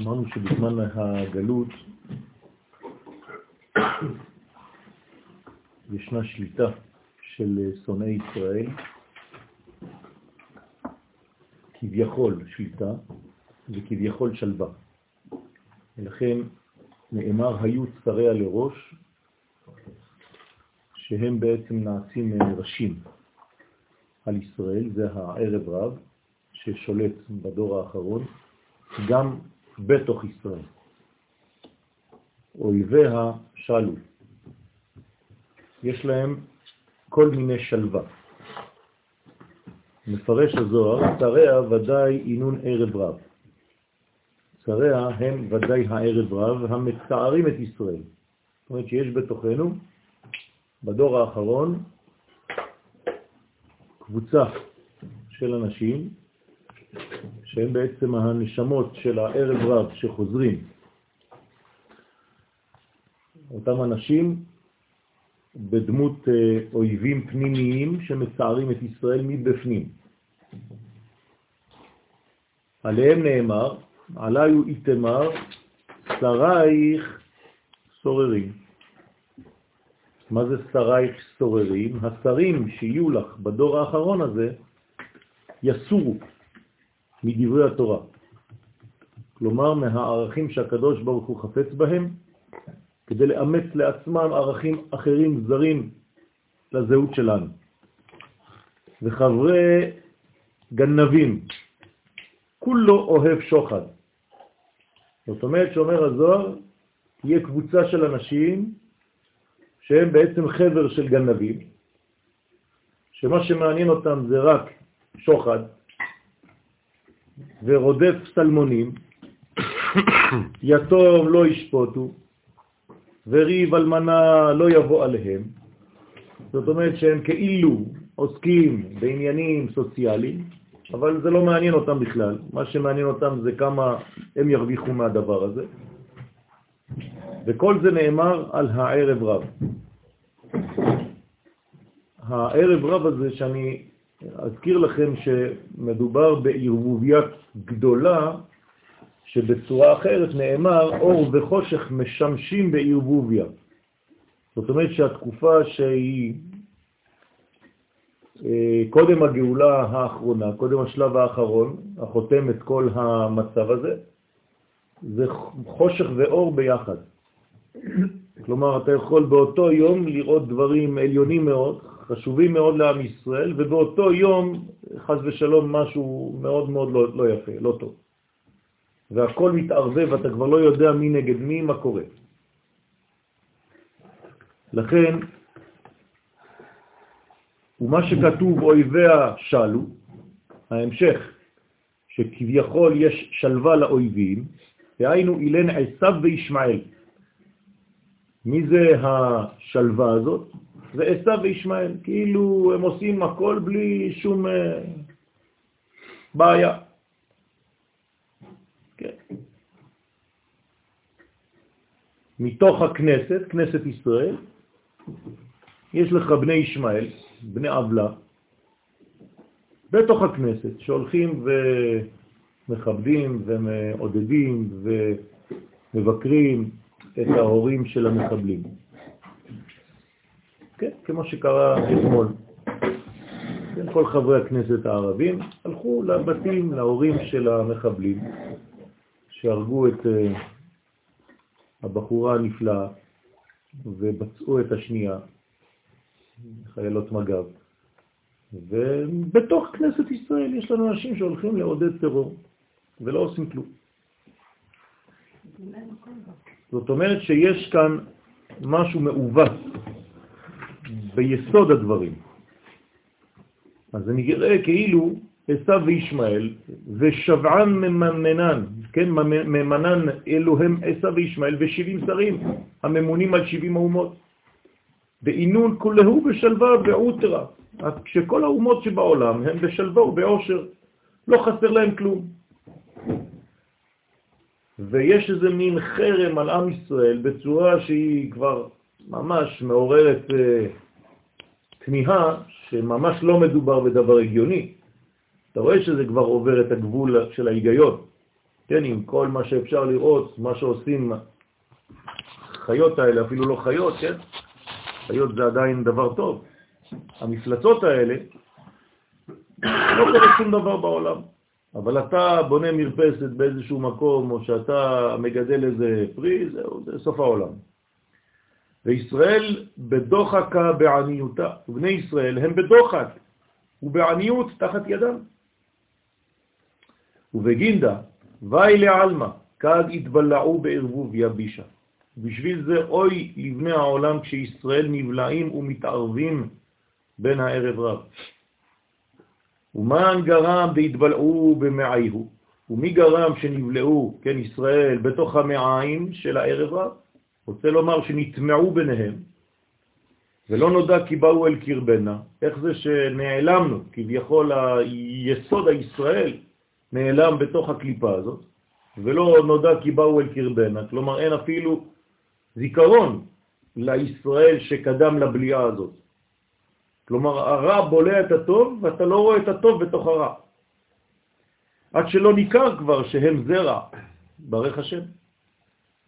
אמרנו שבזמן הגלות ישנה שליטה של שונאי ישראל, כביכול שליטה וכביכול שלווה. ולכן נאמר היו צריה לראש, שהם בעצם נעשים ראשים על ישראל, זה הערב רב ששולט בדור האחרון, גם בתוך ישראל. אויביה שלו. יש להם כל מיני שלווה. מפרש הזוהר, שריה ודאי אינון ערב רב. שריה הם ודאי הערב רב המצערים את ישראל. זאת אומרת שיש בתוכנו, בדור האחרון, קבוצה של אנשים שהם בעצם הנשמות של הערב רב שחוזרים. אותם אנשים בדמות אה, אויבים פנימיים שמצערים את ישראל מבפנים. עליהם נאמר, עליו איתמר, שרייך סוררים. מה זה שרייך סוררים? השרים שיהיו לך בדור האחרון הזה יסורו מדברי התורה. כלומר, מהערכים שהקדוש ברוך הוא חפץ בהם, כדי לאמץ לעצמם ערכים אחרים, זרים, לזהות שלנו. וחברי גנבים, כולו אוהב שוחד. זאת אומרת שאומר הזוהר, תהיה קבוצה של אנשים שהם בעצם חבר של גנבים, שמה שמעניין אותם זה רק שוחד ורודף סלמונים, יתום לא ישפוטו, וריב אלמנה לא יבוא עליהם. זאת אומרת שהם כאילו עוסקים בעניינים סוציאליים, אבל זה לא מעניין אותם בכלל. מה שמעניין אותם זה כמה הם ירוויחו מהדבר הזה. וכל זה נאמר על הערב רב. הערב רב הזה שאני אזכיר לכם שמדובר בערבוביית גדולה שבצורה אחרת נאמר אור וחושך משמשים בערבוביה. זאת אומרת שהתקופה שהיא קודם הגאולה האחרונה, קודם השלב האחרון, החותם את כל המצב הזה, זה חושך ואור ביחד. כלומר, אתה יכול באותו יום לראות דברים עליונים מאוד, חשובים מאוד לעם ישראל, ובאותו יום, חז ושלום, משהו מאוד מאוד לא, לא יפה, לא טוב. והכל מתערבב, אתה כבר לא יודע מי נגד מי, מה קורה. לכן, ומה שכתוב אויביה שלו, ההמשך, שכביכול יש שלווה לאויבים, דהיינו אילן עשיו וישמעאל. מי זה השלווה הזאת? זה עשיו וישמעאל, כאילו הם עושים הכל בלי שום אה, בעיה. כן. מתוך הכנסת, כנסת ישראל, יש לך בני ישמעאל, בני עבלה, בתוך הכנסת, שהולכים ומכבדים ומעודדים ומבקרים את ההורים של המחבלים. כן, כמו שקרה אתמול. כן, כל חברי הכנסת הערבים הלכו לבתים, להורים של המחבלים, שהרגו את uh, הבחורה הנפלאה ובצעו את השנייה, חיילות מג"ב. ובתוך כנסת ישראל יש לנו אנשים שהולכים לעודד טרור ולא עושים כלום. זאת אומרת שיש כאן משהו מעוות ביסוד הדברים. אז זה נראה כאילו עשיו וישמעאל ושבען ממנן, כן, ממנן אלו הם עשיו וישמעאל ושבעים שרים הממונים על שבעים האומות. בעינון כולהו בשלווה ועוטרה. כשכל האומות שבעולם הם בשלווה ובעושר, לא חסר להם כלום. ויש איזה מין חרם על עם ישראל בצורה שהיא כבר ממש מעוררת אה, תמיהה, שממש לא מדובר בדבר הגיוני. אתה רואה שזה כבר עובר את הגבול של ההיגיון. כן, עם כל מה שאפשר לראות, מה שעושים חיות האלה, אפילו לא חיות, כן? חיות זה עדיין דבר טוב. המפלצות האלה, לא קורה שום דבר בעולם. אבל אתה בונה מרפסת באיזשהו מקום, או שאתה מגדל איזה פרי, זהו, זה סוף העולם. וישראל בדוחקה בעניותה, ובני ישראל הם בדוחק ובעניות תחת ידם. ובגינדה, ואי לעלמא, כד התבלעו בערבוב יבישה. בשביל זה אוי לבני העולם כשישראל נבלעים ומתערבים בין הערב רב. ומן גרם והתבלעו במעיהו, ומי גרם שנבלעו, כן, ישראל, בתוך המעיים של הערב רב? רוצה לומר שנטמעו ביניהם, ולא נודע כי באו אל קרבנה. איך זה שנעלמנו? כביכול היסוד הישראל נעלם בתוך הקליפה הזאת, ולא נודע כי באו אל קרבנה. כלומר, אין אפילו זיכרון לישראל שקדם לבליעה הזאת. כלומר, הרע בולע את הטוב, ואתה לא רואה את הטוב בתוך הרע. עד שלא ניכר כבר שהם זרע, ברך השם.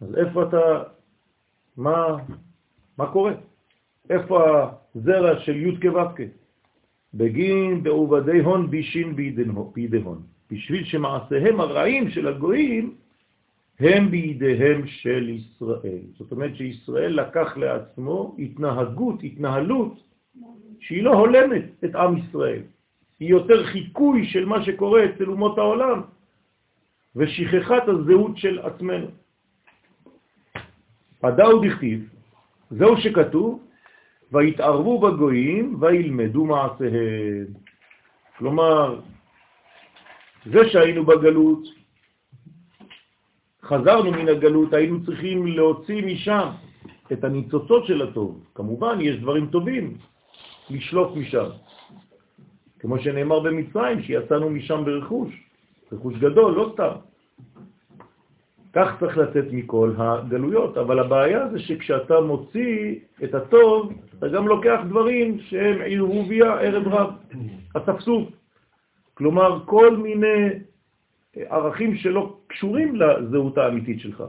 אז איפה אתה, מה, מה קורה? איפה הזרע של י' כו' בגין בעובדי הון בישין בידי הון, בשביל שמעשיהם הרעים של הגויים הם בידיהם של ישראל. זאת אומרת שישראל לקח לעצמו התנהגות, התנהלות, שהיא לא הולמת את עם ישראל. היא יותר חיקוי של מה שקורה אצל אומות העולם, ושכחת הזהות של עצמנו. הדאו דכתיב, זהו שכתוב, והתערבו בגויים וילמדו מעשיהם. כלומר, זה שהיינו בגלות, חזרנו מן הגלות, היינו צריכים להוציא משם את הניצוצות של הטוב. כמובן, יש דברים טובים לשלוף משם. כמו שנאמר במצרים, שיצאנו משם ברכוש, רכוש גדול, לא סתם. כך צריך לצאת מכל הגלויות, אבל הבעיה זה שכשאתה מוציא את הטוב, אתה גם לוקח דברים שהם עירוביה ערב רב, הספסוף. כלומר, כל מיני ערכים שלא קשורים לזהות האמיתית שלך.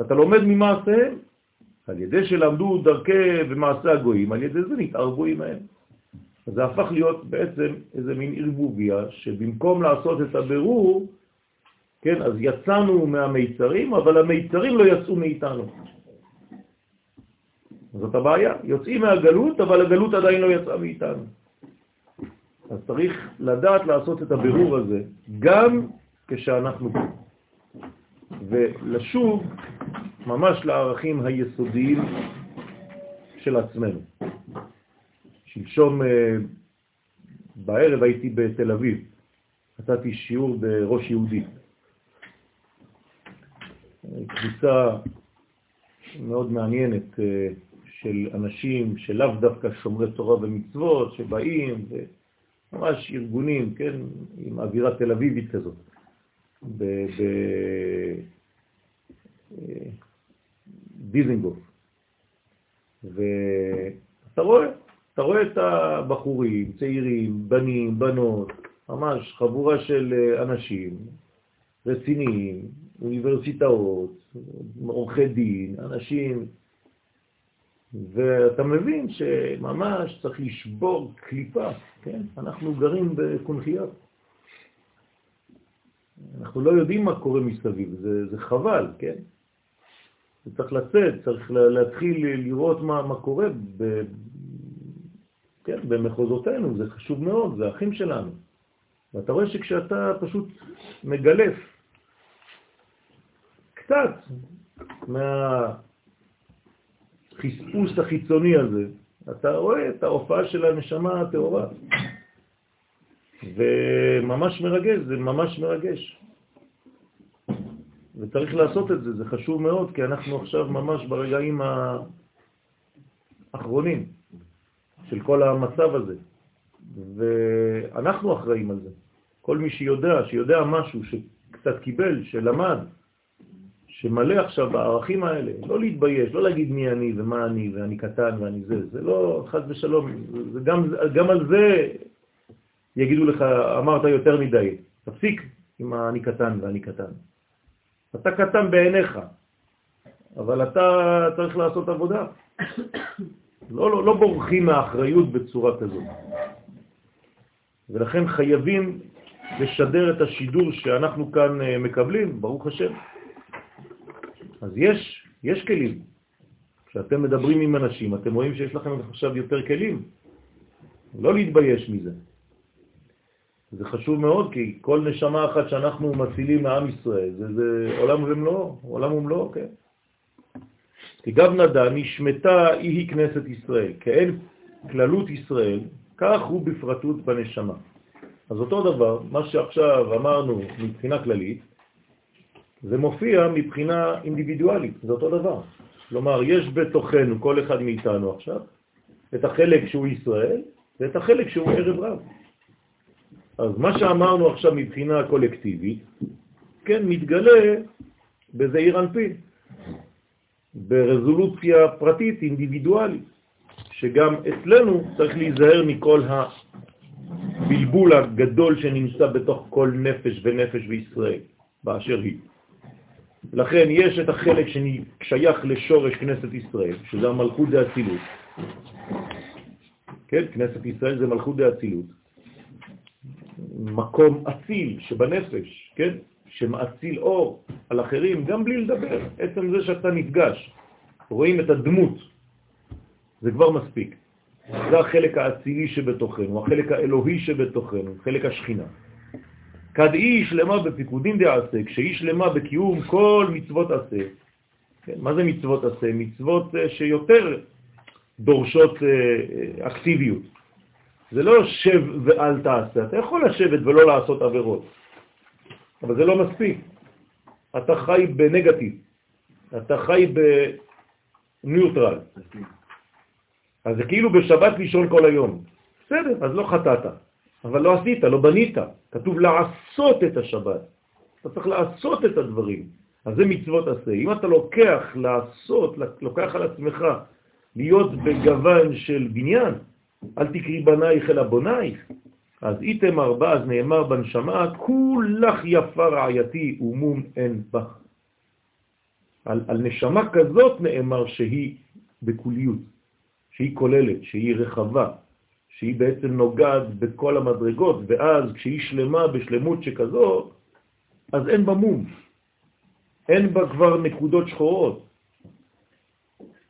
אתה לומד ממעשיהם, על ידי שלמדו דרכי ומעשה הגויים, על ידי זה נתערבו עמהם. אז זה הפך להיות בעצם איזה מין ערבוביה, שבמקום לעשות את הבירור, כן, אז יצאנו מהמיצרים, אבל המיצרים לא יצאו מאיתנו. זאת הבעיה, יוצאים מהגלות, אבל הגלות עדיין לא יצאה מאיתנו. אז צריך לדעת לעשות את הבירור הזה, גם כשאנחנו פה, ולשוב ממש לערכים היסודיים של עצמנו. שלשום אה, בערב הייתי בתל אביב, נתתי שיעור בראש יהודי. קבוצה מאוד מעניינת אה, של אנשים שלאו דווקא שומרי תורה ומצוות, שבאים, ממש ארגונים, כן, עם אווירה תל אביבית כזאת. בדיזנגוף. ואתה רואה, אתה רואה את הבחורים, צעירים, בנים, בנות, ממש חבורה של אה, אנשים רציניים, אוניברסיטאות, עורכי דין, אנשים, ואתה מבין שממש צריך לשבור קליפה, כן? אנחנו גרים בקונחיות. אנחנו לא יודעים מה קורה מסביב, זה, זה חבל, כן? זה צריך לצאת, צריך להתחיל לראות מה, מה קורה ב, כן, במחוזותינו, זה חשוב מאוד, זה אחים שלנו. ואתה רואה שכשאתה פשוט מגלף קצת מהחספוס החיצוני הזה, אתה רואה את ההופעה של הנשמה הטהורה. וממש מרגש, זה ממש מרגש. וצריך לעשות את זה, זה חשוב מאוד, כי אנחנו עכשיו ממש ברגעים האחרונים של כל המצב הזה, ואנחנו אחראים על זה. כל מי שיודע, שיודע משהו, שקצת קיבל, שלמד, שמלא עכשיו בערכים האלה, לא להתבייש, לא להגיד מי אני ומה אני ואני קטן ואני זה, זה לא חד ושלום, זה גם, גם על זה יגידו לך, אמרת יותר מדי, תפסיק עם אני קטן ואני קטן. אתה קטן בעיניך, אבל אתה צריך לעשות עבודה. לא, לא, לא בורחים מהאחריות בצורה כזאת. ולכן חייבים לשדר את השידור שאנחנו כאן אה, מקבלים, ברוך השם. אז יש, יש כלים. כשאתם מדברים עם אנשים, אתם רואים שיש לכם עכשיו יותר כלים. לא להתבייש מזה. זה חשוב מאוד, כי כל נשמה אחת שאנחנו מצילים מעם ישראל, זה, זה עולם ומלואו, עולם ומלואו, כן. כי גב נדע נשמתה היא כנסת ישראל, כאין כללות ישראל, כך הוא בפרטות בנשמה. אז אותו דבר, מה שעכשיו אמרנו מבחינה כללית, זה מופיע מבחינה אינדיבידואלית, זה אותו דבר. כלומר, יש בתוכנו, כל אחד מאיתנו עכשיו, את החלק שהוא ישראל ואת החלק שהוא ערב רב. אז מה שאמרנו עכשיו מבחינה קולקטיבית, כן, מתגלה בזעיר אנפין, ברזולוציה פרטית, אינדיבידואלית, שגם אצלנו צריך להיזהר מכל הבלבול הגדול שנמצא בתוך כל נפש ונפש בישראל, באשר היא. לכן יש את החלק ששייך לשורש כנסת ישראל, שזה המלכות דאצילות. כן, כנסת ישראל זה מלכות דאצילות. מקום אציל שבנפש, כן, שמאציל אור על אחרים, גם בלי לדבר. עצם זה שאתה נפגש, רואים את הדמות, זה כבר מספיק. זה החלק האצילי שבתוכנו, החלק האלוהי שבתוכנו, חלק השכינה. כד אי שלמה בפיקודים דעשה, כשאי שלמה בקיום כל מצוות עשה. כן, מה זה מצוות עשה? מצוות אה, שיותר דורשות אה, אה, אקטיביות. זה לא שב ואל תעשה, אתה יכול לשבת ולא לעשות עבירות, אבל זה לא מספיק. אתה חי בנגטיב, אתה חי בניוטרל. אז זה כאילו בשבת לישון כל היום. בסדר, אז לא חטאת, אבל לא עשית, לא בנית. כתוב לעשות את השבת. אתה צריך לעשות את הדברים. אז זה מצוות עשה. אם אתה לוקח לעשות, לוקח על עצמך להיות בגוון של בניין, אל תקרי בנייך אלא בונייך. אז איתם ארבע, אז נאמר בנשמה, כולך יפה רעייתי ומום אין בך. על, על נשמה כזאת נאמר שהיא בקוליות, שהיא כוללת, שהיא רחבה, שהיא בעצם נוגעת בכל המדרגות, ואז כשהיא שלמה בשלמות שכזאת, אז אין בה מום, אין בה כבר נקודות שחורות.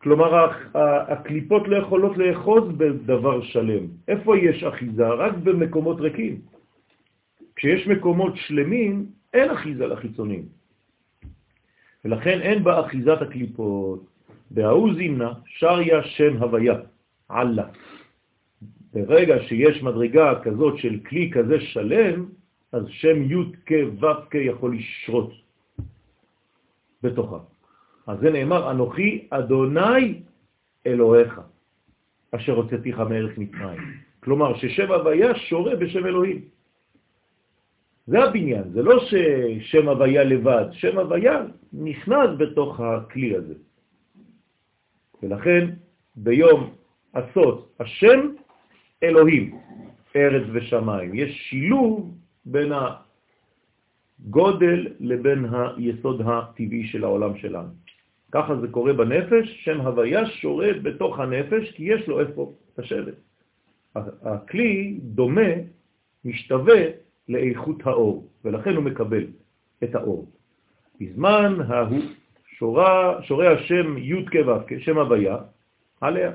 כלומר, הקליפות לא יכולות לאחוז בדבר שלם. איפה יש אחיזה? רק במקומות ריקים. כשיש מקומות שלמים, אין אחיזה לחיצונים. ולכן אין בה אחיזת הקליפות. בהאו זימנה שריה שם הוויה, עלה. ברגע שיש מדרגה כזאת של כלי כזה שלם, אז שם י' כ' ו' כ' יכול לשרות בתוכה. אז זה נאמר, אנוכי אדוני אלוהיך, אשר הוצאתיך מארץ מצרים. כלומר, ששם הוויה שורה בשם אלוהים. זה הבניין, זה לא ששם הוויה לבד, שם הוויה נכנס בתוך הכלי הזה. ולכן ביום עשות השם אלוהים, ארץ ושמיים. יש שילוב בין הגודל לבין היסוד הטבעי של העולם שלנו. ככה זה קורה בנפש, שם הוויה שורת בתוך הנפש, כי יש לו איפה לשבת. הכלי דומה, משתווה לאיכות האור, ולכן הוא מקבל את האור. בזמן ההוא שורה, שורה השם י' כו' שם הוויה עליה.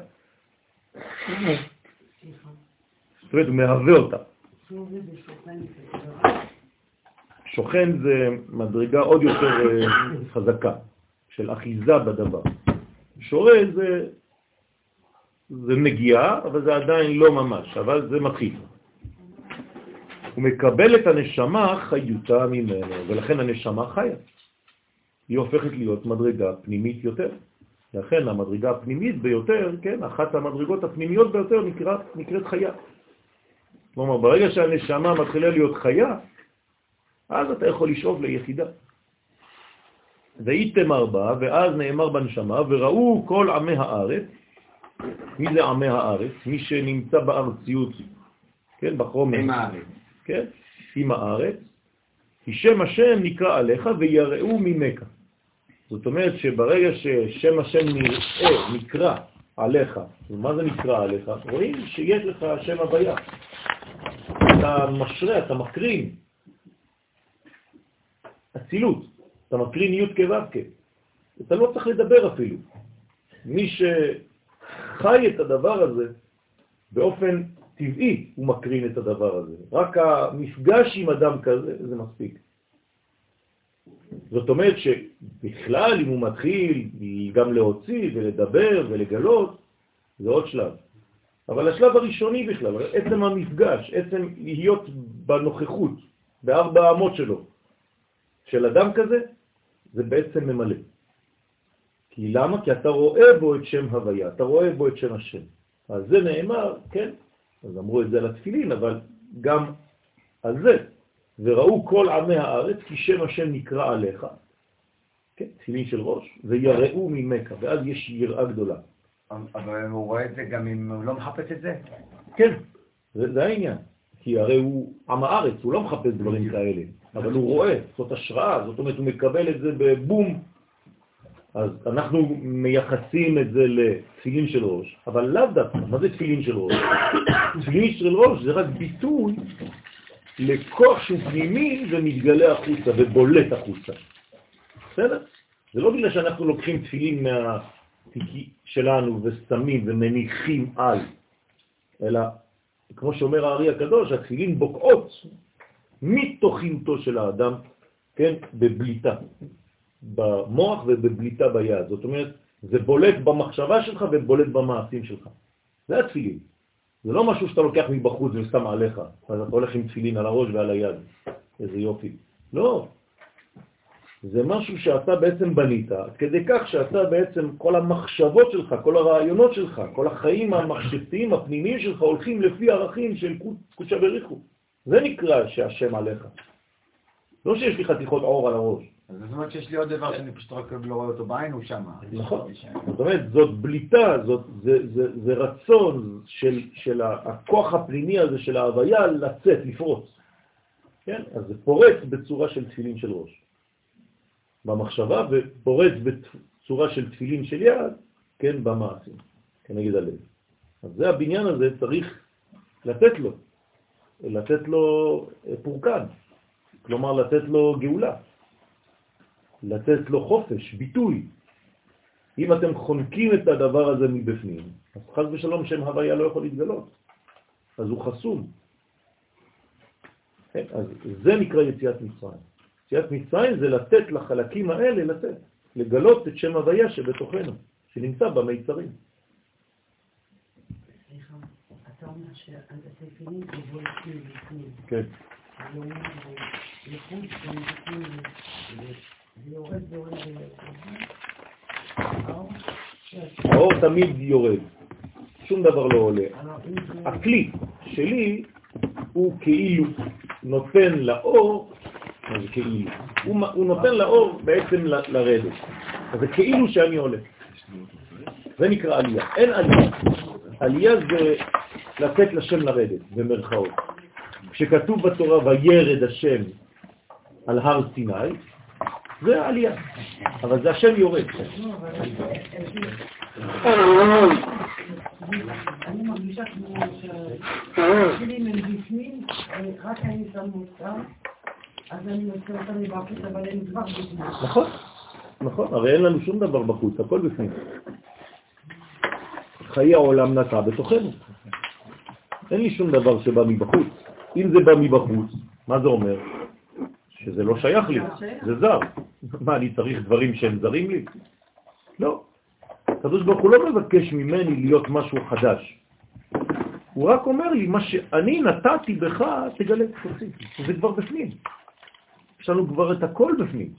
זאת אומרת, הוא מהווה אותה. שוכן זה מדרגה עוד יותר אה, חזקה. של אחיזה בדבר. שורה זה, זה מגיע, אבל זה עדיין לא ממש, אבל זה מתחיל. הוא מקבל את הנשמה חיותה ממנו, ולכן הנשמה חיה. היא הופכת להיות מדרגה פנימית יותר. לכן המדרגה הפנימית ביותר, כן, אחת המדרגות הפנימיות ביותר נקראת, נקראת חיה. כלומר, ברגע שהנשמה מתחילה להיות חיה, אז אתה יכול לשאוב ליחידה. ואיתמר בה, ואז נאמר בנשמה, וראו כל עמי הארץ, מי זה עמי הארץ? מי שנמצא בארציות, כן, בחומר. עם הארץ. כן, עם הארץ, כי שם השם נקרא עליך ויראו ממך. זאת אומרת שברגע ששם השם נראה, נקרא עליך, ומה זה נקרא עליך? רואים שיש לך שם הוויה. אתה משרה, אתה מקרין. אצילות. אתה מקרין י' כו' אתה לא צריך לדבר אפילו. מי שחי את הדבר הזה באופן טבעי הוא מקרין את הדבר הזה. רק המפגש עם אדם כזה זה מספיק. זאת אומרת שבכלל אם הוא מתחיל גם להוציא ולדבר ולגלות, זה עוד שלב. אבל השלב הראשוני בכלל, עצם המפגש, עצם להיות בנוכחות, בארבע אמות שלו, של אדם כזה, זה בעצם ממלא. כי למה? כי אתה רואה בו את שם הוויה, אתה רואה בו את שם השם. אז זה נאמר, כן, אז אמרו את זה על התפילין, אבל גם על זה. וראו כל עמי הארץ, כי שם השם נקרא עליך, כן, תפילין של ראש, ויראו ממך, ואז יש יראה גדולה. אבל הוא רואה את זה גם אם הוא לא מחפש את זה? כן, זה, זה העניין. כי הרי הוא עם הארץ, הוא לא מחפש דברים כאלה, אבל הוא רואה, זאת השראה, זאת אומרת, הוא מקבל את זה בבום. אז אנחנו מייחסים את זה לתפילין של ראש, אבל לאו דווקא, מה זה תפילין של ראש? תפילין של ראש זה רק ביטוי לכוח שהוא פנימי ומתגלה החוצה ובולט החוצה. בסדר? זה לא בגלל שאנחנו לוקחים תפילין מהתיקי שלנו ושמים ומניחים על, אלא כמו שאומר הארי הקדוש, התפילין בוקעות מתוכיותו של האדם, כן, בבליטה, במוח ובבליטה ביד. זאת אומרת, זה בולט במחשבה שלך ובולט במעשים שלך. זה התפילין. זה לא משהו שאתה לוקח מבחוץ ושם עליך, אז אתה הולך עם תפילין על הראש ועל היד. איזה יופי. לא. זה משהו שאתה בעצם בנית, כדי כך שאתה בעצם, כל המחשבות שלך, כל הרעיונות שלך, כל החיים המחשבתיים, הפנימיים שלך, הולכים לפי ערכים של קודשא בריחו. זה נקרא שהשם עליך. לא שיש לי חתיכות עור על הראש. אז זאת אומרת שיש לי עוד דבר שאני פשוט רק לא רואה אותו בעין, הוא שם. נכון. זאת אומרת, זאת בליטה, זאת, זה, זה, זה רצון של, של הכוח הפנימי הזה של ההוויה לצאת, לפרוץ. כן? אז זה פורץ בצורה של תפילין של ראש. במחשבה ופורץ בצורה של תפילין של יד, כן, במעשים, כנגד הלב. אז זה הבניין הזה צריך לתת לו, לתת לו פורקן, כלומר לתת לו גאולה. לתת לו חופש, ביטוי. אם אתם חונקים את הדבר הזה מבפנים, אז חז ושלום שם הוויה לא יכול להתגלות, אז הוא חסום. כן, אז זה נקרא יציאת מצרים. יציאת מצרים זה לתת לחלקים האלה, לתת, לגלות את שם הוויה שבתוכנו, שנמצא במיצרים. סליחה, כן. האור תמיד יורד, שום דבר לא עולה. הכלי שלי הוא כאילו נותן לאור, מה זה כאילו? הוא, נותן לאור בעצם לרדת. אז זה כאילו שאני עולה. זה נקרא עלייה. אין עלייה. עלייה זה לתת לשם לרדת, במרכאות. כשכתוב בתורה וירד השם על הר סיני, זה העלייה, אבל זה השם יורד. אני מרגישה כמו שהשירים הם בפנים, רק אני שם אותם, אז אני מוצא אותם מבחוץ, אבל הם כבר בפנים. נכון, נכון, הרי אין לנו שום דבר בחוץ, הכל בפנים. חיי העולם נטע בתוכנו. אין לי שום דבר שבא מבחוץ. אם זה בא מבחוץ, מה זה אומר? שזה לא שייך לי, זה זר. מה, אני צריך דברים שהם זרים לי? לא. הקדוש ברוך הוא לא מבקש ממני להיות משהו חדש. הוא רק אומר לי, מה שאני נתתי בך, תגלה, תוציא. זה כבר בפנים. יש לנו כבר את הכל בפנים.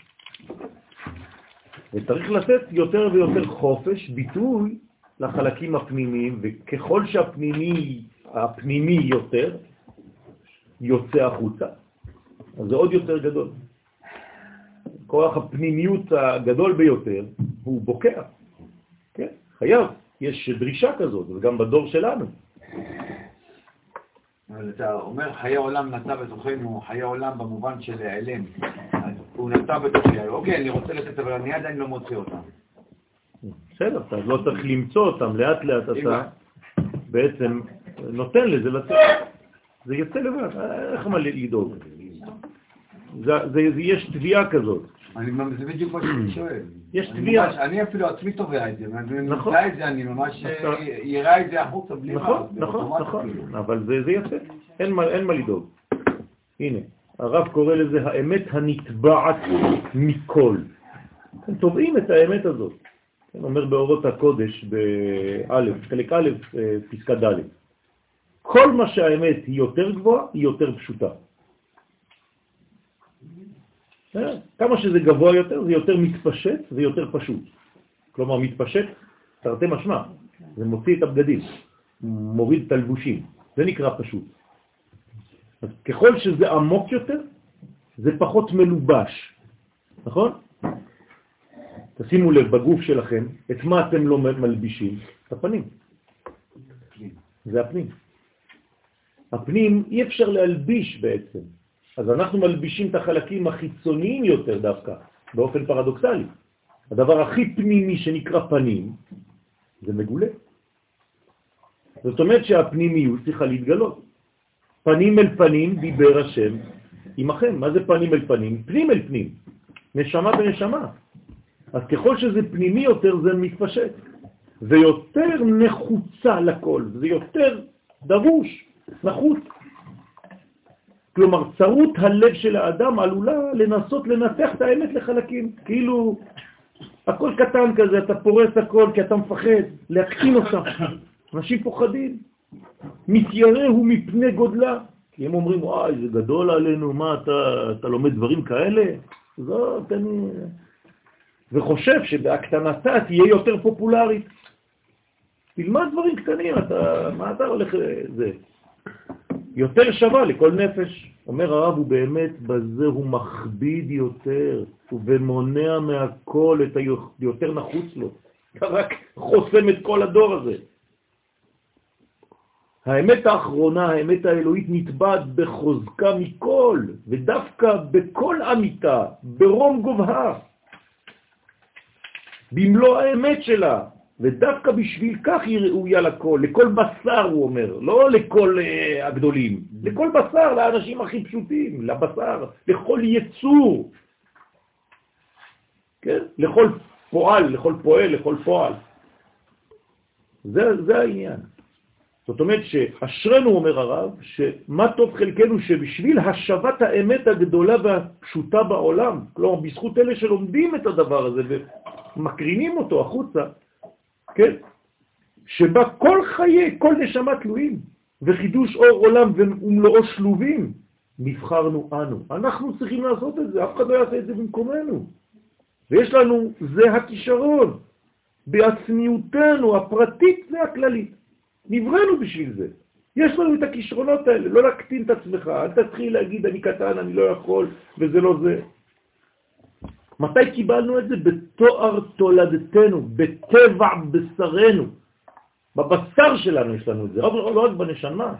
וצריך לתת יותר ויותר חופש, ביטוי, לחלקים הפנימיים, וככל שהפנימי, הפנימי יותר, יוצא החוצה, אז זה עוד יותר גדול. כוח הפנימיות הגדול ביותר, הוא בוקע. כן, חייב. יש דרישה כזאת, וגם בדור שלנו. אבל אתה אומר חיי עולם נטע בתוכנו, חיי עולם במובן של העלם. הוא נטע בתוכי, אוקיי, אני רוצה לתת, אבל אני עדיין לא מוצא אותם. בסדר, אתה לא צריך למצוא אותם, לאט לאט אתה בעצם נותן לזה לצאת. זה יוצא לבד, איך מה לדאוג? יש תביעה כזאת. זה בדיוק מה שאני שואל. יש תביעה. אני אפילו עצמי תובע את זה, ואני נמצא את זה, אני ממש יראה את זה החוצה בלי מה. נכון, נכון, נכון, אבל זה יפה, אין מה לדאוג. הנה, הרב קורא לזה האמת הנתבעת מכל. אתם תובעים את האמת הזאת. כן, אומר באורות הקודש, באלף, חלק א', אה, פסקה ד'. כל מה שהאמת היא יותר גבוהה, היא יותר פשוטה. אה, כמה שזה גבוה יותר, זה יותר מתפשט ויותר פשוט. כלומר, מתפשט, תרתי משמע, זה מוציא את הבגדים, מוריד את הלבושים, זה נקרא פשוט. אז ככל שזה עמוק יותר, זה פחות מלובש, נכון? תשימו לב בגוף שלכם, את מה אתם לא מלבישים? את הפנים. זה הפנים. הפנים אי אפשר להלביש בעצם. אז אנחנו מלבישים את החלקים החיצוניים יותר דווקא, באופן פרדוקסלי. הדבר הכי פנימי שנקרא פנים, זה מגולה. זאת אומרת שהפנימיות צריכה להתגלות. פנים אל פנים דיבר השם עמכם. מה זה פנים אל פנים? פנים אל פנים. נשמה בנשמה. אז ככל שזה פנימי יותר זה מתפשט. זה יותר נחוצה לכל, זה יותר דרוש, נחוץ. כלומר, צרות הלב של האדם עלולה לנסות לנתח את האמת לחלקים. כאילו, הכל קטן כזה, אתה פורס הכל כי אתה מפחד, להקטין אותה. אנשים פוחדים. מתיירא הוא מפני גודלה. כי הם אומרים, וואי, זה גדול עלינו, מה, אתה, אתה לומד דברים כאלה? זאת, אני... וחושב שבהקטנתה תהיה יותר פופולרית. תלמד דברים קטנים, אתה, מה אתה הולך לזה? יותר שווה לכל נפש. אומר הרב, הוא באמת בזה הוא מכביד יותר, ומונע מהכל את היותר נחוץ לו. רק חוסם את כל הדור הזה. האמת האחרונה, האמת האלוהית, נתבעת בחוזקה מכל, ודווקא בכל אמיתה, ברום גובהה. במלוא האמת שלה, ודווקא בשביל כך היא ראויה לכל, לכל בשר הוא אומר, לא לכל uh, הגדולים, לכל בשר, לאנשים הכי פשוטים, לבשר, לכל יצור, כן? לכל פועל, לכל פועל, לכל פועל. זה, זה העניין. זאת אומרת שאשרנו, אומר הרב, שמה טוב חלקנו שבשביל השבת האמת הגדולה והפשוטה בעולם, כלומר בזכות אלה שלומדים את הדבר הזה ומקרינים אותו החוצה, כן? שבה כל חיי, כל נשמה תלויים, וחידוש אור עולם ומלואו שלובים, נבחרנו אנו. אנחנו צריכים לעשות את זה, אף אחד לא יעשה את זה במקומנו. ויש לנו, זה הכישרון, בעצמיותנו הפרטית והכללית. נבראנו בשביל זה. יש לנו את הכישרונות האלה, לא להקטין את עצמך, אל תתחיל להגיד אני קטן, אני לא יכול, וזה לא זה. מתי קיבלנו את זה? בתואר תולדתנו, בטבע בשרנו. בבשר שלנו יש לנו את זה, לא, רק בנשמה.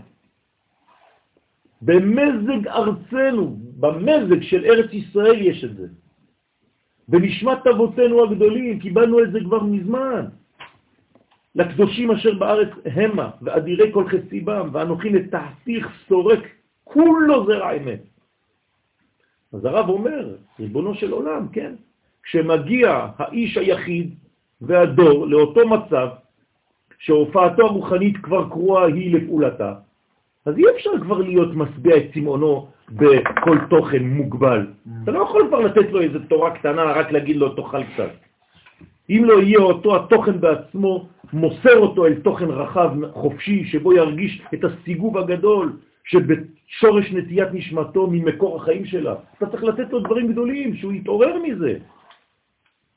במזג ארצנו, במזג של ארץ ישראל יש את זה. בנשמת אבותינו הגדולים, קיבלנו את זה כבר מזמן. לקדושים אשר בארץ המה, ואדירי כל חסיבם, ואנוכי לתעתיך סורק, כולו זרע אמת. אז הרב אומר, ריבונו של עולם, כן, כשמגיע האיש היחיד והדור לאותו מצב, שהופעתו הרוחנית כבר קרואה היא לפעולתה, אז אי אפשר כבר להיות משביע את צמאונו בכל תוכן מוגבל. אתה לא יכול כבר לתת לו איזו תורה קטנה, רק להגיד לו תאכל קצת. אם לא יהיה אותו התוכן בעצמו, מוסר אותו אל תוכן רחב, חופשי, שבו ירגיש את הסיגוב הגדול שבשורש נטיית נשמתו ממקור החיים שלה. אתה צריך לתת לו דברים גדולים, שהוא יתעורר מזה.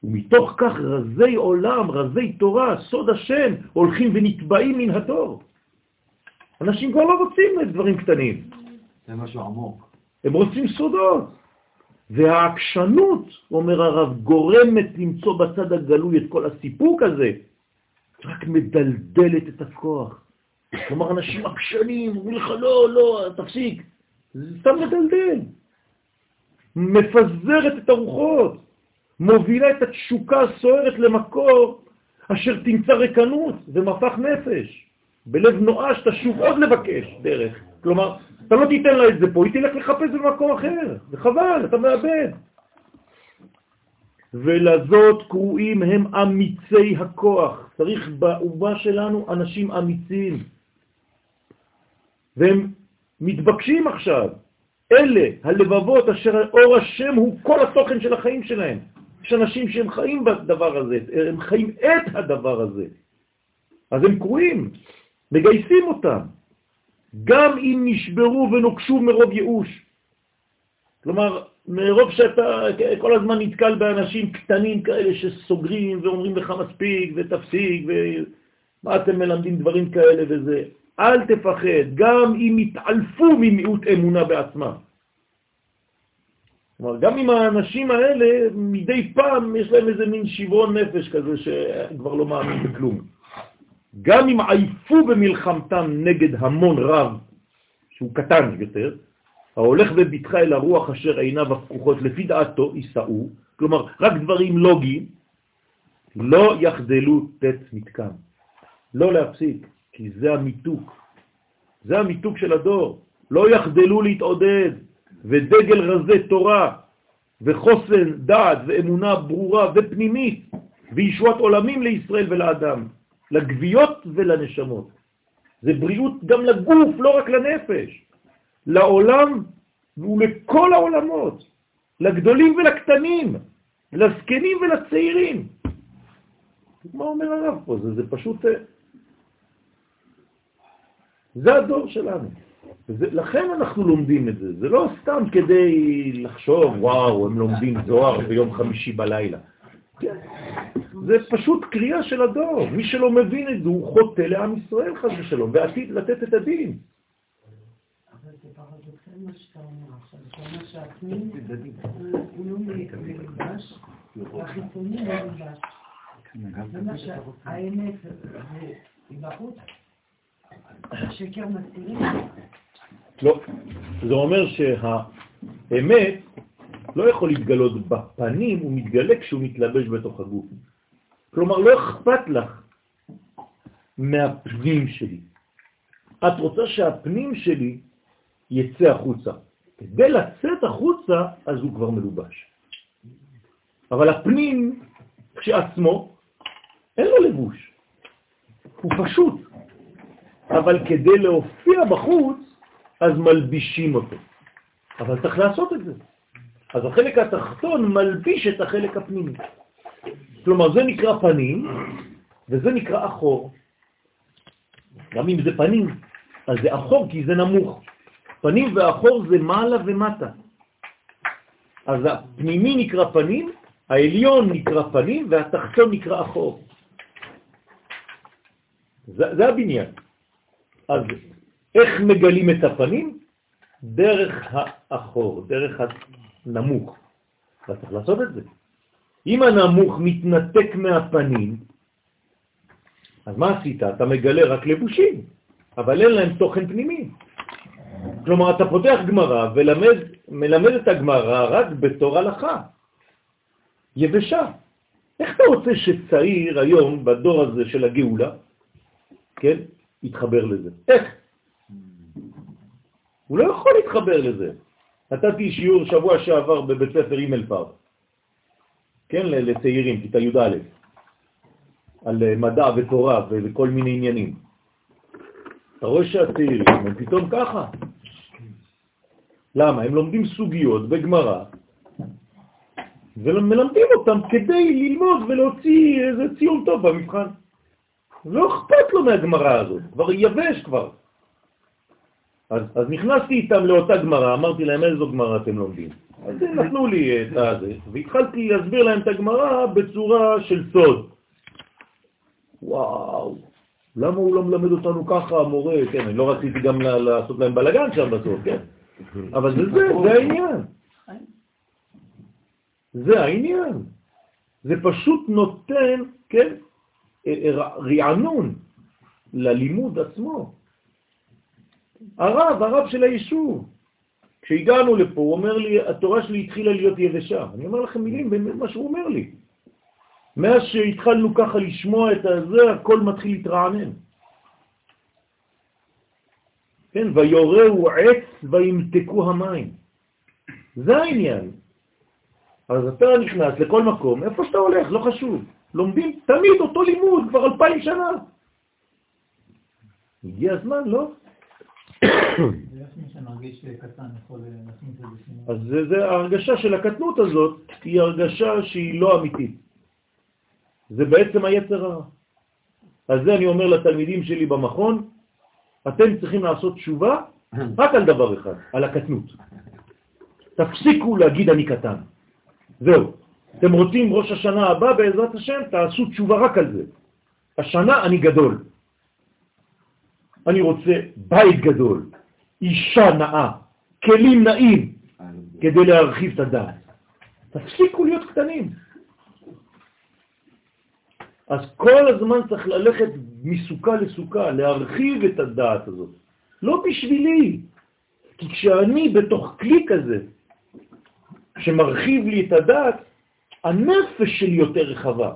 ומתוך כך רזי עולם, רזי תורה, סוד השם, הולכים ונטבעים מן התור. אנשים כבר לא רוצים דברים קטנים. זה משהו עמוק. הם רוצים סודות. והעקשנות, אומר הרב, גורמת למצוא בצד הגלוי את כל הסיפוק הזה, רק מדלדלת את הכוח. כלומר, אנשים עקשנים, אומרים לך, לא, לא, תפסיק. זה סתם מדלדל. מפזרת את הרוחות, מובילה את התשוקה הסוערת למקור אשר תמצא רקנות ומפח נפש. בלב נואש תשוב עוד לבקש דרך. כלומר, אתה לא תיתן לה את זה פה, היא תלך לחפש במקום אחר. זה חבל, אתה מאבד. ולזאת קרואים הם אמיצי הכוח. צריך באומה שלנו אנשים אמיצים. והם מתבקשים עכשיו. אלה הלבבות אשר אור השם הוא כל התוכן של החיים שלהם. יש אנשים שהם חיים בדבר הזה, הם חיים את הדבר הזה. אז הם קרואים, מגייסים אותם, גם אם נשברו ונוקשו מרוב ייאוש. כלומר, מרוב שאתה כל הזמן נתקל באנשים קטנים כאלה שסוגרים ואומרים לך מספיק ותפסיק ומה אתם מלמדים דברים כאלה וזה. אל תפחד, גם אם יתעלפו ממיעוט אמונה בעצמם. כלומר, גם אם האנשים האלה, מדי פעם יש להם איזה מין שברון נפש כזה שכבר לא מאמין בכלום. גם אם עייפו במלחמתם נגד המון רב, שהוא קטן יותר, ההולך בביטחה אל הרוח אשר עיניו הפקוחות לפי דעתו יישאו, כלומר, רק דברים לוגיים, לא יחדלו תת מתקם. לא להפסיק, כי זה המיתוק. זה המיתוק של הדור. לא יחדלו להתעודד, ודגל רזה תורה, וחוסן דעת ואמונה ברורה ופנימית, וישועת עולמים לישראל ולאדם, לגביות ולנשמות. זה בריאות גם לגוף, לא רק לנפש, לעולם ולכל העולמות, לגדולים ולקטנים, לזקנים ולצעירים. מה אומר הרב פה? זה, זה פשוט... זה הדור שלנו. וזה, לכן אנחנו לומדים את זה. זה לא סתם כדי לחשוב, וואו, הם לומדים זוהר ביום חמישי בלילה. כן. זה פשוט קריאה של הדור. מי שלא מבין את זה, הוא חוטא לעם ישראל, חס ושלום, ועתיד לתת את הדין. אבל זה פרדוקסל מה שאתה אומר עכשיו. אתה אומר שהפנים הוא לא מלבש, והחיצוני לא מלבש. זה מה שהאמת היא בחוץ, השקר מסתירים. לא. זה אומר שהאמת לא יכול להתגלות בפנים, הוא מתגלה כשהוא מתלבש בתוך הגוף. כלומר, לא אכפת לך מהפנים שלי. את רוצה שהפנים שלי יצא החוצה. כדי לצאת החוצה, אז הוא כבר מלובש. אבל הפנים כשעצמו, אין לו לבוש. הוא פשוט. אבל כדי להופיע בחוץ, אז מלבישים אותו. אבל צריך לעשות את זה. אז החלק התחתון מלביש את החלק הפנימי. כלומר, זה נקרא פנים, וזה נקרא אחור. גם אם זה פנים, אז זה אחור כי זה נמוך. פנים ואחור זה מעלה ומטה. אז הפנימי נקרא פנים, העליון נקרא פנים, והתחתון נקרא אחור. זה, זה הבניין. אז איך מגלים את הפנים? דרך האחור, דרך הנמוך. אתה צריך לעשות את זה. אם הנמוך מתנתק מהפנים, אז מה עשית? אתה מגלה רק לבושים, אבל אין להם תוכן פנימי. כלומר, אתה פותח גמרא ומלמד את הגמרא רק בתור הלכה, יבשה. איך אתה רוצה שצעיר היום, בדור הזה של הגאולה, כן, יתחבר לזה? איך? הוא לא יכול להתחבר לזה. נתתי שיעור שבוע שעבר בבית ספר אימל פאר, כן, לצעירים, כיתה י"א, על אה, מדע ותורה וכל מיני עניינים. אתה רואה שהצעירים הם פתאום ככה. למה? הם לומדים סוגיות בגמרא, ומלמדים אותם כדי ללמוד ולהוציא איזה ציון טוב במבחן. לא אכפת לו מהגמרא הזאת, כבר יבש כבר. אז, אז נכנסתי איתם לאותה גמרא, אמרתי להם איזו גמרא אתם לומדים. אז הם נתנו לי את הזה, והתחלתי להסביר להם את הגמרא בצורה של סוד. וואו, למה הוא לא מלמד אותנו ככה, המורה? כן, אני לא רציתי גם לעשות להם בלגן שם בסוף, כן? אבל זה זה, זה העניין. זה העניין. זה פשוט נותן, כן, רענון ללימוד עצמו. הרב, הרב של היישוב, כשהגענו לפה, הוא אומר לי, התורה שלי התחילה להיות יבשה. אני אומר לכם מילים במה שהוא אומר לי. מאז שהתחלנו ככה לשמוע את הזה, הכל מתחיל להתרענן. כן, ויורהו עץ וימתקו המים. זה העניין. אז אתה נכנס לכל מקום, איפה שאתה הולך, לא חשוב. לומדים תמיד אותו לימוד, כבר אלפיים שנה. הגיע הזמן, לא? אז זה, זה ההרגשה של הקטנות הזאת, היא הרגשה שהיא לא אמיתית. זה בעצם היצר הרע. אז זה אני אומר לתלמידים שלי במכון, אתם צריכים לעשות תשובה רק על דבר אחד, על הקטנות. תפסיקו להגיד אני קטן. זהו. אתם רוצים ראש השנה הבא, בעזרת השם, תעשו תשובה רק על זה. השנה אני גדול. אני רוצה בית גדול, אישה נאה, כלים נאים, כדי להרחיב את הדעת. תפסיקו להיות קטנים. אז כל הזמן צריך ללכת מסוכה לסוכה, להרחיב את הדעת הזאת. לא בשבילי, כי כשאני בתוך כלי כזה, שמרחיב לי את הדעת, הנפש שלי יותר רחבה.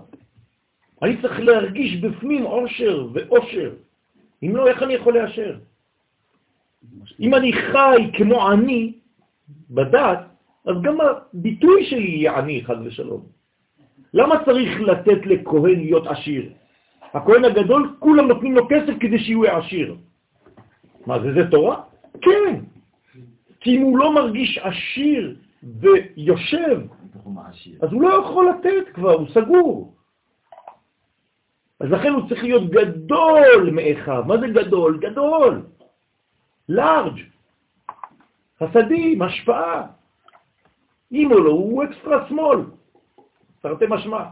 אני צריך להרגיש בפנים עושר ואושר. אם לא, איך אני יכול לאשר? אם אני חי כמו אני בדת, אז גם הביטוי שלי יהיה אני, חד ושלום. למה צריך לתת לכהן להיות עשיר? הכהן הגדול, כולם נותנים לו כסף כדי שהוא עשיר. מה זה, זה תורה? כן. כי אם הוא לא מרגיש עשיר ויושב, אז הוא לא יכול לתת כבר, הוא סגור. אז לכן הוא צריך להיות גדול מאחיו. מה זה גדול? גדול. לארג'. חסדים, השפעה. אם הוא לא, הוא אקסטרה שמאל. תרתי משמע.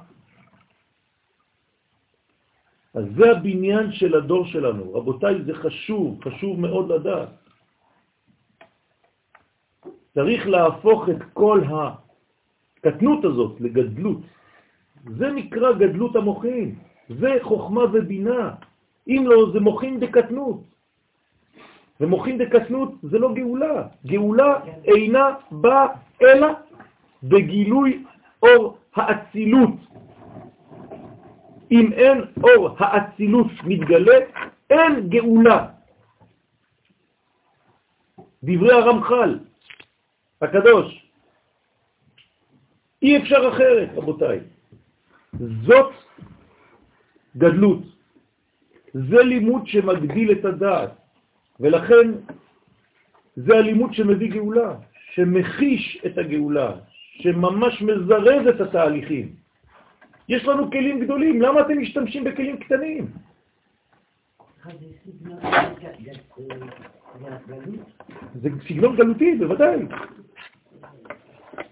אז זה הבניין של הדור שלנו. רבותיי, זה חשוב, חשוב מאוד לדעת. צריך להפוך את כל הקטנות הזאת לגדלות. זה נקרא גדלות המוחים. זה חוכמה ובינה. אם לא, זה מוחין דקטנות. ומוחין דקטנות זה לא גאולה. גאולה אינה באה אלא בגילוי אור האצילות. אם אין אור האצילות מתגלה, אין גאולה. דברי הרמח"ל, הקדוש. אי אפשר אחרת, רבותיי. זאת גדלות. זה לימוד שמגדיל את הדעת, ולכן זה הלימוד שמביא גאולה, שמחיש את הגאולה, שממש מזרז את התהליכים. יש לנו כלים גדולים, למה אתם משתמשים בכלים קטנים? זה סגנון גלותי, בוודאי.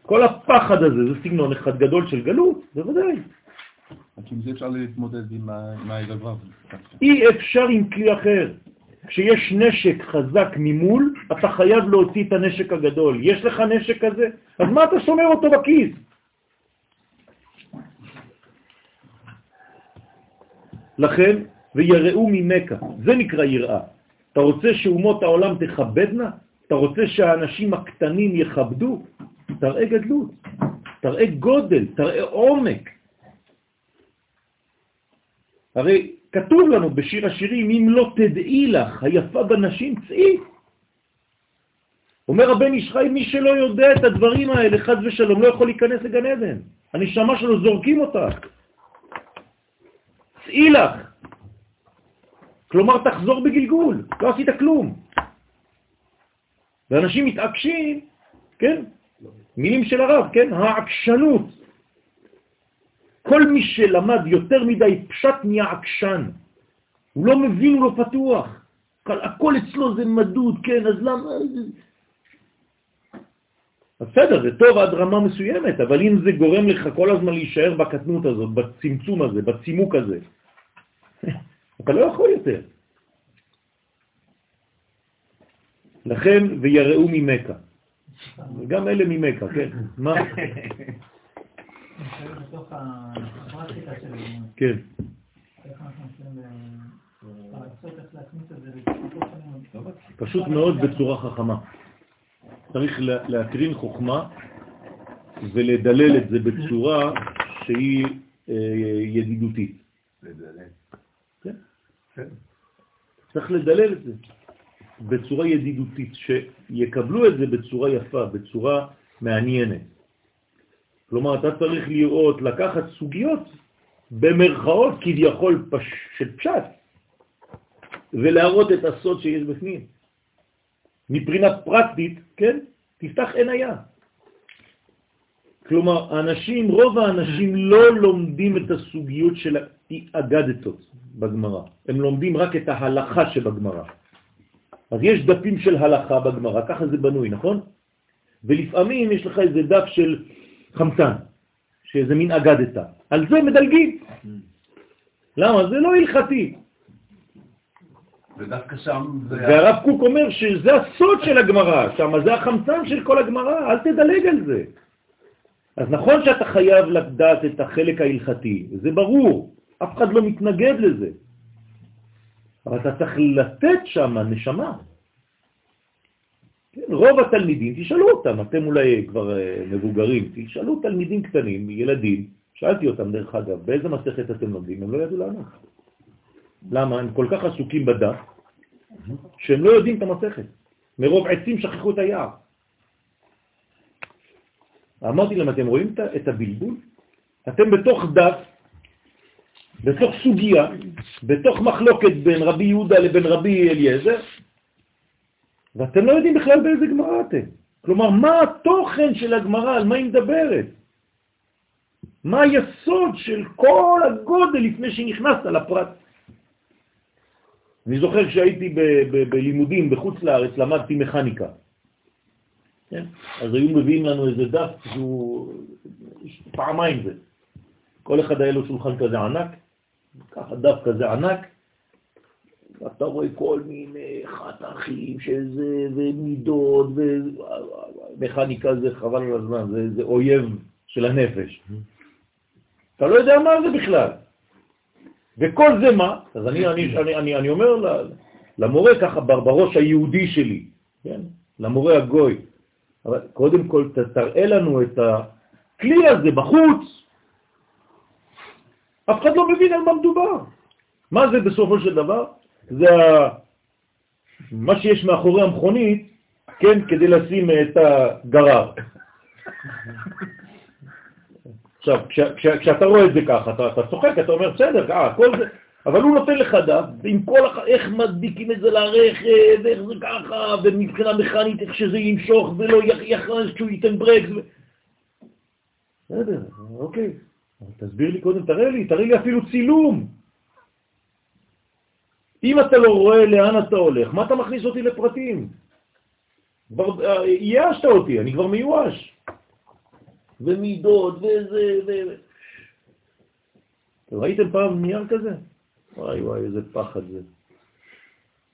כל הפחד הזה זה סגנון אחד גדול של גלות, בוודאי. רק עם זה אפשר להתמודד עם הערב אי אפשר עם כלי אחר. כשיש נשק חזק ממול, אתה חייב להוציא את הנשק הגדול. יש לך נשק כזה? אז מה אתה שומר אותו בכיס? לכן, ויראו ממכה, זה נקרא יראה. אתה רוצה שאומות העולם תכבדנה? אתה רוצה שהאנשים הקטנים יכבדו? תראה גדלות, תראה גודל, תראה עומק. הרי כתוב לנו בשיר השירים, אם לא תדעי לך, היפה בנשים, צאי. אומר הבן ישחי, מי שלא יודע את הדברים האלה, חד ושלום, לא יכול להיכנס לגן עדן. הנשמה שלו זורקים אותה. צאי לך. כלומר, תחזור בגלגול, לא עשית כלום. ואנשים מתעקשים, כן? מילים של הרב, כן? העקשנות. כל מי שלמד יותר מדי פשט נהיה עקשן. הוא לא מבין, הוא לא פתוח. הכל אצלו זה מדוד, כן, אז למה... בסדר, זה טוב עד רמה מסוימת, אבל אם זה גורם לך כל הזמן להישאר בקטנות הזאת, בצמצום הזה, בצימוק הזה, אתה לא יכול יותר. לכן, ויראו ממכה. גם אלה ממכה, כן. מה? כן. פשוט מאוד בצורה חכמה. צריך לה- להקרין חוכמה ולדלל את זה בצורה שהיא אה, ידידותית. כן. צריך לדלל את זה בצורה ידידותית, שיקבלו את זה בצורה יפה, בצורה מעניינת. כלומר, אתה צריך לראות, לקחת סוגיות במרכאות כביכול פש... של פשט, ולהראות את הסוד שיש בפנים. מבחינה פרקטית, כן, תפתח עין היה. כלומר, אנשים, רוב האנשים לא לומדים את הסוגיות של האגדתות בגמרא, הם לומדים רק את ההלכה שבגמרא. אז יש דפים של הלכה בגמרא, ככה זה בנוי, נכון? ולפעמים יש לך איזה דף של חמצן, שזה מין אגדתה. על זה מדלגים. למה? זה לא הלכתי. ודווקא שם זה... והרב קוק אומר שזה הסוד של הגמרא, שם זה החמצן של כל הגמרא, אל תדלג על זה. אז נכון שאתה חייב לדעת את החלק ההלכתי, זה ברור, אף אחד לא מתנגד לזה. אבל אתה צריך לתת שם נשמה. כן, רוב התלמידים, תשאלו אותם, אתם אולי כבר אה, מבוגרים, תשאלו תלמידים קטנים, ילדים, שאלתי אותם דרך אגב, באיזה מסכת אתם לומדים? הם לא ידעו לענות. למה? הם כל כך עסוקים בדף, שהם לא יודעים את המסכת. מרוב עצים שכחו את היער. אמרתי להם, אתם רואים את הבלבול? אתם בתוך דף, בתוך סוגיה, בתוך מחלוקת בין רבי יהודה לבין רבי אליעזר, ואתם לא יודעים בכלל באיזה גמרא אתם. כלומר, מה התוכן של הגמרא, על מה היא מדברת? מה היסוד של כל הגודל לפני שנכנסת לפרט? אני זוכר כשהייתי בלימודים בחוץ לארץ, למדתי מכניקה. כן? אז היו מביאים לנו איזה דף שהוא פעמיים זה. כל אחד היה לו שולחן כזה ענק, ככה דף כזה ענק, ואתה רואה כל מיני חתכים של זה, ומידות, ומכניקה זה חבל על הזמן, זה, זה אויב של הנפש. אתה לא יודע מה זה בכלל. וכל זה מה? אז אני, אני, אני, אני, אני אומר למורה ככה בראש היהודי שלי, כן? למורה הגוי, אבל קודם כל תראה לנו את הכלי הזה בחוץ. אף אחד לא מבין על מה מדובר. מה זה בסופו של דבר? זה. מה שיש מאחורי המכונית, כן, כדי לשים את הגרר. עכשיו, כש, כש, כשאתה רואה את זה ככה, אתה, אתה צוחק, אתה אומר, בסדר, אה, כל זה, אבל הוא נותן לך דף, עם כל, הח... איך מדביקים את זה לרכב, איך זה ככה, ומבחינה מכנית, איך שזה ימשוך ולא יכנס כשהוא ייתן ברקס. בסדר, אוקיי. תסביר לי קודם, תראה לי, תראה לי אפילו צילום. אם אתה לא רואה לאן אתה הולך, מה אתה מכניס אותי לפרטים? כבר אה, ייאשת אותי, אני כבר מיואש. ומידות וזה, ו... ראיתם פעם נייר כזה? וואי וואי, איזה פחד זה.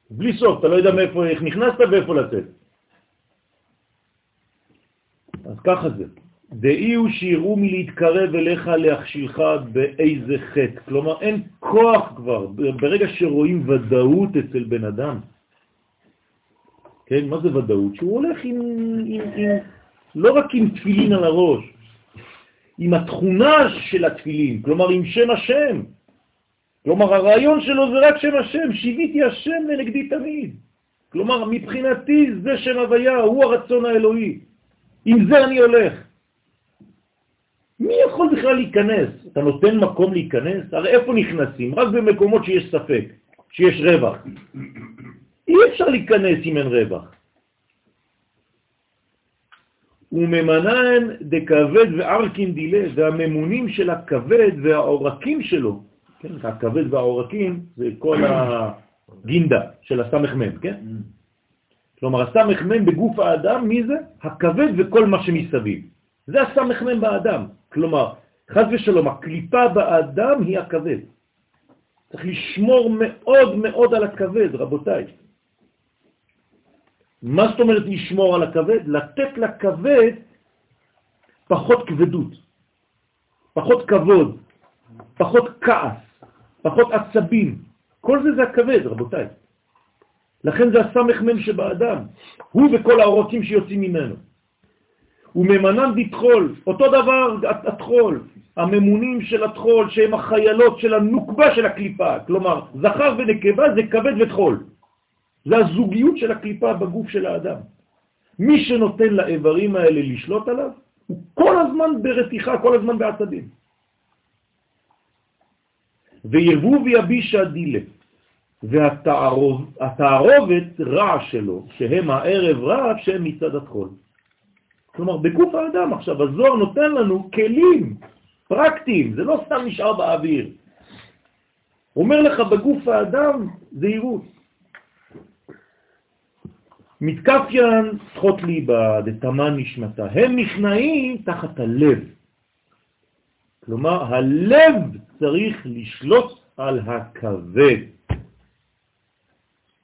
בלי סוף, אתה לא יודע מאיפה, איך נכנסת ואיפה לצאת. אז ככה זה. דאי הוא שיראו מלהתקרב אליך להכשילך באיזה חטא. כלומר, אין כוח כבר. ברגע שרואים ודאות אצל בן אדם, כן, מה זה ודאות? שהוא הולך עם, עם, עם, לא רק עם תפילין על הראש, עם התכונה של התפילין, כלומר עם שם השם. כלומר, הרעיון שלו זה רק שם השם, שיוויתי השם לנגדי תמיד. כלומר, מבחינתי זה שם הוויה, הוא הרצון האלוהי. עם זה אני הולך. מי יכול בכלל להיכנס? אתה נותן מקום להיכנס? הרי איפה נכנסים? רק במקומות שיש ספק, שיש רווח. אי אפשר להיכנס אם אין רווח. וממנן דכבד וערכין דילה, והממונים של הכבד והעורקים שלו, כן, הכבד והעורקים זה כל הגינדה של הסמ"ם, כן? כלומר, הסמ"ם בגוף האדם, מי זה? הכבד וכל מה שמסביב. זה הסמ"ם באדם. כלומר, חז ושלום, הקליפה באדם היא הכבד. צריך לשמור מאוד מאוד על הכבד, רבותיי. מה זאת אומרת לשמור על הכבד? לתת לכבד פחות כבדות. פחות כבוד, פחות כעס, פחות עצבים. כל זה זה הכבד, רבותיי. לכן זה הסמך מן שבאדם, הוא וכל העורקים שיוצאים ממנו. וממנם דתחול, אותו דבר התחול, הממונים של התחול שהם החיילות של הנוקבה של הקליפה, כלומר זכר ונקבה זה כבד ותחול, זה הזוגיות של הקליפה בגוף של האדם. מי שנותן לאיברים האלה לשלוט עליו, הוא כל הזמן ברתיחה, כל הזמן בעצבים. ויבוא ויביש הדילה, והתערובת רע שלו, שהם הערב רע, שהם מצד התחול. כלומר, בגוף האדם עכשיו, הזוהר נותן לנו כלים פרקטיים, זה לא סתם נשאר באוויר. הוא אומר לך בגוף האדם זהירות. מתקפיין צחות ליבה דתמן נשמתה, הם נכנעים תחת הלב. כלומר, הלב צריך לשלוט על הכבד.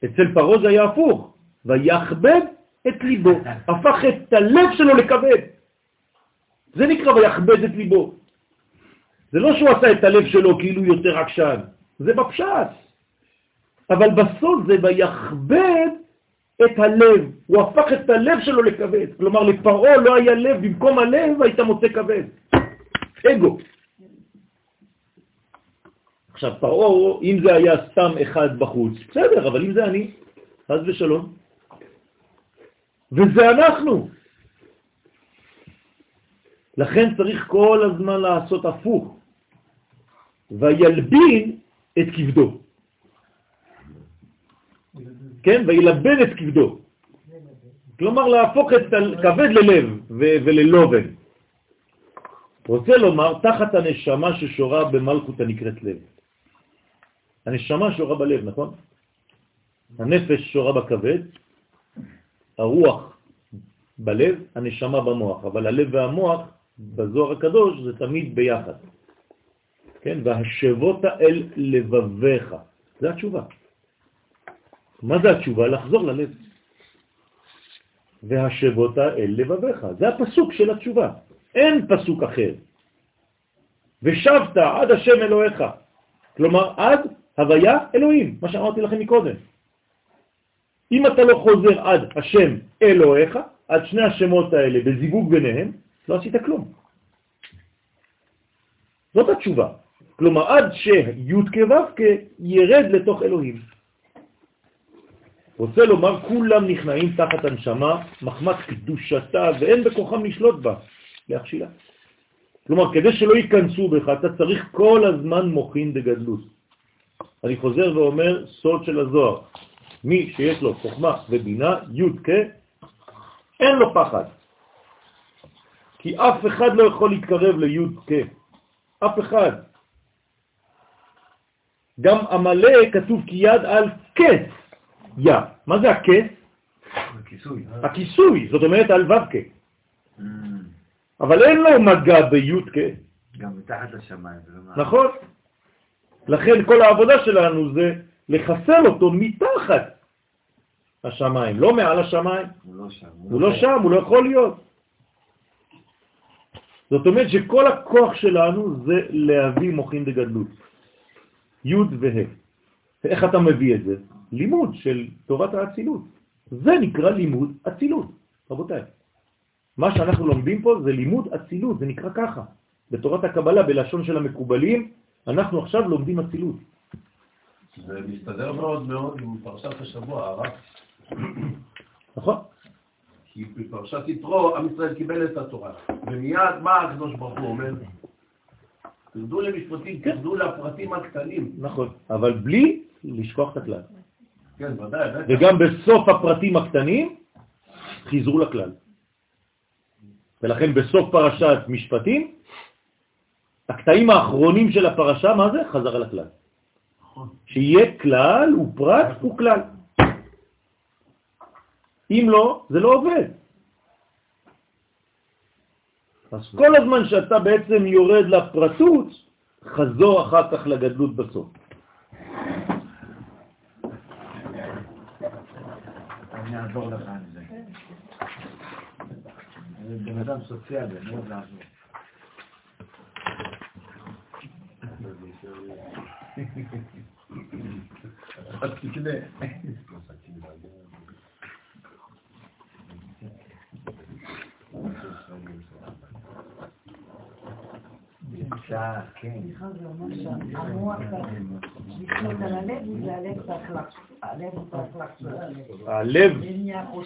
אצל פרעה זה היה הפוך, ויחבד את ליבו, הפך את הלב שלו לכבד. זה נקרא ויחבד את ליבו. זה לא שהוא עשה את הלב שלו כאילו יותר עקשן, זה בפשט. אבל בסוף זה ויחבד את הלב, הוא הפך את הלב שלו לכבד. כלומר, לפרעה לא היה לב, במקום הלב היית מוצא כבד. אגו. עכשיו, פרעה, אם זה היה סתם אחד בחוץ, בסדר, אבל אם זה אני, חס ושלום. וזה אנחנו. לכן צריך כל הזמן לעשות הפוך. וילבין את כבדו. כן? וילבן את כבדו. כלומר, להפוך את הכבד ללב וללובן. רוצה לומר, תחת הנשמה ששורה במלכות הנקראת לב. הנשמה שורה בלב, נכון? הנפש שורה בכבד, הרוח בלב, הנשמה במוח, אבל הלב והמוח בזוהר הקדוש זה תמיד ביחד. כן? והשבות אל לבביך. זה התשובה. מה זה התשובה? לחזור ללב. והשבות אל לבביך. זה הפסוק של התשובה. אין פסוק אחר. ושבת עד השם אלוהיך. כלומר, עד הוויה אלוהים, מה שאמרתי לכם מקודם. אם אתה לא חוזר עד השם אלוהיך, עד שני השמות האלה בזיווג ביניהם, לא עשית כלום. זאת התשובה. כלומר, עד שי' כו' ירד לתוך אלוהים. רוצה לומר, כולם נכנעים תחת הנשמה, מחמת קדושתה, ואין בכוחם לשלוט בה, להכשילה. כלומר, כדי שלא ייכנסו בך, אתה צריך כל הזמן מוכין בגדלות. אני חוזר ואומר, סוד של הזוהר, מי שיש לו חוכמה ובינה, י' כ', אין לו פחד. כי אף אחד לא יכול להתקרב לי' כ', אף אחד. גם עמלה כתוב כי יד על כס יא. מה זה הכס? הכיסוי. הכיסוי, זאת אומרת על ו"ק. Mm. אבל אין לו מגע בי"ק. גם מתחת לשמיים. לא נכון. לכן כל העבודה שלנו זה לחסל אותו מתחת השמיים, לא מעל השמיים. הוא לא שם. הוא לא שם, הוא לא יכול להיות. זאת אומרת שכל הכוח שלנו זה להביא מוחין דגדלות. י' וה'. ואיך אתה מביא את זה? לימוד של תורת האצילות. זה נקרא לימוד אצילות, רבותיי. מה שאנחנו לומדים פה זה לימוד אצילות, זה נקרא ככה. בתורת הקבלה, בלשון של המקובלים, אנחנו עכשיו לומדים אצילות. זה מסתדר מאוד מאוד עם פרשת השבוע, הרב. נכון. כי בפרשת יתרו, עם ישראל קיבל את התורה, ומיד מה הקדוש ברוך הוא אומר? תרדו למשפטים, כן. תרדו לפרטים הקטנים. נכון, אבל בלי לשכוח את הכלל. כן, ודאי, וגם בסוף הפרטים הקטנים, חיזרו לכלל. ולכן בסוף פרשת משפטים, הקטעים האחרונים של הפרשה, מה זה? חזר על הכלל. נכון. שיהיה כלל ופרט וכלל. אם לא, זה לא עובד. אז כל הזמן שאתה בעצם יורד לפרטות, חזור אחר כך לגדלות בסוף. אני אעזור לך על זה. אני בן אדם סוציאלי, אני אוהב לעזור. אז תקנה. קצת, כן. סליחה, זה אומר שהמוח לשלוט על הלב, זה הלב צריך לחשוב. הלב צריך לחשוב. הלב, זה נהיה חושב.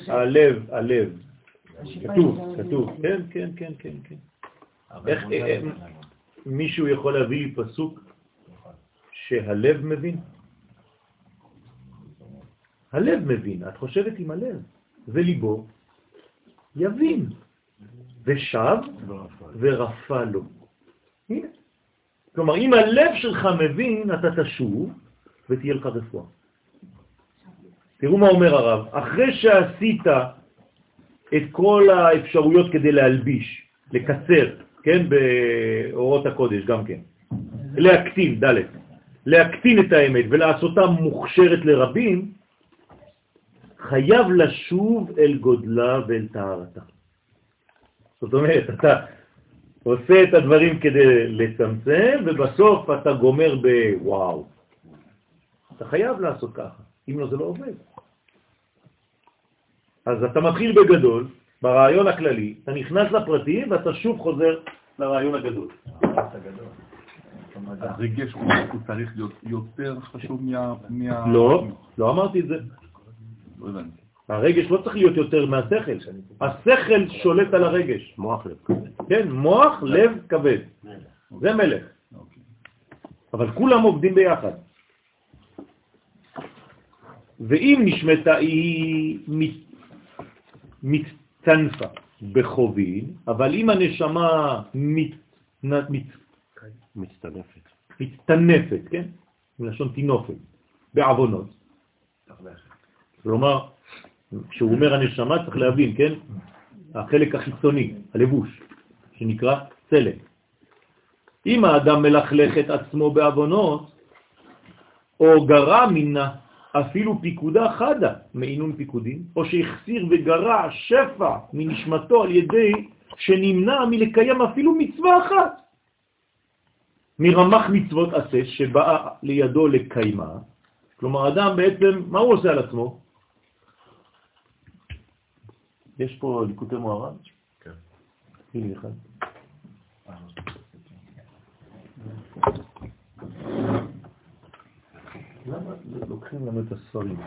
הלב, הלב. השאיפה כתוב, כתוב. כן, כן, כן, כן, כן. איך- מישהו יכול להביא לי פסוק שהלב מבין? הלב מבין, את חושבת עם הלב, וליבו יבין, ושב ורפא לו. הנה. כלומר, אם הלב שלך מבין, אתה תשוב ותהיה לך רפואה. תראו מה אומר הרב, אחרי שעשית את כל האפשרויות כדי להלביש, לקצר, כן, באורות הקודש גם כן, להקטין, ד', להקטין את האמת ולעשותה מוכשרת לרבים, חייב לשוב אל גודלה ואל טהרתה. זאת אומרת, אתה עושה את הדברים כדי לצמצם, ובסוף אתה גומר בוואו. אתה חייב לעשות ככה, אם לא זה לא עובד. אז אתה מתחיל בגדול, ברעיון הכללי, אתה נכנס לפרטים ואתה שוב חוזר לרעיון הגדול. הרגש הוא צריך להיות יותר חשוב מה... לא, לא אמרתי את זה. לא. הרגש לא צריך להיות יותר מהשכל. השכל שולט על הרגש. מוח לב. כן, מוח, לב, כבד. זה מלך. אוקיי. אבל כולם עובדים ביחד. ואם נשמתה היא מת- מתתנפה בחובין, אבל אם הנשמה מת, מצטנפת. מצטנפת, כן? מלשון תינופת, בעוונות. כלומר, כשהוא אומר הנשמה צריך להבין, כן? החלק החיצוני, הלבוש, שנקרא צלם. אם האדם מלכלך את עצמו בעוונות, או גרע מינה אפילו פיקודה חדה מעינון פיקודים, או שהחסיר וגרע שפע מנשמתו על ידי שנמנע מלקיים אפילו מצווה אחת, מרמח מצוות עשה שבאה לידו לקיימה, כלומר אדם בעצם, מה הוא עושה על עצמו? יש פה ליקוטי מוהר"ן? כן. הנה אחד. למה לוקחים לנו את הספרים?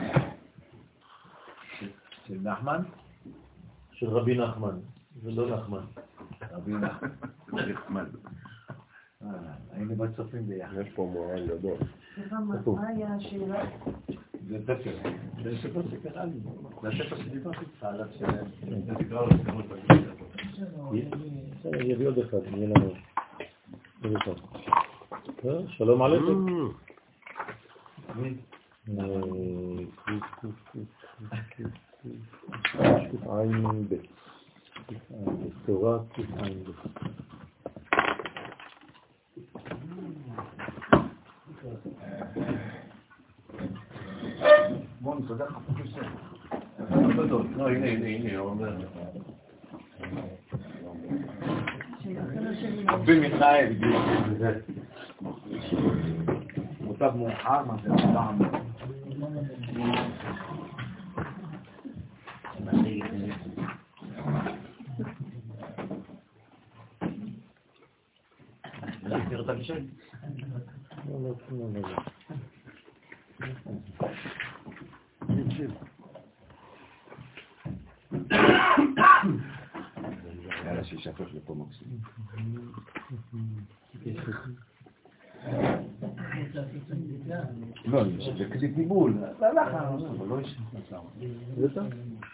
של נחמן? של רבי נחמן, זה לא נחמן. רבי נחמן. אה, היינו בצופים ביחד. יש פה מורן גדול. סליחה, מה היה השאלה? זה ספר. זה ספר שקראנו. זה הספר שדיברתי איתך עליו יביא עוד אחד, יהיה לנו. אה, שלום עליכם. אה, קוף, קוף, קוף, קוף, קוף, קוף, עין ב'. קוף עין ב'. תורה קוף עין ב'. בוא נסדר לך פה כיסא. לא, הנה, הנה, הנה, הוא אומר. שלי רבי מיכאל. מוטב מאוחר, מה זה פעם?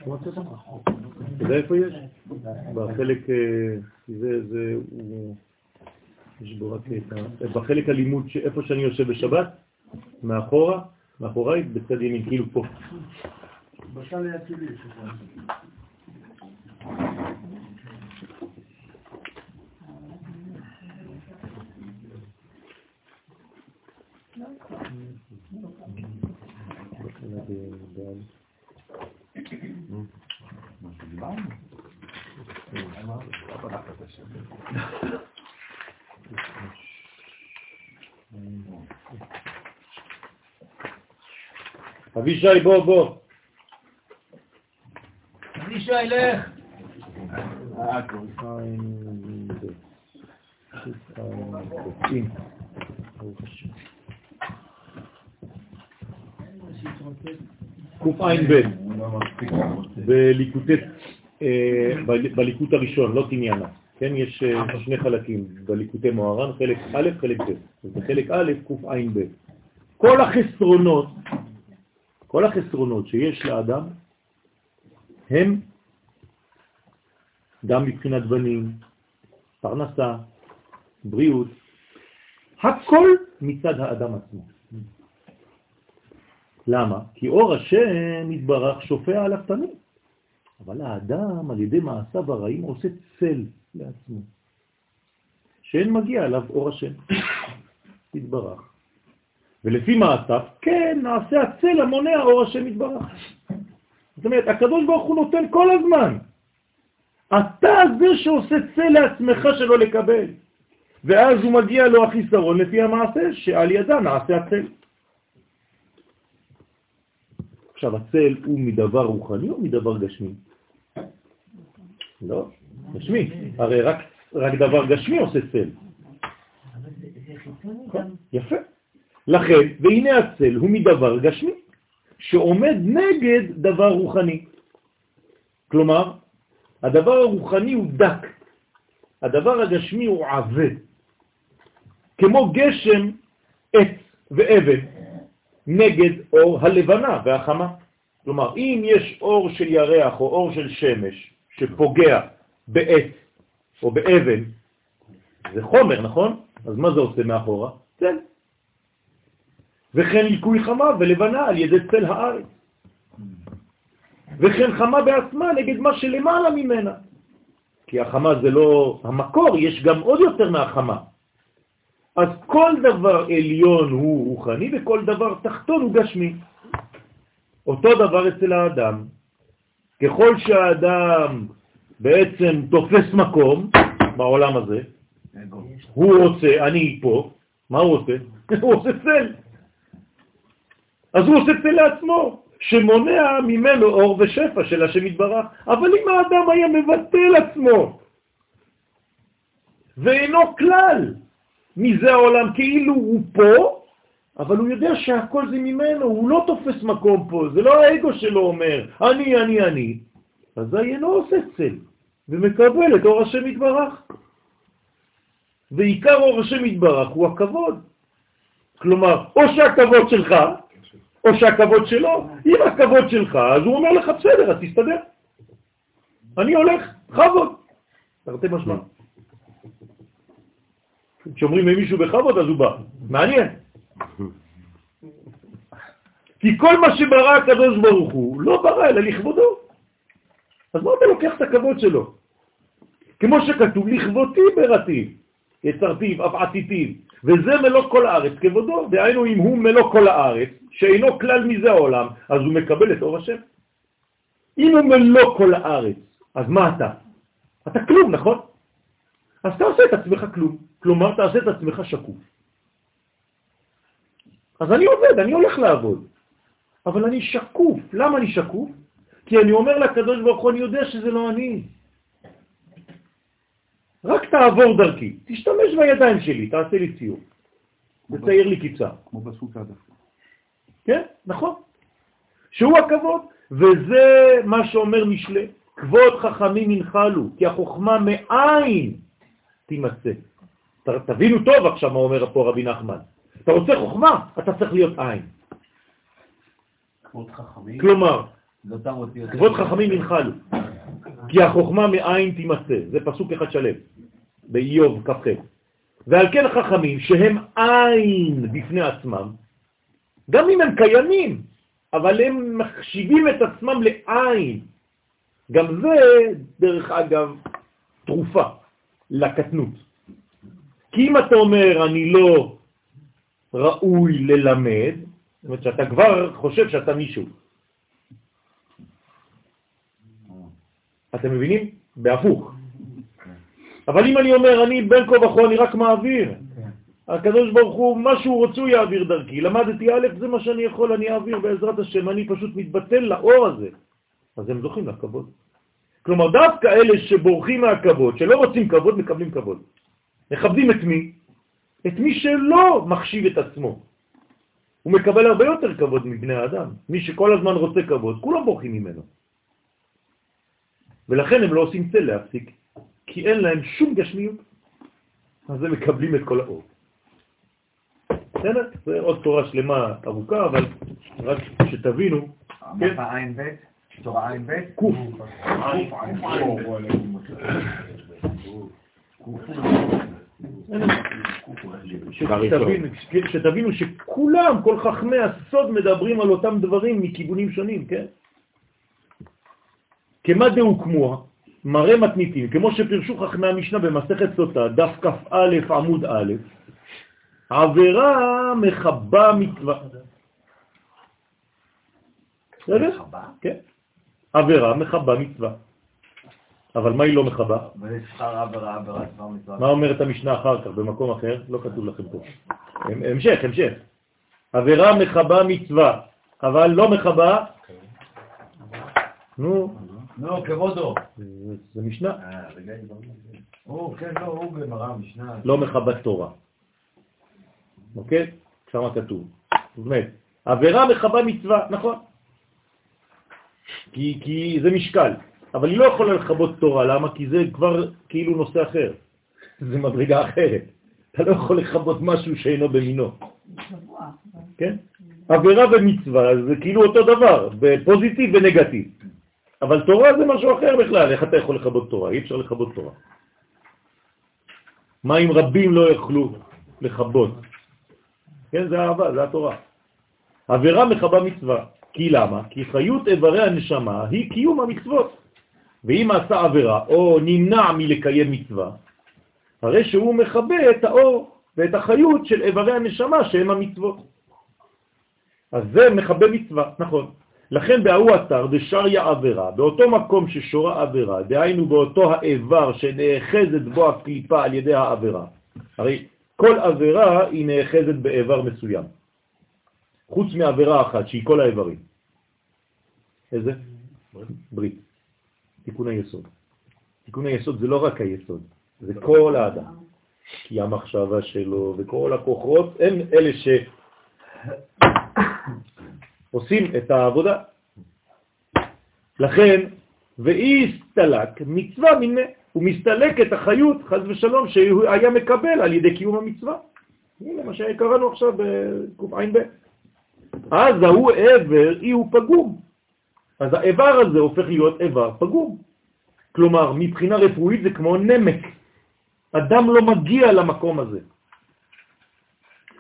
אתה יודע איפה יש? בחלק, אה, זה, זה, יש בו רק את בחלק הלימוד, איפה שאני יושב בשבת, מאחורה, מאחוריי, בצד ימין, כאילו פה. Thank you. אבישי, בוא, בוא. אבישי, לך. Thank you. קע"ב, בליקוט הראשון, לא תניאנה. כן, יש אה, שני חלקים בליקוטי מוהר"ן, חלק א', חלק ב'. בחלק א', קע"ב. כל החסרונות, כל החסרונות שיש לאדם הם גם מבחינת בנים, פרנסה, בריאות, הכל מצד האדם עצמו. למה? כי אור השם מתברך שופע על הפנים. אבל האדם על ידי מעשיו הרעים עושה צל לעצמו, שאין מגיע אליו אור השם, מתברך. ולפי מעשיו, כן, נעשה הצל המונע אור השם מתברך. זאת אומרת, הקדוש ברוך הוא נותן כל הזמן. אתה זה שעושה צל לעצמך שלא לקבל. ואז הוא מגיע לו החיסרון לפי המעשה, שעל ידה נעשה הצל. עכשיו, הצל הוא מדבר רוחני או מדבר גשמי? לא, גשמי. הרי רק, רק דבר גשמי עושה צל. יפה. לכן, והנה הצל הוא מדבר גשמי, שעומד נגד דבר רוחני. כלומר, הדבר הרוחני הוא דק, הדבר הגשמי הוא עבה. כמו גשם, עץ ואבן נגד אור הלבנה והחמה. כלומר, אם יש אור של ירח או אור של שמש שפוגע בעץ או באבן, זה חומר, נכון? אז מה זה עושה מאחורה? צל. וכן ליקוי חמה ולבנה על ידי צל הארץ. וכן חמה בעצמה נגד מה שלמעלה ממנה. כי החמה זה לא המקור, יש גם עוד יותר מהחמה. אז כל דבר עליון הוא רוחני וכל דבר תחתון הוא גשמי. אותו דבר אצל האדם. ככל שהאדם בעצם תופס מקום בעולם הזה, הוא רוצה, אני פה, מה הוא עושה? הוא עושה צל. אז הוא עושה צל לעצמו, שמונע ממנו אור ושפע של השם יתברך. אבל אם האדם היה מבטל עצמו, ואינו כלל מזה העולם, כאילו הוא פה, אבל הוא יודע שהכל זה ממנו, הוא לא תופס מקום פה, זה לא האגו שלו אומר, אני, אני, אני. אז אינו עושה צל, ומקבל את אור השם יתברך. ועיקר אור השם יתברך הוא הכבוד. כלומר, או שהכבוד שלך, או שהכבוד שלו. אם הכבוד שלך, אז הוא אומר לך, בסדר, אז תסתדר. אני הולך, חבוד. תרתי משמע. כשאומרים למישהו בכבוד, אז הוא בא. מעניין. כי כל מה שברא הקדוש ברוך הוא, לא ברא אלא לכבודו. אז מה אתה לוקח את הכבוד שלו? כמו שכתוב, לכבותי בראתי, יצרתיו, אף עתיתיו, וזה מלוא כל הארץ כבודו, דהיינו אם הוא מלוא כל הארץ, שאינו כלל מזה העולם, אז הוא מקבל את אור השם. אם הוא מלוא כל הארץ, אז מה אתה? אתה כלום, נכון? אז תעשה את עצמך כלום. כלומר, תעשה את עצמך שקוף. אז אני עובד, אני הולך לעבוד. אבל אני שקוף. למה אני שקוף? כי אני אומר לקדוש ברוך הוא, אני יודע שזה לא אני. רק תעבור דרכי, תשתמש בידיים שלי, תעשה לי ציור. תצייר לי קיצה. כמו בסוכה דווקא. כן, נכון. שהוא הכבוד, וזה מה שאומר משלה. כבוד חכמים ינחלו, כי החוכמה מאין תימצא. תבינו טוב עכשיו מה אומר פה רבי נחמן. אתה רוצה חוכמה, אתה צריך להיות עין. כבוד חכמים. כלומר, כבוד חכמים ינחלו, כי החוכמה מאין תימצא. זה פסוק אחד שלם, באיוב כ"ח. ועל כן החכמים, שהם עין בפני עצמם, גם אם הם קיימים, אבל הם מחשיבים את עצמם לעין. גם זה, דרך אגב, תרופה לקטנות. כי אם אתה אומר, אני לא ראוי ללמד, זאת אומרת שאתה כבר חושב שאתה מישהו. אתם מבינים? בהפוך. אבל אם אני אומר, אני בין כה וכה, אני רק מעביר, הקדוש ברוך הוא, מה שהוא רוצה הוא יעביר דרכי. למדתי א', זה מה שאני יכול, אני אעביר בעזרת השם, אני פשוט מתבטל לאור הזה. אז הם זוכים לכבוד. כלומר, דווקא אלה שבורחים מהכבוד, שלא רוצים כבוד, מקבלים כבוד. מכבדים את מי? את מי שלא מחשיב את עצמו. הוא מקבל הרבה יותר כבוד מבני האדם. מי שכל הזמן רוצה כבוד, כולם בורחים ממנו. ולכן הם לא עושים צל להפסיק, כי אין להם שום גשמיות. אז הם מקבלים את כל האור. בסדר? זה עוד תורה שלמה ארוכה, אבל רק שתבינו. כן? תורה. שתבינו שכולם, כל חכמי הסוד מדברים על אותם דברים מכיוונים שונים, כן? כמה דהוקמו, מראה מתניתים, כמו שפרשו חכמי המשנה במסכת סוטה, דף כ"א עמוד א', עבירה מחבה מצווה. בסדר? כן. עבירה מחבה מצווה. אבל מה היא לא מחבה? מה אומרת המשנה אחר כך, במקום אחר? לא כתוב לכם פה. המשך, המשך. עבירה מחבה מצווה, אבל לא מחבה... נו. נו, כבודו. זה משנה. כן, לא, גמרא, משנה. לא מחבת תורה. אוקיי? שם כתוב. זאת אומרת, עבירה מחבה מצווה, נכון. כי, כי זה משקל. אבל היא לא יכולה לכבות תורה, למה? כי זה כבר כאילו נושא אחר. זה מדרגה אחרת. אתה לא יכול לכבות משהו שאינו במינו. כן? עבירה ומצווה זה כאילו אותו דבר, בפוזיטיב ונגטיב. אבל תורה זה משהו אחר בכלל, איך אתה יכול לכבות תורה? אי אפשר לכבות תורה. מה אם רבים לא יכלו לכבות? כן, זה אהבה, זה התורה. עבירה מחבה מצווה. כי למה? כי חיות איברי הנשמה היא קיום המצוות. ואם עשה עבירה או נמנע מלקיים מצווה, הרי שהוא מכבה את האור ואת החיות של איברי הנשמה שהם המצוות. אז זה מכבה מצווה, נכון. לכן בהוא אתר דשריה עבירה, באותו מקום ששורה עבירה, דהיינו באותו האיבר שנאחזת בו הקליפה על ידי העבירה. הרי כל עבירה היא נאחזת באיבר מסוים, חוץ מעבירה אחת שהיא כל האיברים. איזה? ברית. תיקון היסוד. תיקון היסוד זה לא רק היסוד, זה כל האדם. כי המחשבה שלו וכל הכוחות הם אלה שעושים את העבודה. לכן, ואי הסתלק מצווה מיני, הוא מסתלק את החיות, חז ושלום, שהוא היה מקבל על ידי קיום המצווה. הנה מה שקראנו עכשיו בק"ע אז ההוא עבר, אי הוא פגום. אז האיבר הזה הופך להיות איבר פגום. כלומר, מבחינה רפואית זה כמו נמק. אדם לא מגיע למקום הזה.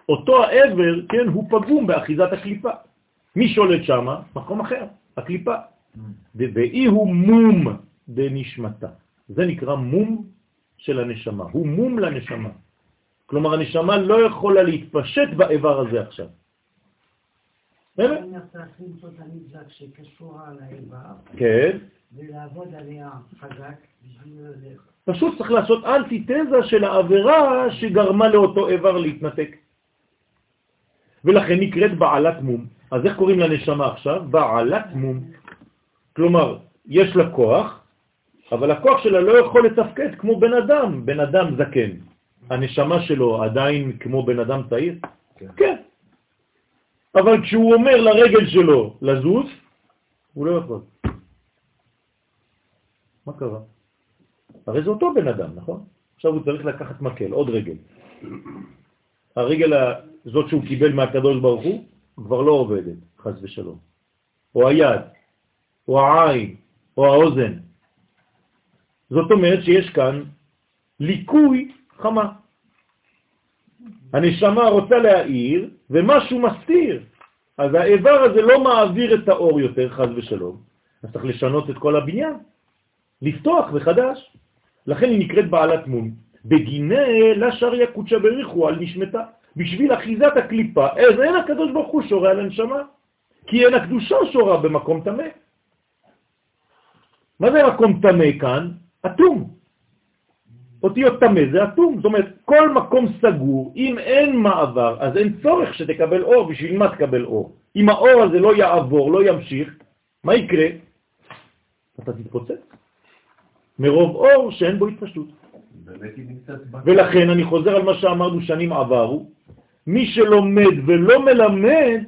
אותו העבר, כן, הוא פגום באחיזת הקליפה. מי שולט שם? מקום אחר, הקליפה. ואי הוא מום בנשמתה. זה נקרא מום של הנשמה. הוא מום לנשמה. כלומר, הנשמה לא יכולה להתפשט באיבר הזה עכשיו. כן. ולעבוד עליה חזק פשוט צריך לעשות אנטיתזה של העבירה שגרמה לאותו איבר להתנתק. ולכן נקראת בעלת מום. אז איך קוראים לנשמה עכשיו? בעלת מום. כלומר, יש לה כוח, אבל הכוח שלה לא יכול לתפקד כמו בן אדם, בן אדם זקן. הנשמה שלו עדיין כמו בן אדם צעיר? כן. כן. אבל כשהוא אומר לרגל שלו לזוז, הוא לא יכול. מה קרה? הרי זה אותו בן אדם, נכון? עכשיו הוא צריך לקחת מקל, עוד רגל. הרגל הזאת שהוא קיבל מהקדוש ברוך הוא כבר לא עובדת, חס ושלום. או היד, או העין, או האוזן. זאת אומרת שיש כאן ליקוי חמה. הנשמה רוצה להאיר, ומשהו מסתיר. אז האיבר הזה לא מעביר את האור יותר, חז ושלום. אז צריך לשנות את כל הבניין, לפתוח מחדש. לכן היא נקראת בעלת מום. בגיני לשריה קודשה בריחו על נשמתה. בשביל אחיזת הקליפה, אז אין הקדוש ברוך הוא שורה על הנשמה. כי אין הקדושה שורה במקום תמה. מה זה מקום תמה כאן? אטום. אותיות תמה זה אטום, זאת אומרת, כל מקום סגור, אם אין מעבר, אז אין צורך שתקבל אור, בשביל מה תקבל אור? אם האור הזה לא יעבור, לא ימשיך, מה יקרה? אתה תתפוצץ. מרוב אור שאין בו התפשטות. ולכן אני חוזר על מה שאמרנו שנים עברו, מי שלומד ולא מלמד,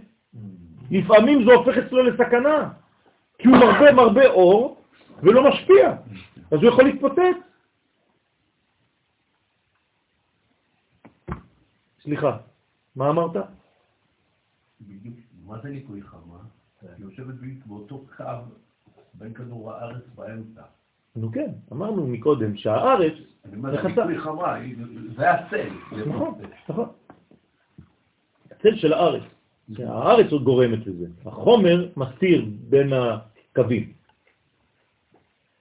לפעמים זה הופך אצלו לסכנה, כי הוא מרבה מרבה אור ולא משפיע, אז הוא יכול להתפוצץ. סליחה, מה אמרת? בדיוק, מה זה ניקוי חמה? היא יושבת באותו קו בין כדור הארץ באמצע. נו כן, אמרנו מקודם שהארץ אני אומר, ניקוי חמה, זה הצל. נכון, נכון. הצל של הארץ. הארץ עוד גורמת לזה. החומר מסתיר בין הקווים.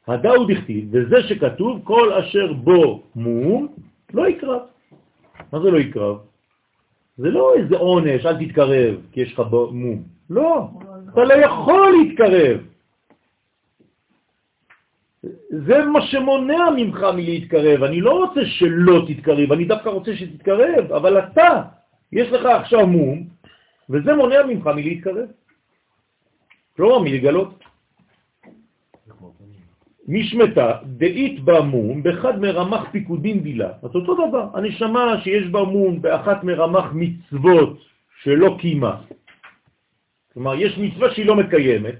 הדאו דכתיב, וזה שכתוב, כל אשר בו מום, לא יקרב. מה זה לא יקרב? זה לא איזה עונש, אל תתקרב, כי יש לך מום. לא, אתה לא יכול להתקרב. זה מה שמונע ממך מלהתקרב. אני לא רוצה שלא תתקרב, אני דווקא רוצה שתתקרב, אבל אתה, יש לך עכשיו מום, וזה מונע ממך מלהתקרב. כלומר, מלגלות. משמתה דאית במום באחד מרמח פיקודים בילה. אז אותו דבר, הנשמה שיש בה באחת מרמח מצוות שלא קימה. כלומר, יש מצווה שהיא לא מקיימת,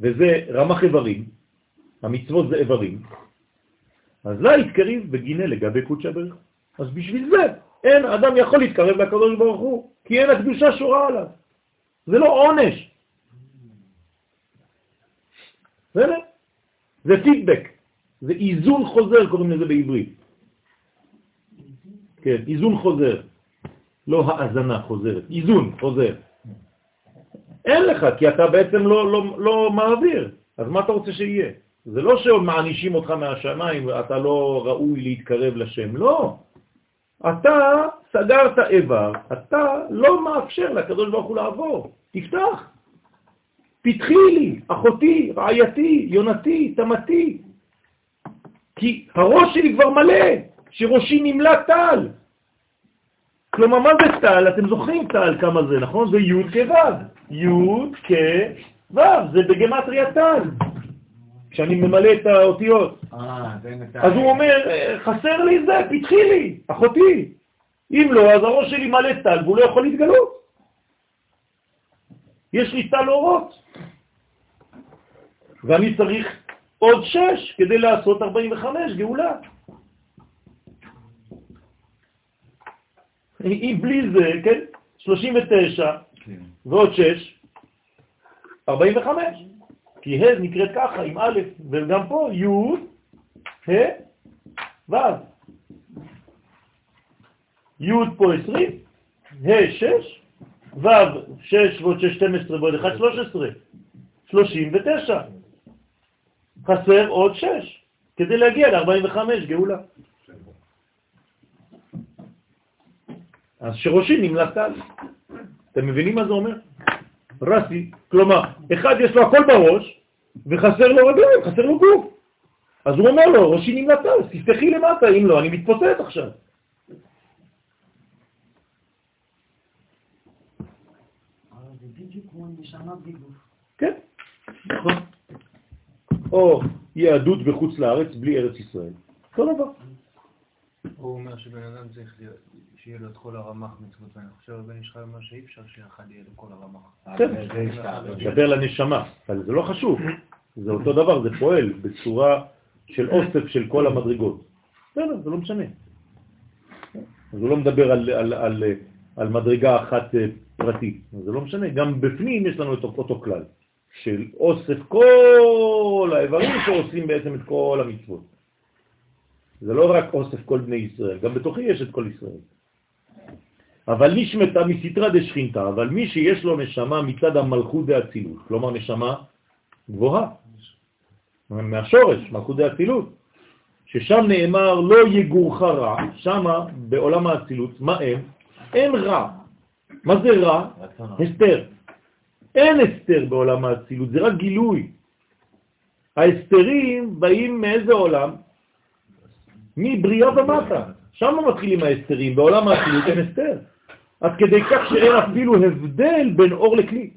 וזה רמח איברים, המצוות זה איברים, אז לה יתקריב בגינה לגבי קודשא בריך. אז בשביל זה אין אדם יכול להתקרב לקדוש ברוך הוא, כי אין הקדושה שורה עליו. זה לא עונש. בסדר? זה פידבק, זה איזון חוזר, קוראים לזה בעברית. כן, איזון חוזר, לא האזנה חוזרת, איזון חוזר. אין לך, כי אתה בעצם לא, לא, לא מעביר, אז מה אתה רוצה שיהיה? זה לא שמענישים אותך מהשמיים ואתה לא ראוי להתקרב לשם, לא. אתה סגרת איבר, אתה לא מאפשר לקדוש ברוך הוא לעבור. תפתח. פתחי לי, אחותי, רעייתי, יונתי, תמתי. כי הראש שלי כבר מלא, שראשי נמלא טל. כלומר, מה זה טל? אתם זוכרים טל כמה זה, נכון? זה י' כו'. י' כו', זה בגמטריה טל. כשאני ממלא את האותיות. אה, אז הוא אומר, חסר לי זה, פתחי לי, אחותי. אם לא, אז הראש שלי מלא טל והוא לא יכול להתגלות. יש לי טל אורות. ואני צריך עוד שש כדי לעשות 45 גאולה. אם בלי זה, כן, 39 כן. ועוד 6, 45. כי ה' נקראת ככה, עם א', וגם פה י', ה', ו'. י' פה 20, ה' 6, ו' 6 ועוד 6, 12 ועוד 1, 13, 39. חסר עוד 6 כדי להגיע ל-45 גאולה. אז שראשי נמלט על. אתם מבינים מה זה אומר? רסי, כלומר, אחד יש לו הכל בראש, וחסר לו רגליים, חסר לו גוף. אז הוא אומר לו, ראשי נמלטה, תפתחי למטה, אם לא, אני מתפוצץ עכשיו. כן, נכון. או יהדות בחוץ לארץ בלי ארץ ישראל. אותו דבר. הוא אומר שבן אדם צריך שיהיה לו את כל הרמ"ח מצוות, ואני חושב רבן איש חי אומר שאי אפשר שאחד יהיה לו כל הרמ"ח. כן, מדבר לנשמה, אבל זה לא חשוב, זה אותו דבר, זה פועל בצורה של אוסף של כל המדרגות. בסדר, זה לא משנה. אז הוא לא מדבר על, על, מדרגה אחת אה, פרטית, זה לא משנה, גם בפנים יש לנו את אותו כלל, של אוסף כל האיברים שעושים בעצם את כל המצוות. זה לא רק אוסף כל בני ישראל, גם בתוכי יש את כל ישראל. אבל נשמתה מסתרה דשכינתה, אבל מי שיש לו נשמה מצד המלכות דאצילות, כלומר נשמה גבוהה, מהשורש, מלכות דאצילות, ששם נאמר לא יגורך רע, שמה בעולם האצילות, מה אין? אין רע. מה זה רע? הסתר. אין הסתר בעולם האצילות, זה רק גילוי. ההסתרים באים מאיזה עולם? מבריאה ומטה. שם מתחילים ההסתרים, בעולם האצילות אין הסתר. עד כדי כך שאין אפילו הבדל בין אור לכלי.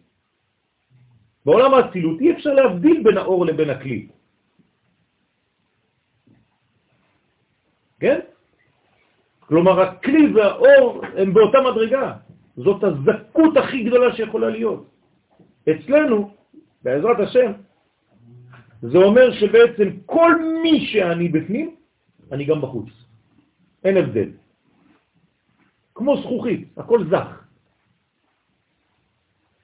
בעולם האצילות אי אפשר להבדיל בין האור לבין הכלי. כן? כלומר, הכלי והאור הם באותה מדרגה. זאת הזכות הכי גדולה שיכולה להיות. אצלנו, בעזרת השם, זה אומר שבעצם כל מי שאני בפנים, אני גם בחוץ. אין הבדל. כמו זכוכית, הכל זך.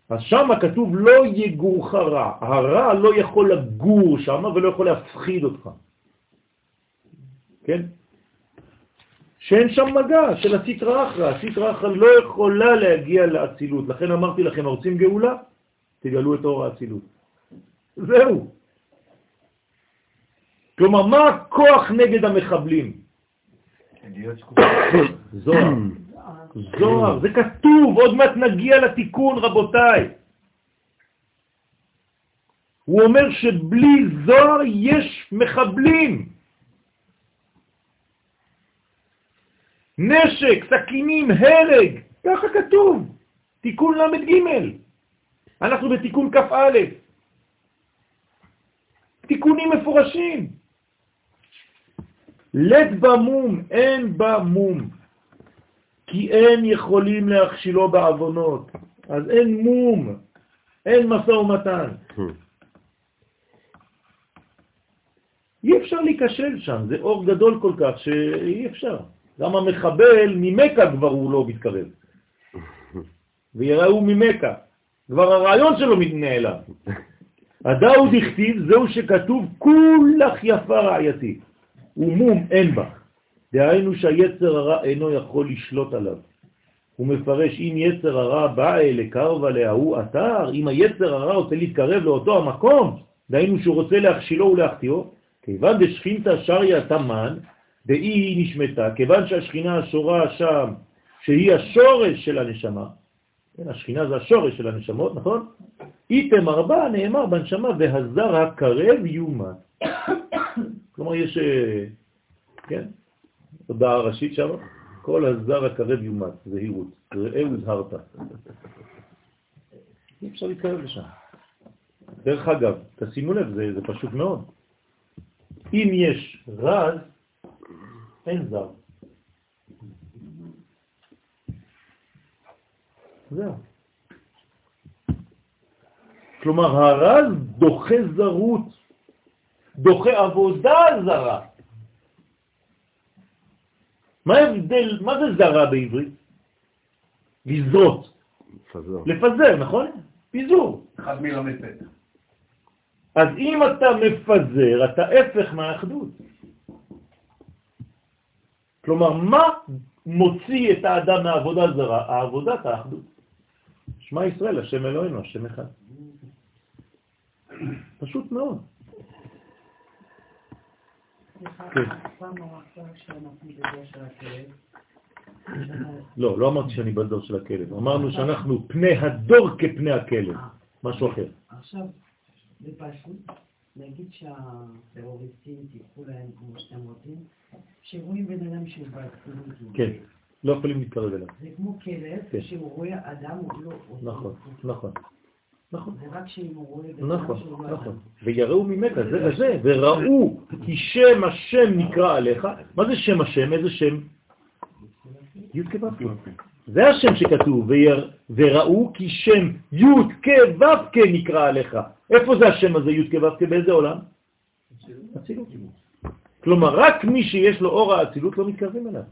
אז שם כתוב לא יגורך רע. הרע לא יכול לגור שם ולא יכול להפחיד אותך. כן? שאין שם מגע של הסטרא אחרא. הסטרא אחרא לא יכולה להגיע לאצילות. לכן אמרתי לכם, רוצים גאולה? תגלו את אור האצילות. זהו. כלומר, מה הכוח נגד המחבלים? זוהר. זוהר, זה כתוב, עוד מעט נגיע לתיקון, רבותיי. הוא אומר שבלי זוהר יש מחבלים. נשק, סכינים, הרג, ככה כתוב, תיקון ל"ג. אנחנו בתיקון כ"א. תיקונים מפורשים. לד במום, אין במום, כי אין יכולים להכשילו בעוונות. אז אין מום, אין מסע ומתן. אי אפשר להיכשל שם, זה אור גדול כל כך שאי אפשר. גם המחבל ממכה כבר הוא לא מתקרב. ויראו ממכה. כבר הרעיון שלו נעלם. הדאוד הכתיב, זהו שכתוב, כולך יפה רעייתי, ומום אין בה. דהיינו שהיצר הרע אינו יכול לשלוט עליו. הוא מפרש, אם יצר הרע בא אלה קרבה להוא אתר, אם היצר הרע רוצה להתקרב לאותו המקום, דהיינו שהוא רוצה להכשילו ולהחטיאו, כיוון דשכינתא שריה תמן, דאי נשמתה, כיוון שהשכינה השורה שם, שהיא השורש של הנשמה, כן, השכינה זה השורש של הנשמות, נכון? איתם ארבע נאמר בנשמה, והזר הקרב יומת. כלומר, יש, אה, כן, הודעה ראשית שם, כל הזר הקרב יומת, זהירות, ראה וזהרת. אי אפשר להתקרב לשם. דרך אגב, תשימו לב, זה, זה פשוט מאוד. אם יש רז, אין זר. זהו. כלומר, הרז דוחה זרות, דוחה עבודה זרה. מה ההבדל, מה זה זרה בעברית? לזרות. לפזר. לפזר, נכון? פיזור. אחד מלמד פתח. אז אם אתה מפזר, אתה הפך מהאחדות. כלומר, מה מוציא את האדם מהעבודה זרה? העבודת האחדות. שמע ישראל, השם אלוהינו, השם אחד. פשוט מאוד. כן. לא, לא אמרתי שאני בדור של הכלב, אמרנו שאנחנו פני הדור כפני הכלב, משהו אחר. עכשיו, זה פשוט, נגיד שהטרוריסטים תיקחו להם כמו שאתם רוצים, שרואים בן אדם שהוא באקסידנטים. כן, לא יכולים להתקרב אליו. זה כמו כלב, כן. שהוא רואה אדם, הוא לא... נכון, נכון. נכון. זה רק שאם הוא רואה בן אדם שהוא לא נכון. ויראו ממך, זה וזה, וראו כי שם השם נקרא עליך. מה זה שם השם? איזה שם? י' כו' זה השם שכתוב, וראו כי שם י' כו' נקרא עליך. איפה זה השם הזה י' כו' באיזה עולם? אצילות. כלומר, רק מי שיש לו אור האצילות לא מתקרבים אליו.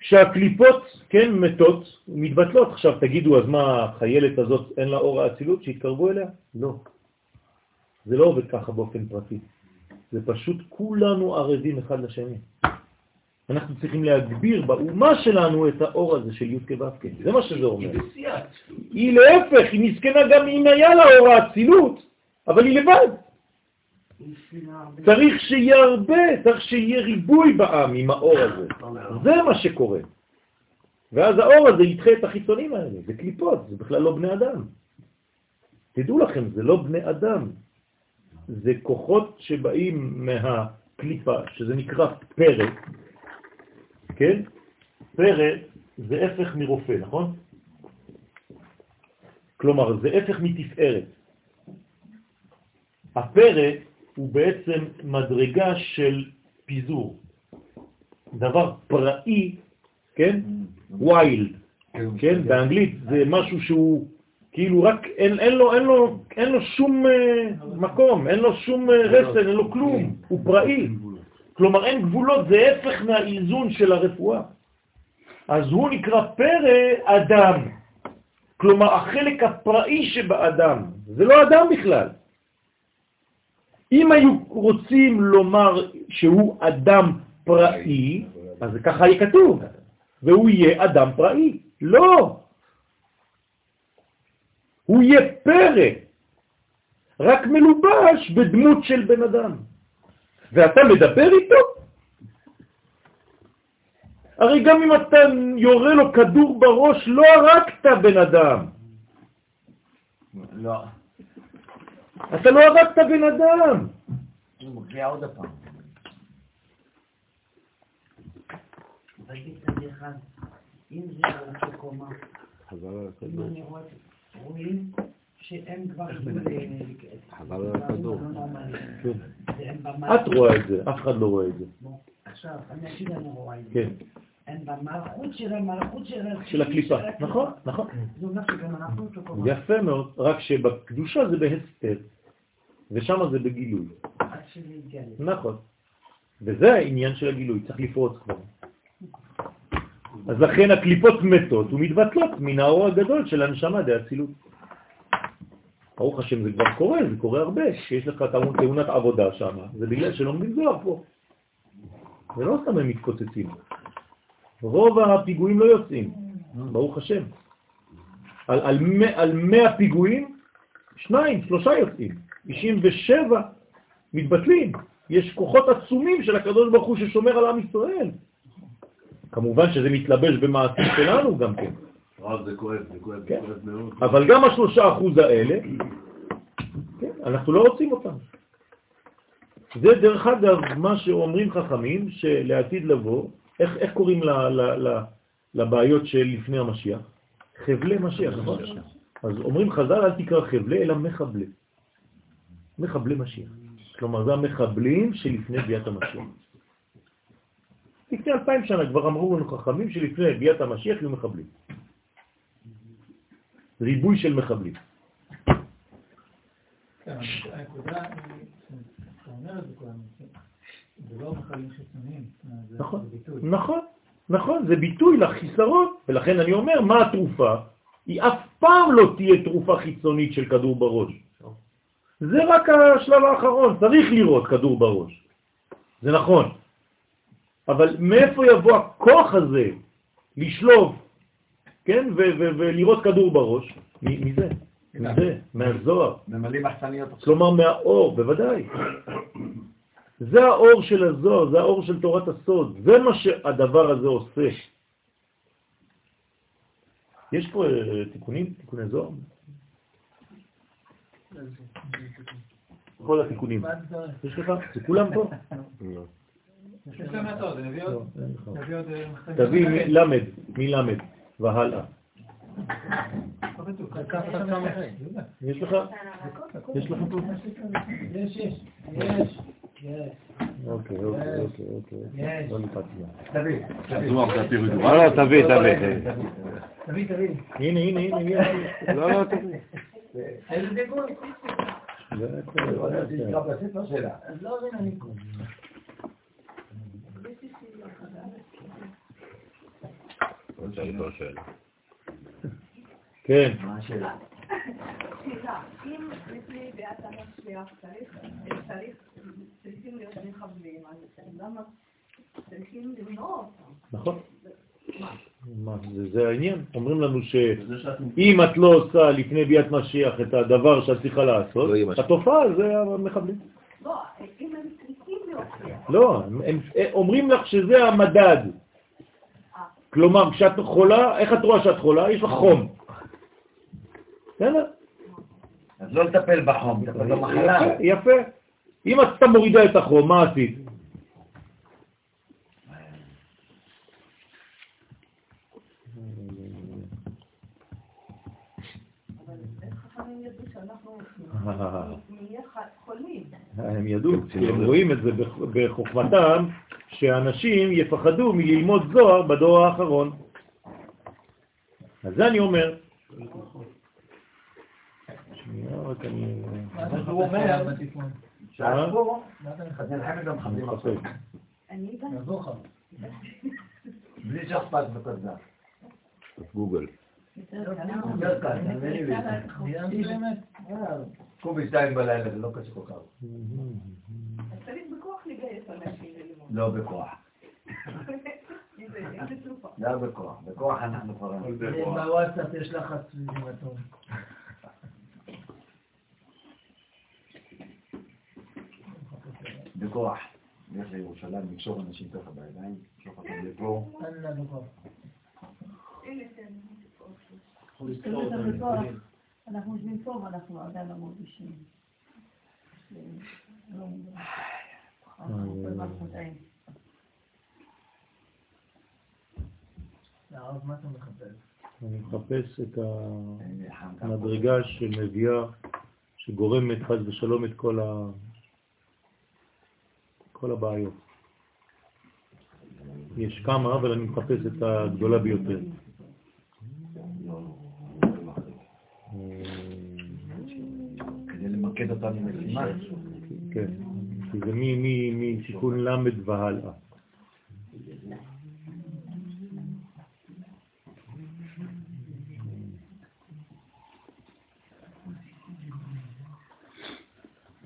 שהקליפות, כן, מתות, מתבטלות. עכשיו תגידו, אז מה, החיילת הזאת אין לה אור האצילות, שיתקרבו אליה? לא. זה לא עובד ככה באופן פרטי. זה פשוט כולנו ערבים אחד לשני. אנחנו צריכים להגביר באומה שלנו את האור הזה של י' כו' זה מה שזה אומר. היא להפך, היא מסכנה גם אם היה לה אור האצילות, אבל היא לבד. צריך שיהיה הרבה, צריך שיהיה ריבוי בעם עם האור הזה. זה מה שקורה. ואז האור הזה ידחה את החיצונים האלה, זה קליפות, זה בכלל לא בני אדם. תדעו לכם, זה לא בני אדם. זה כוחות שבאים מהקליפה, שזה נקרא פרא, כן? פרא זה הפך מרופא, נכון? כלומר, זה הפך מתפארת. הפרא הוא בעצם מדרגה של פיזור. דבר פראי, כן? ויילד, כן? באנגלית זה משהו שהוא כאילו רק, אין, אין, לו, אין, לו, אין לו שום uh, מקום, אין לו שום uh, רסן, אין לו כלום, הוא פראי. כלומר אין גבולות, זה הפך מהאיזון של הרפואה. אז הוא נקרא פרא אדם. כלומר, החלק הפראי שבאדם, זה לא אדם בכלל. אם היו רוצים לומר שהוא אדם פראי, אז ככה יהיה כתוב, והוא יהיה אדם פראי. לא! הוא יהיה פרא, רק מלובש בדמות של בן אדם. ואתה מדבר איתו? הרי גם אם אתה יורה לו כדור בראש, לא הרגת בן אדם. לא. אתה לא הרגת בן אדם. הוא מגיע עוד הפעם. אם זה על קומה, אם אני רואה, רואים שהם כבר חבל על הכדור. את רואה את זה, אף אחד לא רואה את זה. עכשיו, אני אגיד אני רואה את זה. כן, הם במלכות של המלכות של של הקליפה. נכון, נכון. זה אומר שגם אנחנו אותו קומה. יפה מאוד, רק שבקדושה זה בהסתר, ושם זה בגילוי. נכון. וזה העניין של הגילוי, צריך לפרוץ כבר. אז לכן הקליפות מתות ומתבטלות מן האור הגדול של הנשמה דאצילות. ברוך השם זה כבר קורה, זה קורה הרבה, שיש לך תאונת עבודה שם, זה בגלל שלומדים זוהר פה. זה לא סתם הם מתקוצצים. רוב הפיגועים לא יוצאים, ברוך השם. על, על, על 100 פיגועים, שניים, שלושה יוצאים. 97 מתבטלים. יש כוחות עצומים של הקדוש ברוך הוא ששומר על עם ישראל. כמובן שזה מתלבש במעשים שלנו גם כן. זה כואב, זה כואב, זה כן. כואב מאוד. אבל גם השלושה אחוז האלה, כן, אנחנו לא רוצים אותם. זה דרך אגב מה שאומרים חכמים, שלעתיד לבוא, איך, איך קוראים ל, ל, ל, לבעיות של לפני המשיח? חבלי משיח, נכון? אז אומרים חז"ל, אל תקרא חבלי, אלא מחבלי. מחבלי משיח. כלומר, זה המחבלים שלפני ביאת המשיח. לפני אלפיים שנה כבר אמרו לנו חכמים שלפני ביאת המשיח יהיו מחבלים. ריבוי של מחבלים. כן, הנקודה היא, אתה אומר את זה כולנו, זה לא מחלים חיצוניים, זה נכון, זה ביטוי. נכון, נכון, זה ביטוי לחיסרון, ולכן אני אומר, מה התרופה? היא אף פעם לא תהיה תרופה חיצונית של כדור בראש. זה רק השלב האחרון, צריך לראות כדור בראש. זה נכון. אבל מאיפה יבוא הכוח הזה לשלוב, כן, ולראות כדור בראש? מ- מזה, מזה, מהזוהר. ממלאים מחסניות. כלומר מהאור, בוודאי. זה האור של הזוהר, זה האור של תורת הסוד, זה מה שהדבר הזה עושה. יש פה אה, תיקונים, תיקוני זוהר? כל התיקונים. יש לך? זה כולם פה? לא. תביא עוד אה. תביא מלמד, מלמד והלאה. לא. יש לך? יש לך פה? יש, יש, יש, יש, אוקיי, אוקיי, אוקיי, אוקיי. יש. לא נפצתי. תביא, תביא. לא, לא, תביא, תביא, תביא. תביא. הנה, הנה, הנה, הנה. לא, לא, תביא. איזה דיבור? שלה. אז לא מבין אני פה. כן. מה השאלה? סליחה, אם לפני ביאת המשיח צריך, צריך, צריכים להיות מחבלים, אז למה צריכים למנוע אותם? נכון. מה, זה, זה העניין. אומרים לנו שאם את לא עושה לפני ביאת משיח את הדבר שאת צריכה לעשות, לא. התופעה זה המחבלים. לא, אם הם צריכים להוכיח. לא, אומרים לך שזה המדד. כלומר, כשאת חולה, איך את רואה שאת חולה? יש לך חום. בסדר? אז לא לטפל בחום, לטפל במחלה. יפה, יפה. אם את סתם מורידה את החום, מה עשית? חולמים? הם ידעו, כי הם רואים את זה בח- בחוכמתם, שאנשים יפחדו מללמוד זוהר בדור האחרון. אז זה אני אומר. שנייה, רק אני... הוא אומר-. בלי שכפ"ץ וכזה. גוגל. יותר קל. יותר קל, תאמיני לי. סיימתי באמת? אה, קומי שתיים בלילה, זה לא קשה כל כך. אז צריך בכוח לגייס אנשים. לא בכוח. לא בכוח. בכוח אנחנו כבר... בוואטסאפ יש לחץ סביבי מתון. בכוח. לך לירושלים, לקשור אנשים ככה בידיים, לקשור אותם לפה. אין לנו כוח. הנה, כן. את זה בכוח. אנחנו יושבים פה ואנחנו עדיין לא מרגישים. אני מחפש את ככה. המדרגה שמביאה, שגורמת חס ושלום את כל ה... כל הבעיות. יש כמה, אבל אני מחפש את הגדולה ביותר. כדי למקד אותנו משימה. כן, זה מ- מ- מתיקון ל' והלאה.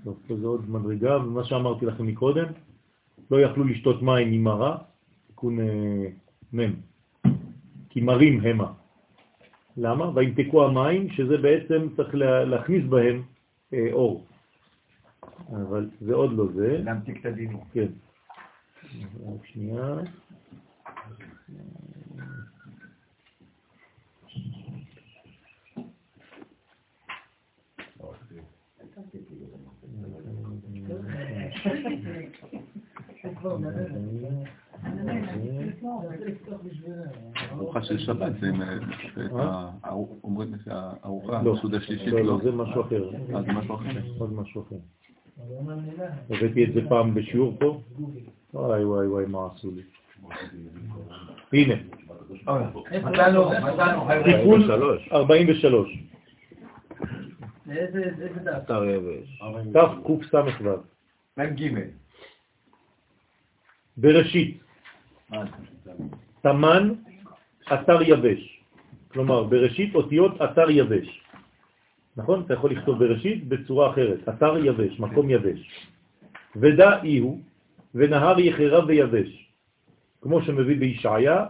טוב, פה זה עוד מדרגה, ומה שאמרתי לכם מקודם, לא יכלו לשתות מים עם מרה, תיקון אה, מ', כי מרים המה. למה? וימתקו המים, שזה בעצם צריך לה- להכניס בהם אה, אור. אבל זה עוד לא זה. להמתיק את הדינים. כן. רק שנייה. ארוחה של שבת, זה אה, אומרים את הארוחה, לא, הסעודה השלישית, לא, לא. לא, זה משהו אחר. אה, זה משהו אחר. עוד משהו אחר. הבאתי את זה פעם בשיעור פה. וואי וואי וואי, מה עשו לי. הנה. תיקון 43. 43, לאיזה איזה דף? תקס"ו, מ"ג. בראשית, מה תמן, אתר יבש. כלומר, בראשית אותיות אתר יבש. נכון? אתה יכול לכתוב בראשית בצורה אחרת. אתר יבש, מקום יבש. ודע אי הוא, ונהר יחרב ויבש. כמו שמביא בישעיה,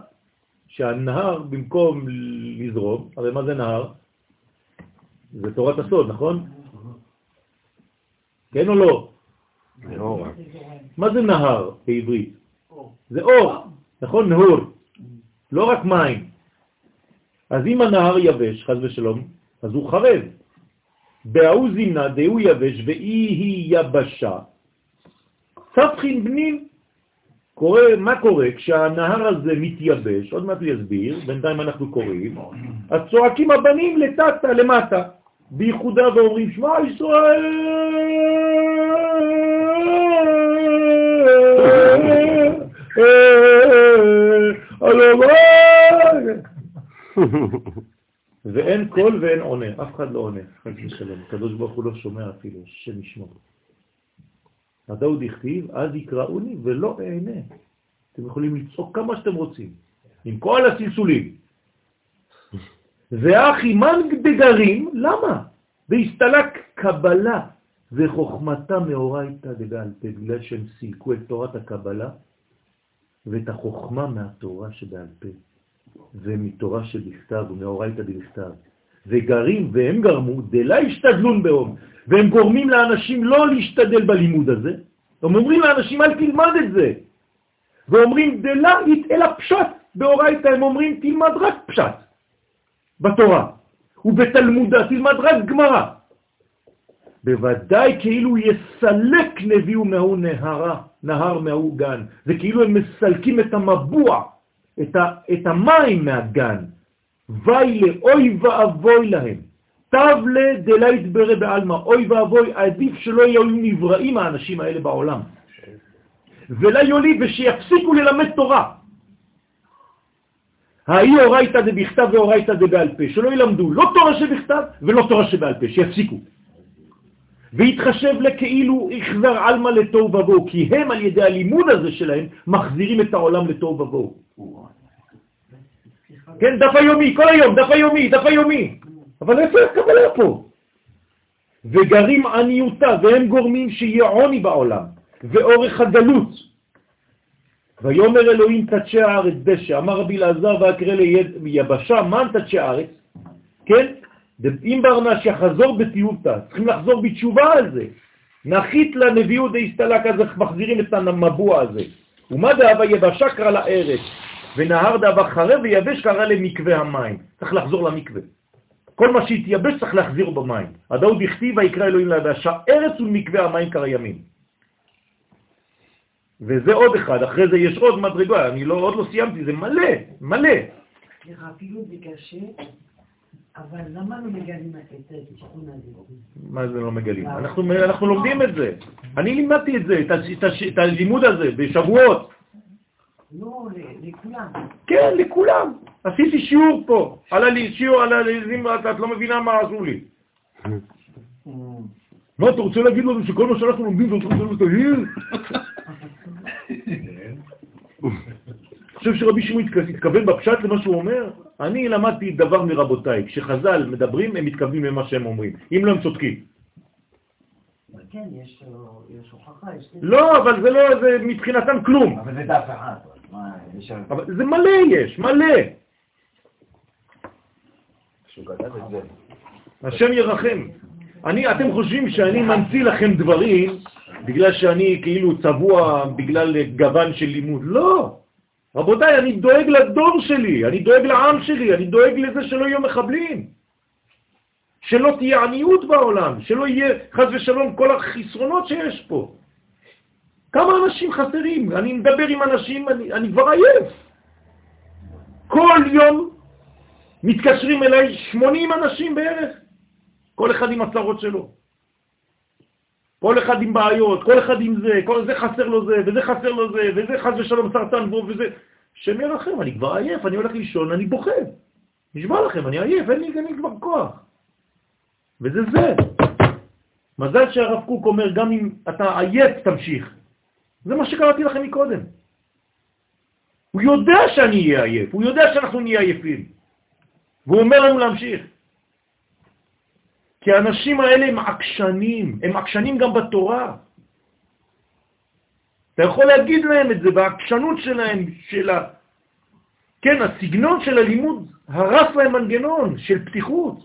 שהנהר במקום לזרום, הרי מה זה נהר? זה תורת הסוד, נכון? כן או לא? מה זה נהר בעברית? זה אור, נכון? נהור, לא רק מים. אז אם הנהר יבש, חז ושלום, אז הוא חרב. בהוא זימנה דהוא יבש ואי היא יבשה. ספחין בנים. קורה, מה קורה? כשהנהר הזה מתייבש, עוד מעט הוא יסביר, בינתיים אנחנו קוראים, אז צועקים הבנים לטאטה, למטה, בייחודה ואומרים, שמע ישראל, הלוואי. ואין קול ואין עונה, אף אחד לא עונה, חס ושלום. הקדוש ברוך הוא לא שומע אפילו, השם ישמור. אתה עוד הכתיב, אז יקראוני ולא אענה. אתם יכולים לצעוק כמה שאתם רוצים, עם כל הסלסולים. ואחי מנג דגרים, למה? והסתלק קבלה וחוכמתה מאורייתא דבעל פה, בגלל שהם סילקו את תורת הקבלה ואת החוכמה מהתורה שבעל פה, ומתורה שבכתב ומאורייתא דבכתב. וגרים, והם גרמו, דלה השתדלון באום, והם גורמים לאנשים לא להשתדל בלימוד הזה, הם אומרים לאנשים אל תלמד את זה, ואומרים דלה אלא פשט, באורייתא הם אומרים תלמד רק פשט בתורה, ובתלמודה תלמד רק גמרא. בוודאי כאילו יסלק נביאו מהוא נהרה, נהר מהוא גן. זה כאילו הם מסלקים את המבוע, את, ה, את המים מהגן. וי לאוי ואבוי להם. תב לדלה יתברא בעלמא, אוי ואבוי, עדיף שלא יהיו נבראים האנשים האלה בעולם. ולה יוליד ושיפסיקו ללמד תורה. האי אורייתא דבכתב ואורייתא דבעל פה, שלא ילמדו לא תורה שבכתב ולא תורה שבעל פה, שיפסיקו. והתחשב לכאילו החזר עלמא לתוהו ובוהו, כי הם על ידי הלימוד הזה שלהם מחזירים את העולם לתוהו ובוהו. כן, דף היומי, כל היום, דף היומי, דף היומי. אבל איפה הקבלה פה? וגרים עניותה, והם גורמים שיהיה עוני בעולם, ואורך הגלות. ויומר אלוהים תדשי הארץ דשא, אמר רבי אלעזר ואקרא ליבשה, מן תדשי הארץ? כן? אם ברנש יחזור בתיובתא, צריכים לחזור בתשובה על זה. נחית לנביאו דהסתלק, אז מחזירים את המבוע הזה. ומה דאבה יבשה קרא לארץ, ונהר דאבה חרב ויבש קרא למקווה המים. צריך לחזור למקווה. כל מה שהתייבש צריך להחזיר במים. הדאוד הכתיב ויקרא אלוהים ליבשה ארץ ולמקווה המים קרא ימים. וזה עוד אחד, אחרי זה יש עוד מדרגה, אני לא, עוד לא סיימתי, זה מלא, מלא. סליחה, אפילו זה קשה, אבל למה לא מגלים את התיקון הזה? מה זה לא מגלים? אנחנו, אנחנו לומדים את זה. אני לימדתי את זה, את, הלימוד הזה, בשבועות. לא, לכולם. כן, לכולם. עשיתי שיעור פה, על הלי, שיעור על הליזים, את לא מבינה מה עשו לי. מה, אתה רוצה להגיד לנו שכל מה שאנחנו לומדים זה אותו דבר תהיר? אני חושב שרבי שמעון התכוון בפשט למה שהוא אומר? אני למדתי דבר מרבותיי, כשחז"ל מדברים הם מתכוונים למה שהם אומרים, אם לא הם צודקים. כן, יש הוכחה, יש... לא, אבל זה לא, זה מבחינתם כלום. אבל זה דף אחד. זה מלא יש, מלא. השם ירחם. אני, אתם חושבים שאני ממציא לכם דברים בגלל שאני כאילו צבוע בגלל גוון של לימוד. לא. רבותיי, אני דואג לדור שלי, אני דואג לעם שלי, אני דואג לזה שלא יהיו מחבלים. שלא תהיה עניות בעולם, שלא יהיה חז ושלום כל החסרונות שיש פה. כמה אנשים חסרים? אני מדבר עם אנשים, אני, אני כבר עייף. כל יום מתקשרים אליי 80 אנשים בערך, כל אחד עם הצרות שלו. כל אחד עם בעיות, כל אחד עם זה, כל זה חסר לו זה, וזה חסר לו זה, וזה חס ושלום סרטן בו, וזה... שם ירחם, אני כבר עייף, אני הולך לישון, אני בוכה. נשבע לכם, אני עייף, אין לי, אין לי כבר כוח. וזה זה. מזל שהרב קוק אומר, גם אם אתה עייף, תמשיך. זה מה שקראתי לכם מקודם. הוא יודע שאני אהיה עייף, הוא יודע שאנחנו נהיה עייפים. והוא אומר לנו להמשיך. כי האנשים האלה הם עקשנים, הם עקשנים גם בתורה. אתה יכול להגיד להם את זה בעקשנות שלהם, של ה... כן, הסגנון של הלימוד הרס להם מנגנון של פתיחות.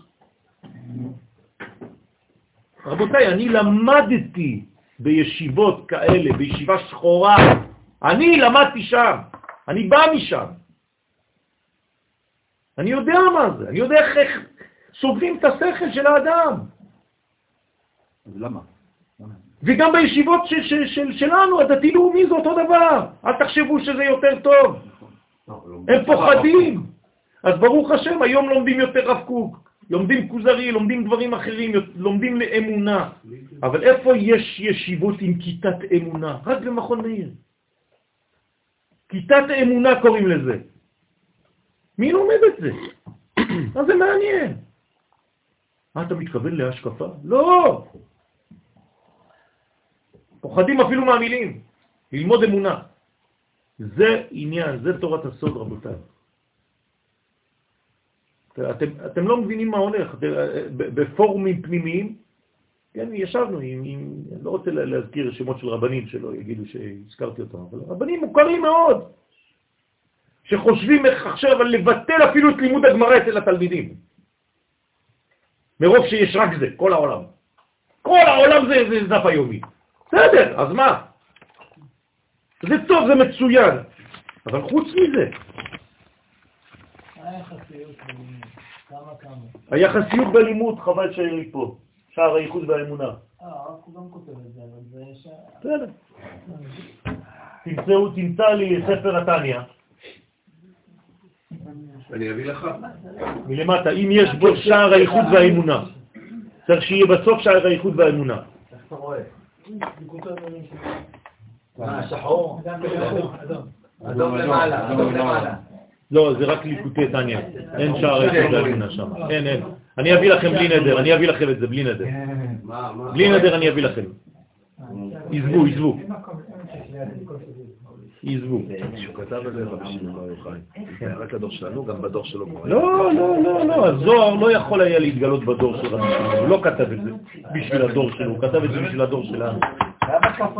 רבותיי, אני למדתי בישיבות כאלה, בישיבה שחורה, אני למדתי שם, אני בא משם. אני יודע מה זה, אני יודע איך סוגרים את השכל של האדם. אז למה? וגם בישיבות ש- ש- של, שלנו, הדתי-לאומי זה אותו דבר. אל תחשבו שזה יותר טוב. הם פוחדים. אז ברוך השם, היום לומדים יותר רב קוק, לומדים כוזרי, לומדים דברים אחרים, לומדים לאמונה. אבל איפה יש ישיבות עם כיתת אמונה? רק במכון מאיר. כיתת אמונה קוראים לזה. מי לומד את זה? מה זה מעניין? מה אתה מתכוון להשקפה? לא! פוחדים אפילו מהמילים, ללמוד אמונה. זה עניין, זה תורת הסוד, רבותיי. אתם, אתם לא מבינים מה הולך. בפורומים פנימיים, כן, ישבנו עם, עם, אני לא רוצה להזכיר שמות של רבנים שלא יגידו שהזכרתי אותם, אבל רבנים מוכרים מאוד, שחושבים איך עכשיו לבטל אפילו את לימוד הגמרא אצל התלמידים. מרוב שיש רק זה, כל העולם. כל העולם זה, זה דף היומי. בסדר, אז מה? זה טוב, זה מצוין. אבל חוץ מזה... היחסיות בלימוד, חבל שהיא פה. שער הייחוד והאמונה. הוא גם כותב את זה, אבל זה... ש- בסדר. תמצאו, תמצא לי ספר התניא, אני אביא לך. מלמטה, אם יש בו שער האיחוד והאמונה. צריך שיהיה בסוף שער האיחוד והאמונה. אדום למעלה. לא, זה רק ליקוטי תניא. אין שער האיחוד והאמונה שם. אין, אין. אני אביא לכם בלי נדר, אני אביא לכם את זה בלי נדר. מה? בלי נדר אני אביא לכם. עזבו, עזבו. עזבו. כשהוא כתב את זה, רבי שמעון בר יוחאי. זה רק הדור שלנו, גם בדור שלו. לא, לא, לא, לא, הזוהר לא יכול היה להתגלות בדור של רבי שמעון, הוא לא כתב את זה בשביל הדור שלו, הוא כתב את זה בשביל הדור שלנו.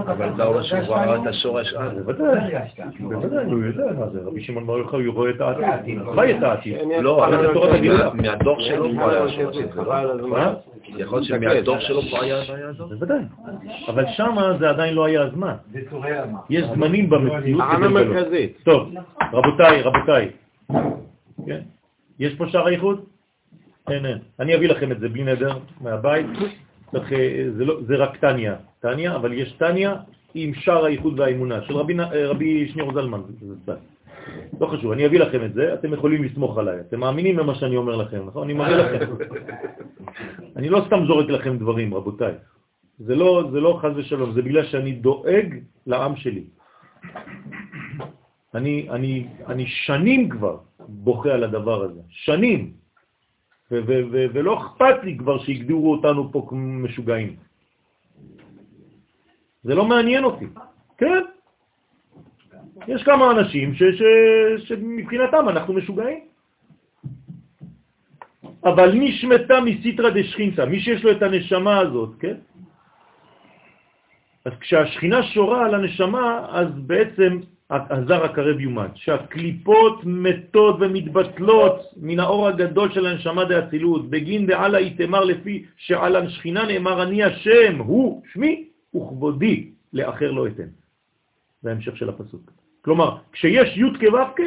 אבל אתה אומר שהוא ראה את השורש אז. בוודאי, בוודאי, הוא יודע מה זה, רבי שמעון בר יוחאי, הוא רואה את העתיד, הוא חי את העתיד. לא, אבל זה תורת הגאולה. מהדור שלו כבר היה השורש הזה. מה? יכול להיות שמהדור שלו כבר היה הבעיה הזאת? בוודאי, אבל שמה זה עדיין לא היה הזמן. יש זמנים במציאות. טוב, רבותיי, רבותיי, כן? יש פה שער האיחוד? אין, אין. אני אביא לכם את זה בלי נדר מהבית. צריך, זה, לא, זה רק טניה, טניה, אבל יש טניה עם שער האיחוד והאמונה של רבי, אה, רבי שניאור זלמן. זה סתם. לא חשוב, אני אביא לכם את זה, אתם יכולים לסמוך עליי. אתם מאמינים במה שאני אומר לכם, נכון? אני מראה לכם. אני לא סתם זורק לכם דברים, רבותיי. זה לא, זה לא חז ושלום, זה בגלל שאני דואג לעם שלי. אני, אני, אני שנים כבר בוכה על הדבר הזה, שנים. ולא אכפת לי כבר שיגדירו אותנו פה משוגעים. זה לא מעניין אותי. כן. יש כמה אנשים ש- ש- שמבחינתם אנחנו משוגעים. אבל נשמתה מסיטרא דשכינתא, מי שיש לו את הנשמה הזאת, כן? אז כשהשכינה שורה על הנשמה, אז בעצם הזר הקרב יומן, שהקליפות מתות ומתבטלות מן האור הגדול של הנשמה דאצילות, בגין דעלה איתמר לפי שעל השכינה נאמר אני השם, הוא שמי וכבודי, לאחר לא אתן. זה ההמשך של הפסוק. כלומר, כשיש י' כו'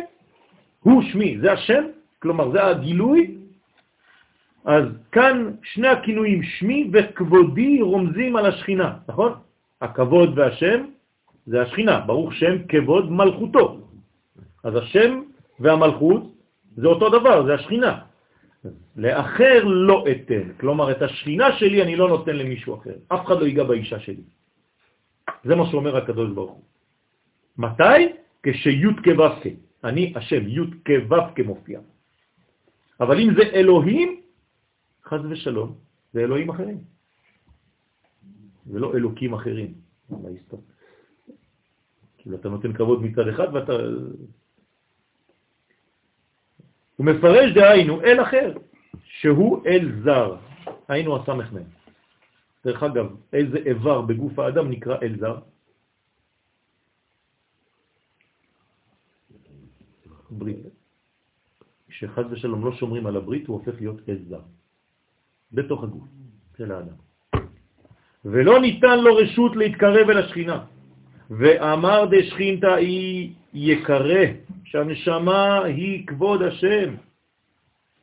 הוא שמי, זה השם, כלומר זה הגילוי, אז כאן שני הכינויים שמי וכבודי רומזים על השכינה, נכון? הכבוד והשם זה השכינה, ברוך שם כבוד מלכותו. אז השם והמלכות זה אותו דבר, זה השכינה. לאחר לא אתן, כלומר את השכינה שלי אני לא נותן למישהו אחר, אף אחד לא ייגע באישה שלי. זה מה שאומר הקדוש ברוך הוא. מתי? כשי' כו' אני השם, י' כו' מופיע. אבל אם זה אלוהים, חז ושלום, זה אלוהים אחרים. ולא אלוקים אחרים. כאילו אתה נותן כבוד מצד אחד ואתה... הוא מפרש דהיינו אל אחר, שהוא אל זר, היינו הסמך מהם. דרך אגב, איזה איבר בגוף האדם נקרא אל זר? ברית. כשחד ושלום לא שומרים על הברית, הוא הופך להיות אל זר. בתוך הגוף של האדם. ולא ניתן לו רשות להתקרב אל השכינה. ואמר דשכינתא היא יקרה, שהנשמה היא כבוד השם,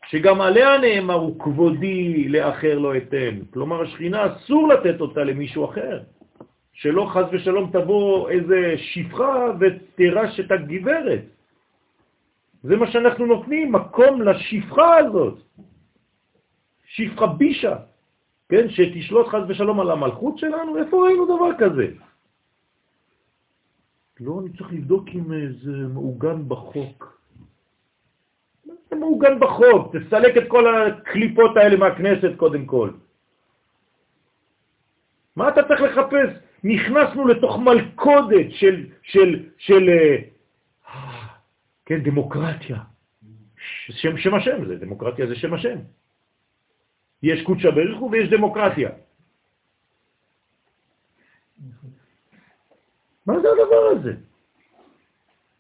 שגם עליה נאמר הוא כבודי לאחר לא אתן. כלומר, השכינה אסור לתת אותה למישהו אחר, שלא חז ושלום תבוא איזה שפחה ותירש את הגברת. זה מה שאנחנו נותנים, מקום לשפחה הזאת. שפחה בישה. כן, שתשלוט חז ושלום על המלכות שלנו? איפה ראינו דבר כזה? לא, אני צריך לבדוק אם זה מעוגן בחוק. זה מעוגן בחוק, תסלק את כל הקליפות האלה מהכנסת קודם כל. מה אתה צריך לחפש? נכנסנו לתוך מלכודת של, של, של, אה, כן, דמוקרטיה. שם, שם השם זה, דמוקרטיה זה שם השם. יש קודשא בריך ויש דמוקרטיה. מה זה הדבר הזה?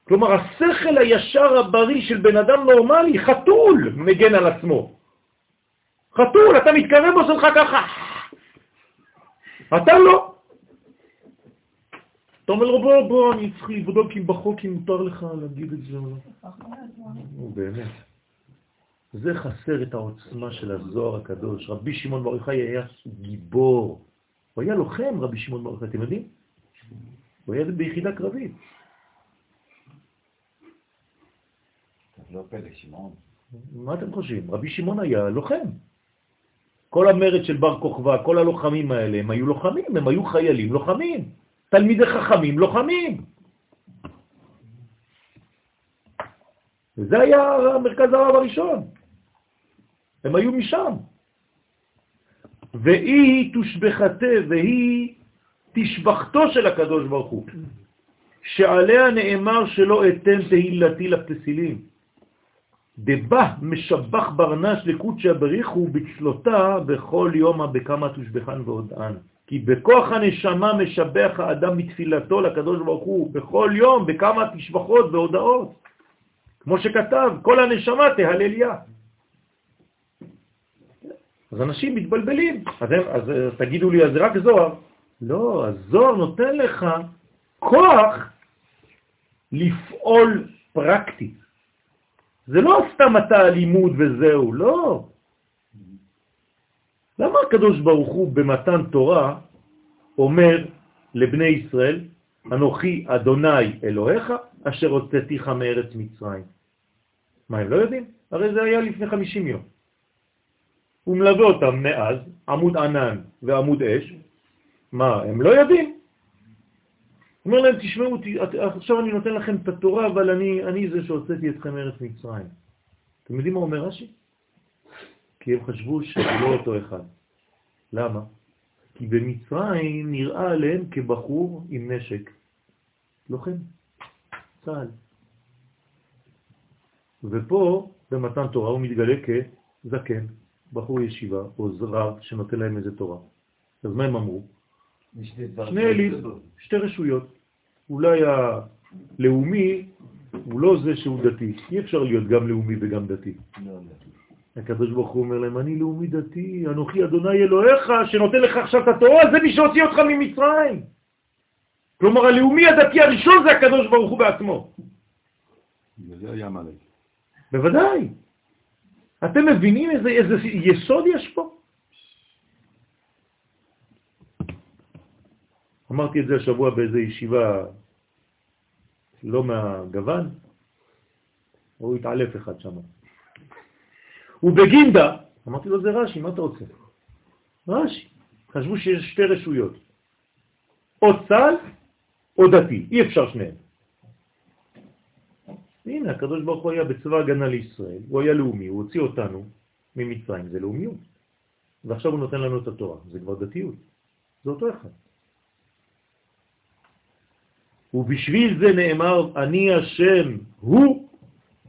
כלומר, השכל הישר הבריא של בן אדם נורמלי, חתול, מגן על עצמו. חתול, אתה מתקרב עושה לך ככה. אתה לא. אתה אומר לו, בוא, בוא, אני צריך לבדוק אם בחוק אם מותר לך להגיד את זה או לא. באמת. זה חסר את העוצמה של הזוהר הקדוש. רבי שמעון בר יוחאי היה גיבור. הוא היה לוחם, רבי שמעון בר יוחאי, אתם יודעים? הוא היה ביחידה קרבית. לא פלא, שמעון. מה אתם חושבים? רבי שמעון היה לוחם. כל המרד של בר כוכבא, כל הלוחמים האלה, הם היו לוחמים, הם היו חיילים לוחמים. תלמידי חכמים לוחמים. וזה היה מרכז הרב הראשון. הם היו משם. והיא תושבחתה, והיא תשבחתו של הקדוש ברוך הוא, שעליה נאמר שלא אתן תהילתי לפסילים. דבה משבח ברנש לקודשא בריחו בצלותה בכל יום בכמה תושבחן ועודען. כי בכוח הנשמה משבח האדם מתפילתו לקדוש ברוך הוא בכל יום בכמה תשבחות והודעות. כמו שכתב, כל הנשמה תהלליה. אז אנשים מתבלבלים. אז, אז תגידו לי, אז רק זוהר. לא, הזוהר נותן לך כוח לפעול פרקטית. זה לא סתם אתה לימוד וזהו, לא. למה הקדוש ברוך הוא במתן תורה אומר לבני ישראל, אנוכי אדוני אלוהיך, אשר הוצאתיך מארץ מצרים? מה, הם לא יודעים? הרי זה היה לפני 50 יום. הוא מלווה אותם מאז, עמוד ענן ועמוד אש. מה, הם לא יודעים? אומר להם, תשמעו, עכשיו אני נותן לכם את התורה, אבל אני, אני זה שהוצאתי אתכם מארץ מצרים. אתם יודעים מה אומר רש"י? כי הם חשבו שזה לא אותו אחד. למה? כי במצרים נראה עליהם כבחור עם נשק. לוחם, צה"ל. ופה, במתן תורה, הוא מתגלה כזקן, בחור ישיבה, או רב שנותן להם איזה תורה. אז מה הם אמרו? שני אלים, שתי רשויות. אולי הלאומי הוא לא זה שהוא דתי. אי אפשר להיות גם לאומי וגם דתי. הקדוש ברוך הוא אומר להם, אני לאומי דתי, אנוכי אדוני אלוהיך, שנותן לך עכשיו את התורה, זה מי שהוציא אותך ממצרים. כלומר, הלאומי הדתי הראשון זה הקדוש ברוך הוא בעצמו. וזה היה מלא. בוודאי. אתם מבינים איזה, איזה יסוד יש פה? אמרתי את זה השבוע באיזו ישיבה לא מהגוון, הוא התעלף אחד שם. ובגינדה, אמרתי לו, זה רש"י, מה אתה רוצה? רש"י. חשבו שיש שתי רשויות, או צה"ל או דתי, אי אפשר שניהם. הנה, הקדוש ברוך הוא היה בצבא הגנה לישראל, הוא היה לאומי, הוא הוציא אותנו ממצרים, זה לאומיות. ועכשיו הוא נותן לנו את התורה, זה כבר דתיות, זה אותו אחד. ובשביל זה נאמר, אני השם, הוא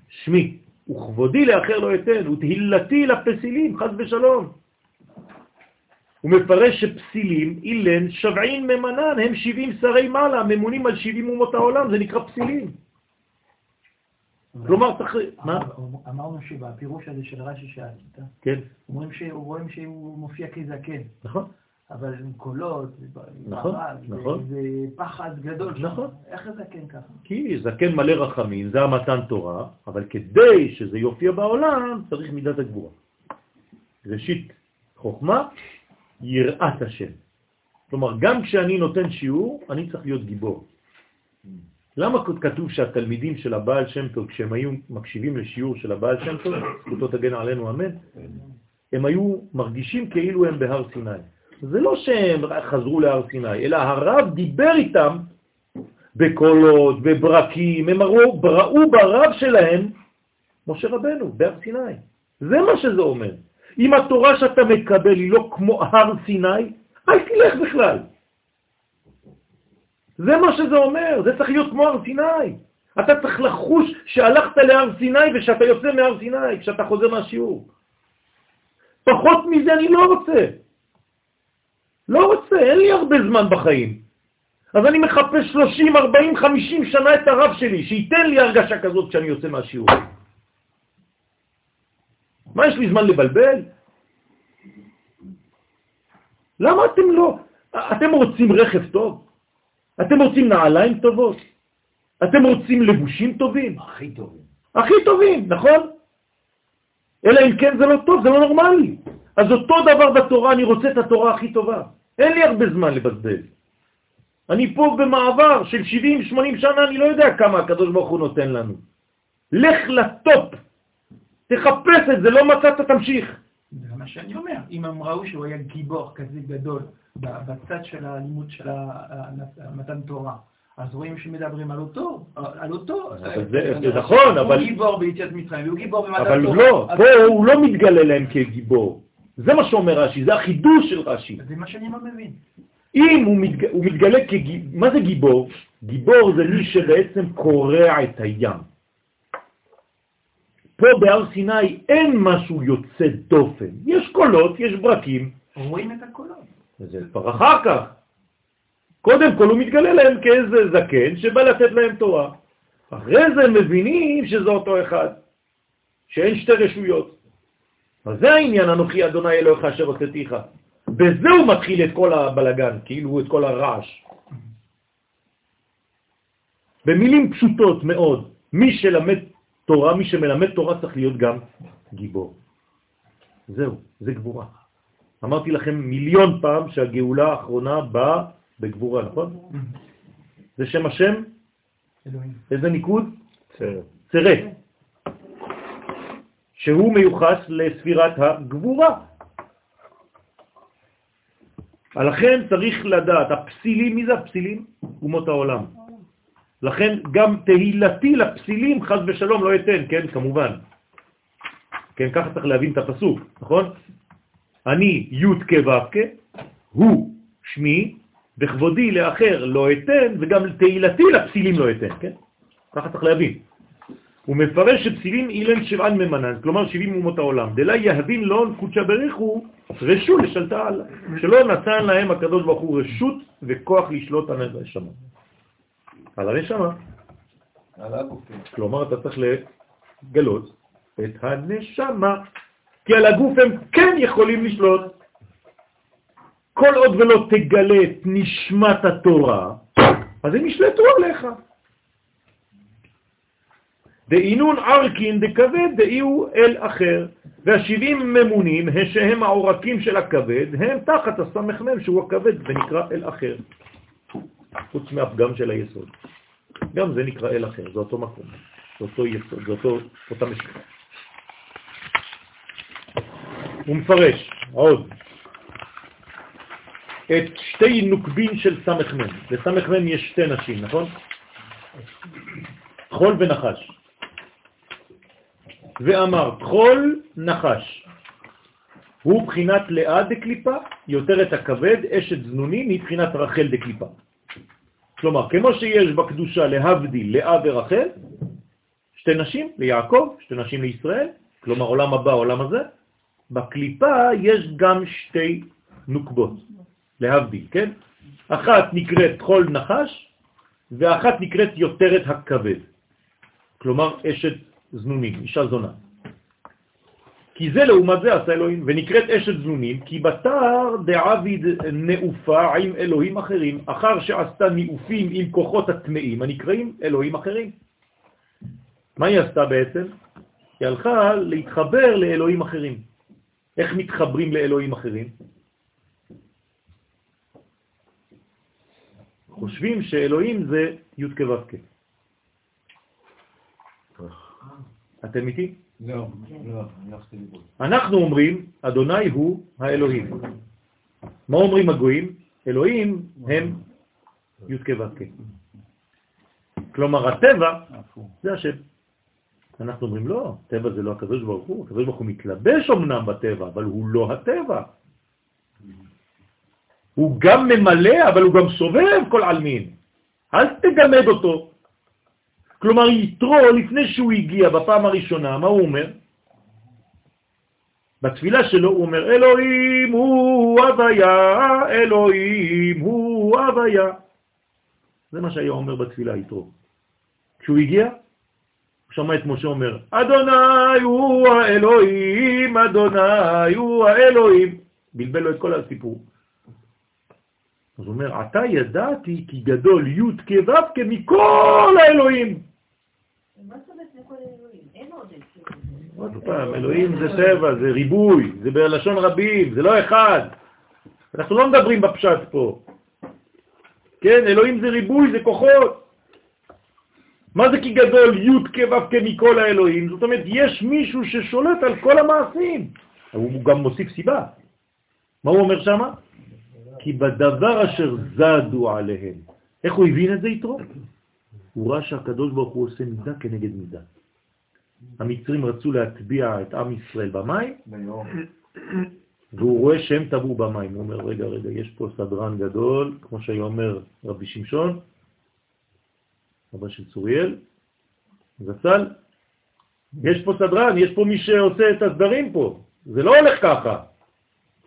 שמי, וכבודי לאחר לא אתן, ותהילתי לפסילים, חז ושלום. הוא מפרש שפסילים, אילן, שבעין ממנן, הם שבעים שרי מעלה, ממונים על שבעים אומות העולם, זה נקרא פסילים. כלומר, צריך... מה? אמרנו שבפירוש הזה של רש"י שעשית, כן. רואים שהוא מופיע כזקן. נכון. אבל עם קולות, נכון, נכון. ופחד גדול. נכון. איך הזקן ככה? כי זקן מלא רחמים, זה המתן תורה, אבל כדי שזה יופיע בעולם, צריך מידת הגבורה. ראשית, חוכמה, יראת השם. כלומר, גם כשאני נותן שיעור, אני צריך להיות גיבור. למה כתוב שהתלמידים של הבעל שם טוב, כשהם היו מקשיבים לשיעור של הבעל שם טוב, זכותו תגן עלינו אמן, הם היו מרגישים כאילו הם בהר סיני. זה לא שהם חזרו להר סיני, אלא הרב דיבר איתם בקולות, בברקים, הם ראו, ראו ברב שלהם משה רבנו, בהר סיני. זה מה שזה אומר. אם התורה שאתה מקבל היא לא כמו הר סיני, אל תלך בכלל. זה מה שזה אומר, זה צריך להיות כמו הר סיני. אתה צריך לחוש שהלכת להר סיני ושאתה יוצא מהר סיני, כשאתה חוזר מהשיעור. פחות מזה אני לא רוצה. לא רוצה, אין לי הרבה זמן בחיים. אז אני מחפש 30, 40, 50 שנה את הרב שלי, שייתן לי הרגשה כזאת כשאני יוצא מהשיעור. מה, יש לי זמן לבלבל? למה אתם לא? אתם רוצים רכב טוב? אתם רוצים נעליים טובות? אתם רוצים לבושים טובים? הכי טובים. הכי טובים, נכון? אלא אם כן זה לא טוב, זה לא נורמלי. אז אותו דבר בתורה, אני רוצה את התורה הכי טובה. אין לי הרבה זמן לבזבז. אני פה במעבר של 70-80 שנה, אני לא יודע כמה הקדוש ברוך הוא נותן לנו. לך לטופ, תחפש את זה, לא מצאת, תמשיך. זה מה שאני אומר, אם הם ראו שהוא היה גיבור כזה גדול בצד של הלימוד של מתן תורה, אז רואים שמדברים על אותו, על אותו. זה נכון, אבל... הוא גיבור ביציאת מצרים, והוא גיבור במתן תורה. אבל לא, פה הוא לא מתגלה להם כגיבור. זה מה שאומר רש"י, זה החידוש של רש"י. זה מה שאני לא מבין. אם הוא, מתג... הוא מתגלה כגיבור, מה זה גיבור? גיבור זה מי שבעצם קורע את הים. פה בהר סיני אין משהו יוצא דופן. יש קולות, יש ברקים. רואים את הקולות. זה כבר אחר כך. קודם כל הוא מתגלה להם כאיזה זקן שבא לתת להם תורה. אחרי זה הם מבינים שזה אותו אחד, שאין שתי רשויות. אז זה העניין, אנוכי אדוני אלוהיך אשר הוצאתיך. בזה הוא מתחיל את כל הבלגן, כאילו את כל הרעש. במילים פשוטות מאוד, מי שלמד תורה, מי שמלמד תורה צריך להיות גם גיבור. זהו, זה גבורה. אמרתי לכם מיליון פעם שהגאולה האחרונה באה בגבורה, נכון? זה שם השם? איזה ניקוד? צרה. שהוא מיוחס לספירת הגבורה. לכן צריך לדעת, הפסילים, מי זה הפסילים? אומות העולם. לכן גם תהילתי לפסילים חז ושלום לא יתן, כן, כמובן. כן, ככה צריך להבין את הפסוק, נכון? אני י' כו' הוא שמי, וכבודי לאחר לא אתן, וגם תהילתי לפסילים לא אתן, כן? ככה צריך להבין. הוא מפרש שפסילים אילן שבען ממנן, כלומר 70 אומות העולם. דלה יהבין לא קודשה בריחו רשו לשלטה על, שלא נתן להם הקדוש ברוך הוא רשות וכוח לשלוט על הנשמה. על הנשמה. על הגופים. כלומר, אתה צריך לגלות את הנשמה, כי על הגוף הם כן יכולים לשלוט. כל עוד ולא תגלה את נשמת התורה, אז הם ישלטו עליך. דאינון ארקין דכבד דאיהו אל אחר, והשבעים ממונים, שהם העורקים של הכבד, הם תחת הסמ"ם שהוא הכבד ונקרא אל אחר. חוץ מהפגם של היסוד. גם זה נקרא אל אחר, זה אותו מקום, זה אותו יסוד, זה אותו, אותה משקעה. הוא מפרש, עוד, את שתי נוקבין של סמ"ם. לסמ"ם יש שתי נשים, נכון? חול ונחש. ואמר, חול נחש. הוא בחינת לאה דקליפה, יותר את הכבד, אשת זנוני, מבחינת רחל דקליפה. כלומר, כמו שיש בקדושה להבדיל לאה ורחל, שתי נשים ליעקב, שתי נשים לישראל, כלומר עולם הבא, עולם הזה, בקליפה יש גם שתי נוקבות, להבדיל, כן? אחת נקראת חול נחש, ואחת נקראת יותרת הכבד, כלומר אשת זנונים, אישה זונה. כי זה לעומת זה עשה אלוהים, ונקראת אשת זנונים, כי בתר דעביד נעופה עם אלוהים אחרים, אחר שעשתה נעופים עם כוחות הטמאים, הנקראים אלוהים אחרים. מה היא עשתה בעצם? היא הלכה להתחבר לאלוהים אחרים. איך מתחברים לאלוהים אחרים? חושבים שאלוהים זה י' כו' אתם איתי? לא, לא, אנחנו אומרים, אדוני הוא האלוהים. מה אומרים הגויים? אלוהים הם י' כו' כלומר, הטבע זה השם. אנחנו אומרים, לא, טבע זה לא הקדוש ברוך הוא, הקדוש ברוך הוא מתלבש אמנם בטבע, אבל הוא לא הטבע. הוא גם ממלא, אבל הוא גם סובב כל עלמין. אל תגמד אותו. כלומר, יתרו, לפני שהוא הגיע בפעם הראשונה, מה הוא אומר? בתפילה שלו הוא אומר, אלוהים הוא הוויה, אלוהים הוא הוויה. זה מה שהיה אומר בתפילה יתרו. כשהוא הגיע, הוא שמע את משה אומר, אדוני הוא האלוהים, אדוני הוא האלוהים. בלבל לו את כל הסיפור. אז הוא אומר, אתה ידעתי כי גדול י' כו' כמכל האלוהים. עוד פעם, אלוהים זה טבע, זה ריבוי, זה בלשון רבים, זה לא אחד. אנחנו לא מדברים בפשט פה. כן, אלוהים זה ריבוי, זה כוחות. מה זה כי גדול י' כו' כמכל האלוהים? זאת אומרת, יש מישהו ששולט על כל המעשים. הוא גם מוסיף סיבה. מה הוא אומר שם? כי בדבר אשר זדו עליהם. איך הוא הבין את זה יתרו? הוא ראה שהקדוש ברוך הוא עושה מידה כנגד מידה. המצרים רצו להטביע את עם ישראל במים, והוא רואה שהם טבעו במים. הוא אומר, רגע, רגע, יש פה סדרן גדול, כמו שהיה אומר רבי שמשון, אבא של צוריאל, זצ"ל, יש פה סדרן, יש פה מי שעושה את הסדרים פה, זה לא הולך ככה.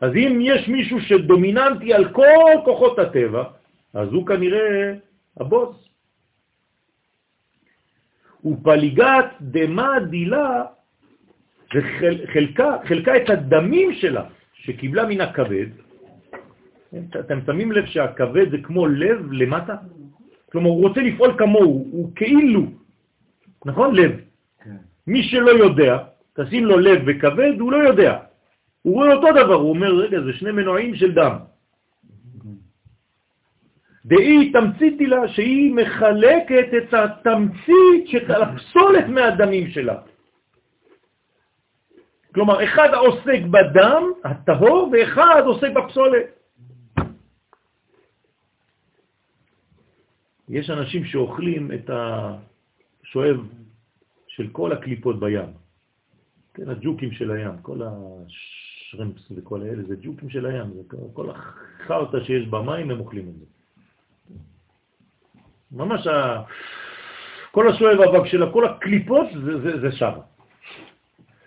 אז אם יש מישהו שדומיננטי על כל כוחות הטבע, אז הוא כנראה הבוס. ופליגת דמה דילה, וחלקה חלקה את הדמים שלה, שקיבלה מן הכבד. אתם שמים לב שהכבד זה כמו לב למטה? כלומר, הוא רוצה לפעול כמוהו, הוא כאילו, נכון? לב. כן. מי שלא יודע, תשים לו לב וכבד, הוא לא יודע. הוא רואה אותו דבר, הוא אומר, רגע, זה שני מנועים של דם. דאי תמציתי לה שהיא מחלקת את התמצית של הפסולת מהדמים שלה. כלומר, אחד עוסק בדם הטהור ואחד עוסק בפסולת. יש אנשים שאוכלים את השואב של כל הקליפות בים. כן, הג'וקים של הים, כל השרמפס וכל האלה, זה ג'וקים של הים, זה כל החרטה שיש במים, הם אוכלים את זה. ממש ה... כל השואב אבק שלה, כל הקליפות, זה, זה, זה שם.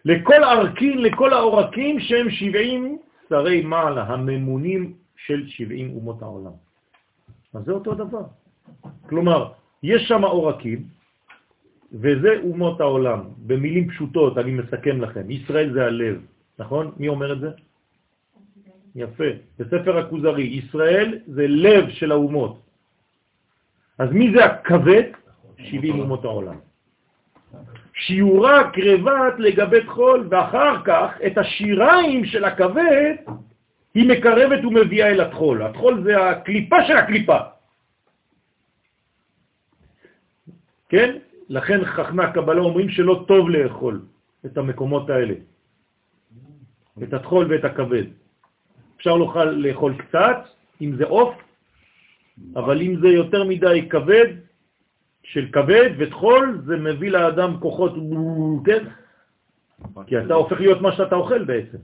לכל ערכין, לכל העורקים שהם שבעים שרי מעלה, הממונים של שבעים אומות העולם. אז זה אותו דבר. כלומר, יש שם עורקים, וזה אומות העולם. במילים פשוטות, אני מסכם לכם. ישראל זה הלב, נכון? מי אומר את זה? יפה. בספר הכוזרי, ישראל זה לב של האומות. אז מי זה הכבד? 70 אומות העולם. שיעורה קרבת לגבי חול, ואחר כך את השיריים של הכבד היא מקרבת ומביאה אל התחול. התחול זה הקליפה של הקליפה. כן? לכן חכמי הקבלה אומרים שלא טוב לאכול את המקומות האלה, את התחול ואת הכבד. אפשר לאכול, לאכול קצת, אם זה עוף, אבל אם זה יותר מדי כבד, של כבד וטחול, זה מביא לאדם כוחות, כן? כי אתה הופך להיות מה שאתה אוכל בעצם.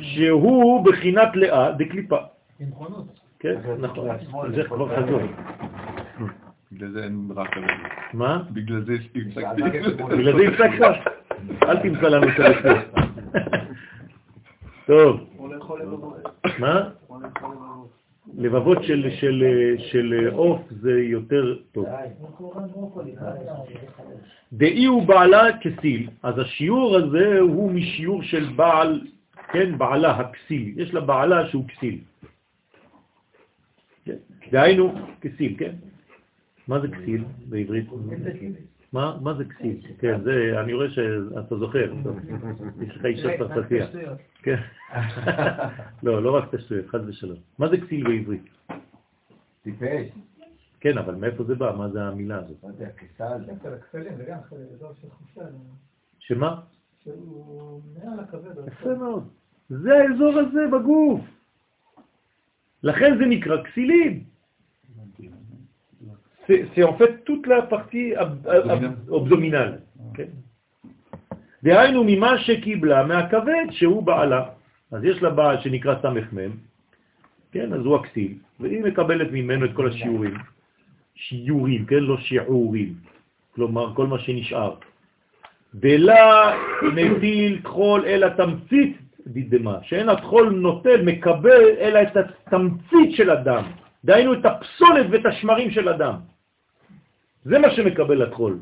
שהוא בחינת לאה דקליפה. כן, נכון, זה כבר חזור. בגלל זה אין רק על זה. מה? בגלל זה הפסקתי. בגלל זה הפסקת? אל תמצא לנו את הרצף. טוב. מה? לבבות של, של, של עוף זה יותר טוב. דאי הוא בעלה כסיל, אז השיעור הזה הוא משיעור של בעל, כן, בעלה הכסיל. יש לה בעלה שהוא כסיל. כן? דהיינו כסיל, כן? מה זה כסיל בעברית? מה, מה זה כסיל? כן, זה, אני רואה שאתה זוכר, יש לך אישה צרפתייה. כן. לא, לא רק תשטויות, חד ושלום. מה זה כסיל בעברית? טיפש. כן, אבל מאיפה זה בא? מה זה המילה הזאת? לא יודע, כסל. שמה? יפה מאוד. זה האזור הזה בגוף. לכן זה נקרא כסילים. C'est en fait toute la partie abdominale. דהיינו ממה שקיבלה מהכבד שהוא בעלה. אז יש לה בעל שנקרא סמ"ם, כן, אז הוא הכסיל, והיא מקבלת ממנו את כל השיעורים. שיעורים, כן, לא שיעורים. כלומר, כל מה שנשאר. דלה נטיל תחול אל התמצית דידמה, שאין התחול נוטל, מקבל אלא את התמצית של הדם. דהיינו את הפסולת ואת השמרים של הדם. זה מה שמקבל התחול.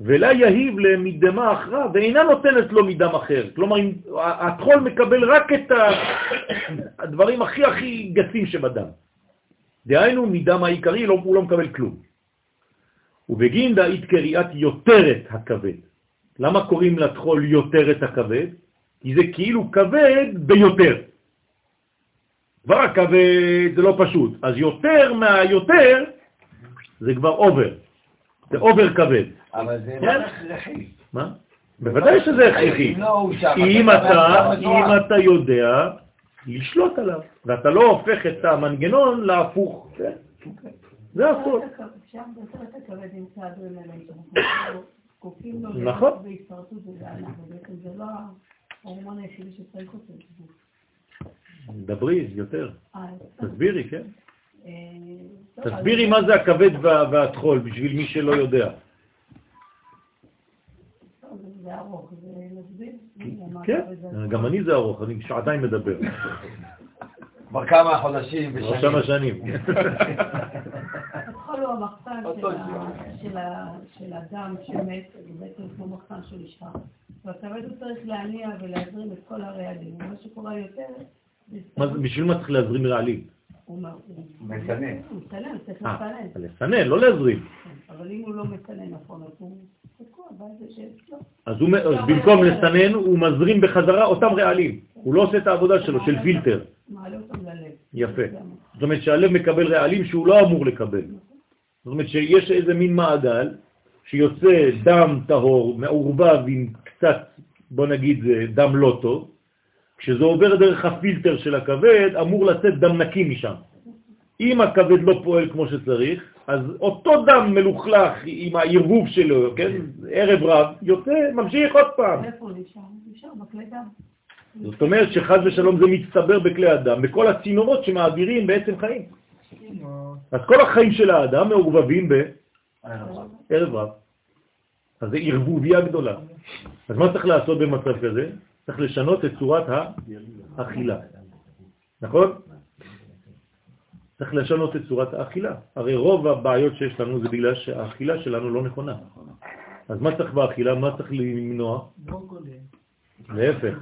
ולה יהיב למדמה אחרה, ואינה נותנת לו מדם אחר. כלומר, התחול מקבל רק את הדברים הכי הכי גסים שבדם. דהיינו, מדם העיקרי לא, הוא לא מקבל כלום. ובגין דאית קריאת יותרת הכבד. למה קוראים לטחול יותרת הכבד? כי זה כאילו כבד ביותר. כבר הכבד זה לא פשוט, אז יותר מהיותר זה כבר over, זה over כבד. אבל זה כן? לא הכרחי. מה? בוודאי שזה הכרחי. אם לא אתה יודע לשלוט עליו, ואתה לא הופך את המנגנון להפוך. כן? זה שאנחנו כופים לו נכון. זה לא. דברי יותר, אה, תסבירי, כן? אה, תסבירי מה זה הכבד וה- והטחול, בשביל מי שלא יודע. זה ארוך, זה כן, והטחול. גם אני זה ארוך, אני שעתיים מדבר. כבר כמה חודשים כבר כמה ושנים. שנים. הטחול הוא המחסן של הדם שמת, זה בעצם כמו מחסן של אישה. והכבד הוא צריך להניע ולהזרים את כל הרעלים. מה שקורה יותר, בשביל מה צריך להזרים רעלים? מסנן. הוא מסנן, צריך אה, לסנן. לסנן, לא להזרים. אבל אם הוא לא מסנן נכון, אז הוא תקוע, אצלו. אז במקום לסנן, הוא מזרים בחזרה אותם רעלים. הוא לא עושה את העבודה שלו, של פילטר. מעלה אותם ללב. יפה. זאת אומרת שהלב מקבל רעלים שהוא לא אמור לקבל. זאת אומרת שיש איזה מין מעגל שיוצא דם טהור, מעורבב עם קצת, בוא נגיד, דם לא טוב, כשזה עובר דרך הפילטר של הכבד, אמור לצאת דם נקי משם. אם הכבד לא פועל כמו שצריך, אז אותו דם מלוכלך עם הערבוב שלו, כן, ערב רב, יוצא, ממשיך עוד פעם. איפה הוא נשאר? נשאר בכלי דם. זאת אומרת שחז ושלום זה מצטבר בכלי הדם, בכל הצינורות שמעבירים בעצם חיים. אז כל החיים של האדם מעורבבים בערב רב. אז זה ערבוביה גדולה. אז מה צריך לעשות במצב כזה? צריך לשנות את צורת האכילה. נכון? צריך לשנות את צורת האכילה. הרי רוב הבעיות שיש לנו זה בגלל שהאכילה שלנו לא נכונה. אז מה צריך באכילה? מה צריך למנוע? להפך.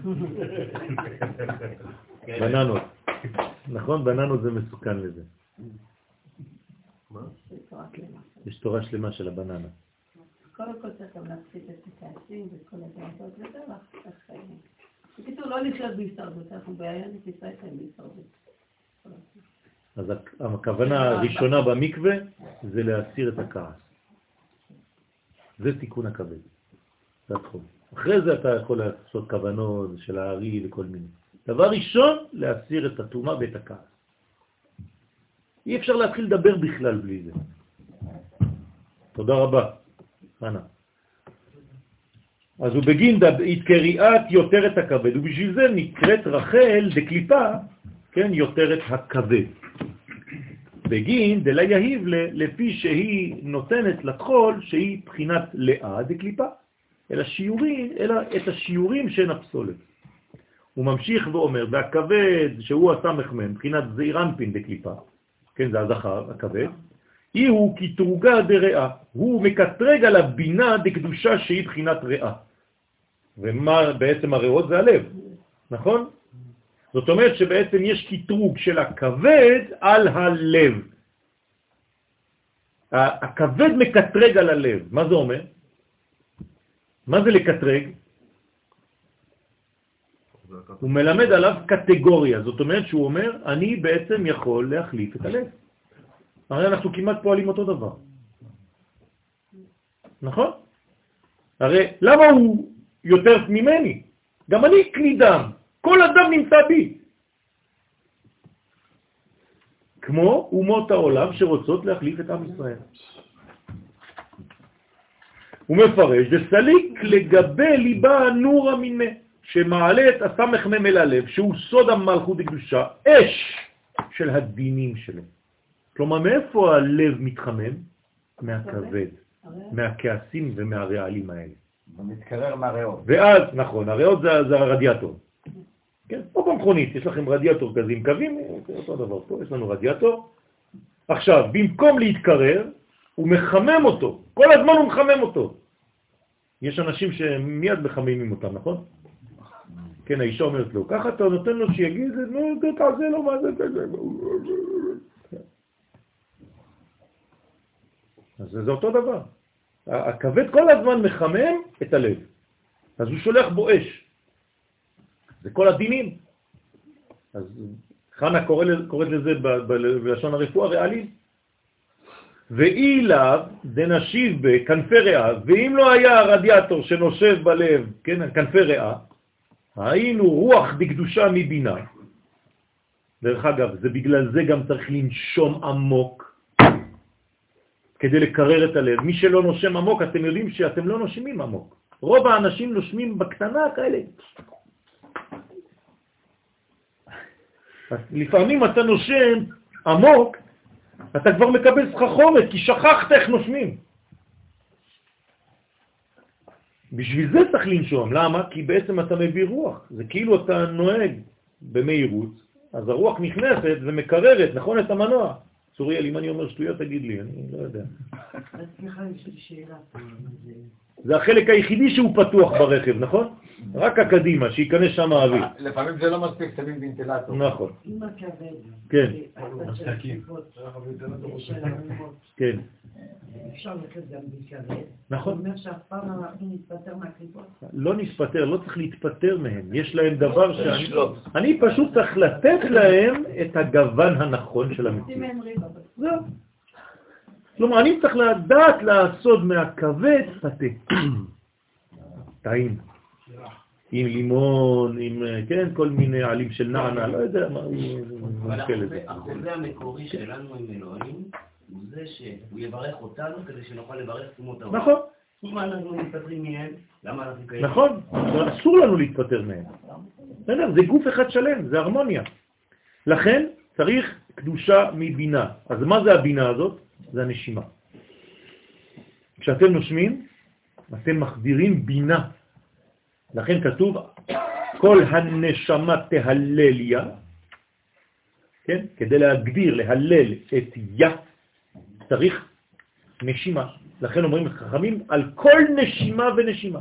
בננות. נכון? בננות זה מסוכן לזה. יש תורה שלמה של הבננה. קודם כל צריך גם להפסיק את הכעסים ואת כל הדעות וזה להפסיק את החיים. בקיצור, לא לחיות בהישרדות, אנחנו בעיינית ישראל חיים בהישרדות. אז הכ- הכוונה הראשונה במקווה זה להסיר את הכעס. זה תיקון הכבד. זה התחום. אחרי זה אתה יכול לעשות כוונות של הארי וכל מיני. דבר ראשון, להסיר את הטומאה ואת הכעס. אי אפשר להתחיל לדבר בכלל בלי זה. תודה רבה, חנה. אז הוא בגין התקריאת יותרת הכבד, ובשביל זה נקראת רחל דקליפה, כן, יותרת הכבד. בגין דלה יהיב לפי שהיא נותנת לטחול שהיא בחינת לאה דקליפה, אלא שיעורים, אלא את השיעורים שהן הפסולת. הוא ממשיך ואומר, והכבד שהוא הסמ"ם, בחינת זעירנפין דקליפה, כן, זה הזכר, הכבד, אי הוא כתרוגה דרעה, הוא מקטרג על הבינה דקדושה שהיא בחינת רעה. ומה בעצם הריאות זה הלב, נכון? זאת אומרת שבעצם יש קטרוג של הכבד על הלב. הכבד מקטרג על הלב, מה זה אומר? מה זה לקטרג? הוא מלמד עליו קטגוריה, זאת אומרת שהוא אומר, אני בעצם יכול להחליף את הלב. הרי אנחנו כמעט פועלים אותו דבר. נכון? הרי למה הוא יותר ממני? גם אני כלי דם, כל אדם נמצא בי. כמו אומות העולם שרוצות להחליף את עם ישראל. הוא מפרש, דסליק לגבי ליבה נורה מינה, שמעלה את הסמ"ם אל הלב, שהוא סוד המלכות הקדושה, אש של הדינים שלו. כלומר, מאיפה הלב מתחמם? מהכבד, מהכעסים ומהרעלים האלה. הוא מתקרר מהריאות. ואז, נכון, הריאות זה, זה הרדיאטור. כן, פה במכונית, יש לכם רדיאטור כזה עם קווים, זה אותו דבר פה, יש לנו רדיאטור. עכשיו, במקום להתקרר, הוא מחמם אותו, כל הזמן הוא מחמם אותו. יש אנשים שמיד מחממים אותם, נכון? כן, האישה אומרת לו, ככה אתה נותן לו שיגיד, נו, תעשה לו מה זה כזה. אז זה אותו דבר. הכבד כל הזמן מחמם את הלב, אז הוא שולח בו אש. זה כל הדינים. אז חנה קוראת לזה בלשון הרפואה ריאלית. ואי לאו דנשיב בכנפי ריאה, ואם לא היה הרדיאטור שנושב בלב, כן, כנפי ריאה, היינו רוח דקדושה מבינה. דרך אגב, זה בגלל זה גם צריך לנשום עמוק, כדי לקרר את הלב. מי שלא נושם עמוק, אתם יודעים שאתם לא נושמים עמוק. רוב האנשים נושמים בקטנה כאלה. לפעמים אתה נושם עמוק, אתה כבר מקבל סחחורת, כי שכחת איך נושמים. בשביל זה צריך לנשום. למה? כי בעצם אתה מביא רוח. זה כאילו אתה נוהג במהירות, אז הרוח נכנסת ומקררת, נכון, את המנוע. צוריאל, אם אני אומר שטויות, תגיד לי, אני לא יודע. סליחה, יש לי שאלה. זה החלק היחידי שהוא פתוח ברכב, נכון? רק הקדימה, שייכנס שם האוויר. לפעמים זה לא מספיק, שמים וינטילטור. נכון. עם הכבד. כן. של הרימות, כן, אפשר ללכת גם בלי כבד. נכון. זאת אומרת שאף פעם אנחנו נתפטר מהקליפות. לא נספטר, לא צריך להתפטר מהם. יש להם דבר שאני... אני פשוט צריך לתת להם את הגוון הנכון של המציאות. זהו. כלומר, אני צריך לדעת לעשות מהכבד פתה. טעים. עם לימון, עם, אה, כן, כל מיני עלים של נענה, לא יודע מה אבל. החוזה המקורי שלנו עם אלוהים הוא זה שהוא יברך אותנו כדי שנוכל לברך תשומות העולם. נכון, אם אנחנו מתפטרים מהם, למה אנחנו כאלה? נכון, אסור לנו להתפטר מהם. בסדר, זה גוף אחד שלם, זה הרמוניה. לכן צריך קדושה מבינה. אז מה זה הבינה הזאת? זה הנשימה. כשאתם נושמים, אתם מחדירים בינה. לכן כתוב, כל הנשמה תהלליה, כן? כדי להגדיר, להלל את יא, צריך נשימה. לכן אומרים חכמים, על כל נשימה ונשימה.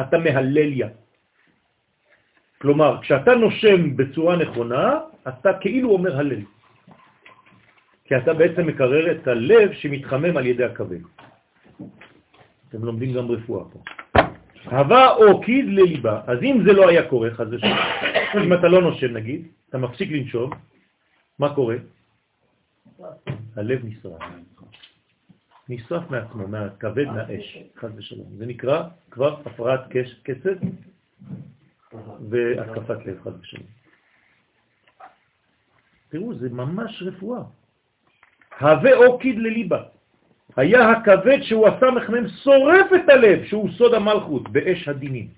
אתה מהלל יא. כלומר, כשאתה נושם בצורה נכונה, אתה כאילו אומר הלל. כי אתה בעצם מקרר את הלב שמתחמם על ידי הכבד. אתם לומדים גם רפואה פה. הווה או קיד לליבה, אז אם זה לא היה קורה, חס ושלום, אם אתה לא נושם נגיד, אתה מפסיק לנשום, מה קורה? הלב נשרף. נשרף מעצמו, מהכבד, מהאש, חס ושלום. זה נקרא כבר הפרעת קצב והתקפת לב, חס ושלום. תראו, זה ממש רפואה. הווה אוקיד לליבה. היה הכבד שהוא הסמך מהם שורף את הלב, שהוא סוד המלכות, באש הדינים.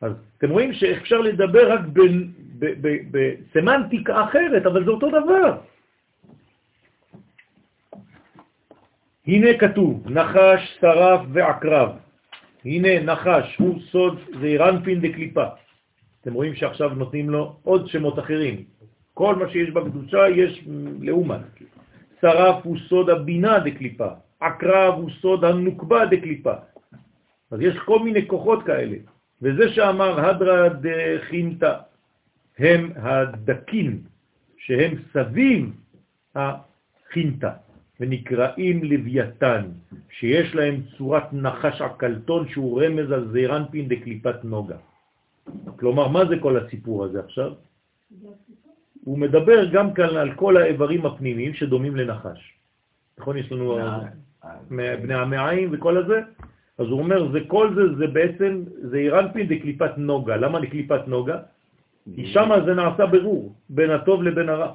אז אתם רואים שאפשר לדבר רק בסמנטיקה אחרת, אבל זה אותו דבר. הנה כתוב, נחש, שרף ועקרב. הנה נחש הוא סוד זעירנפין דקליפה. אתם רואים שעכשיו נותנים לו עוד שמות אחרים. כל מה שיש בקדושה יש לאומן. שרף הוא סוד הבינה דקליפה, עקרב הוא סוד הנוקבה דקליפה. אז יש כל מיני כוחות כאלה. וזה שאמר הדרא דחינתא, הם הדקים, שהם סביב החינתא, ונקראים לוויתן, שיש להם צורת נחש עקלתון שהוא רמז על זעירנפין דקליפת נוגה. כלומר, מה זה כל הסיפור הזה עכשיו? הוא מדבר גם כאן על כל האיברים הפנימיים שדומים לנחש. נכון? יש לנו בני המעיים וכל הזה? אז הוא אומר, זה כל זה, זה בעצם, זה אירנפין דקליפת נוגה. למה לקליפת נוגה? כי שם זה נעשה ברור, בין הטוב לבין הרע.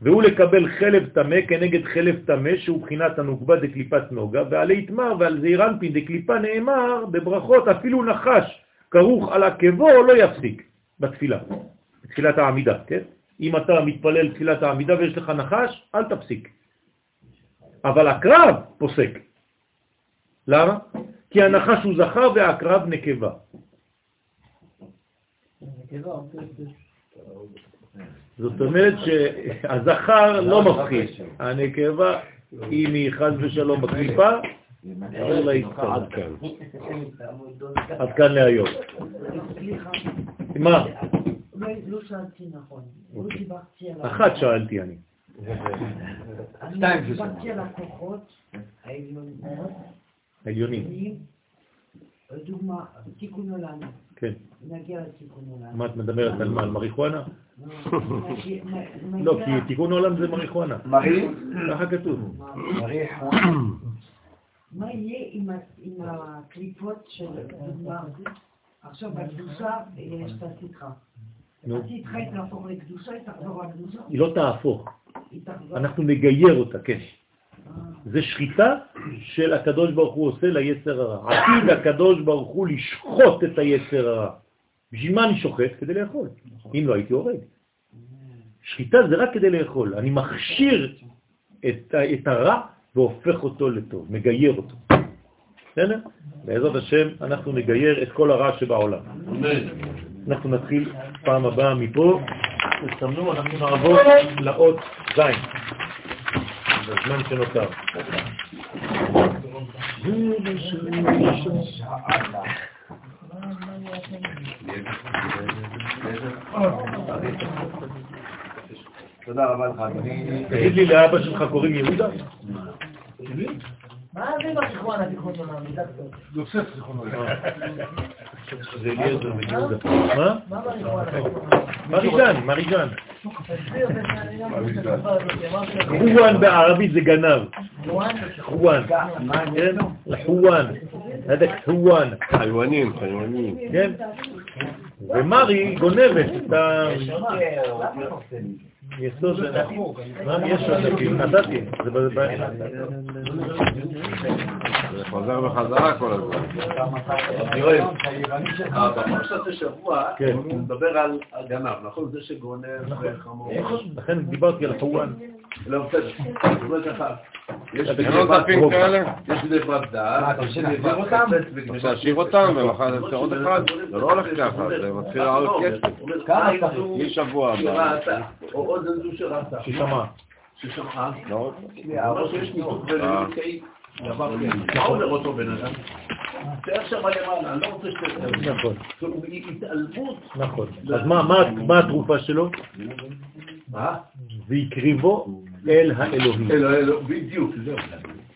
והוא לקבל חלב תמה כנגד חלב תמה, שהוא בחינת הנוגבה דקליפת נוגה, ועלי יתמר ועל זעירנפין דקליפה נאמר בברכות, אפילו נחש כרוך על עקבו לא יפסיק בתפילה, בתפילת העמידה, כן? אם אתה מתפלל תפילת העמידה ויש לך נחש, אל תפסיק. אבל הקרב פוסק. למה? כי הנחש הוא זכר והקרב נקבה. זאת אומרת שהזכר לא מפחיד, הנקבה, אם היא חז ושלום בקליפה, אסור לה להתקרב. עד כאן. עד כאן להיום. מה? לא- לא שאלתי נכון. לא אוקיי. דיברתי על... אחת שאלתי אני. אני דיברתי על הכוחות העליונים. עליונים. לדוגמה, תיקון עולם. כן. נגיע לתיקון עולם. מה את מדברת על מה? על מריחואנה? לא, כי תיקון עולם זה מריחואנה. מרי? ככה כתוב. מה יהיה עם הקליפות של דוגמה? עכשיו בקדושה יש את הסטרה. היא לא תהפוך. אנחנו נגייר אותה, כן. זה שחיטה של הקדוש ברוך הוא עושה ליצר הרע. עתיד הקדוש ברוך הוא לשחוט את היצר הרע. בשביל מה אני שוחט? כדי לאכול. אם לא הייתי הורג. שחיטה זה רק כדי לאכול. אני מכשיר את, את הרע והופך אותו לטוב, מגייר אותו. בסדר? בעזרת השם אנחנו נגייר את כל הרע שבעולם. אנחנו נתחיל פעם הבאה מפה, תסמנו, אנחנו נעבור לאות ז', בזמן שנותר. תודה רבה לך, אדוני. תגיד לי, לאבא שלך קוראים יהודה? מה זה בזיכרון התיכון של העמידה הזאת? יוסף זיכרונו זה אליעזר בן יהודה. מה? מריג'ן, מריג'ן. חואן בערבית זה גנב. חואן? כן? חואן. הדק חואן. חיואנים, חיואנים. כן? ומרי גונבת את היסוד. מה יש עותקים? נתתי. זה ב- ב- זה חוזר בחזרה כל הזמן. אני אוהב. אה, בפרשת השבוע כן. הוא מדבר על הגנב, נכון? זה שגונב וחמור. לכן דיברתי על חואן. לא, אומרת ככה, יש עוד רוגע. כאלה? יש אותם? חפץ רוצה להשאיר אותם ומחר נעשה עוד אחד? זה לא הולך ככה, זה מתחיל לעלות כסף. כמה משבוע הבא. או אוזן זו שראתה. ששמע. ששמעה. לא? זה שיש ניתוק. דבר כזה. מה אומר אותו בן אדם? תאר שם למעלה, אני לא רוצה שתתאר. נכון. נכון. אז מה התרופה שלו? והקריבו אל האלוהים. אלו, אלו, בדיוק, זהו.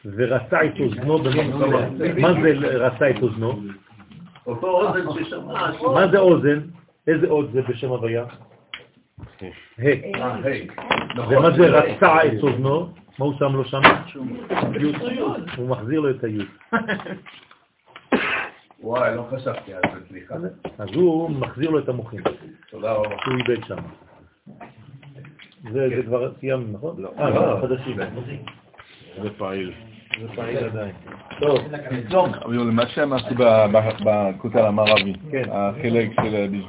ורצה את אוזנו במקום. מה זה רצה את אוזנו? אותו אוזן ששמעה. מה זה אוזן? איזה אות זה בשם הוויה? ה'. אה. נכון. ומה זה רצה את אוזנו? מה הוא שם לו שם? הוא מחזיר לו את הי'. וואי, לא חשבתי על זה, סליחה. אז הוא מחזיר לו את המוחים, תודה רבה. שהוא איבד שם. זה זה כבר סיימנו, נכון? לא. אה, לא, חדשים. זה פעיל. זה פעיל עדיין. טוב, אבל מה שהם עשו ב- ב- בכותל המערבי, כן. החלק של בשביל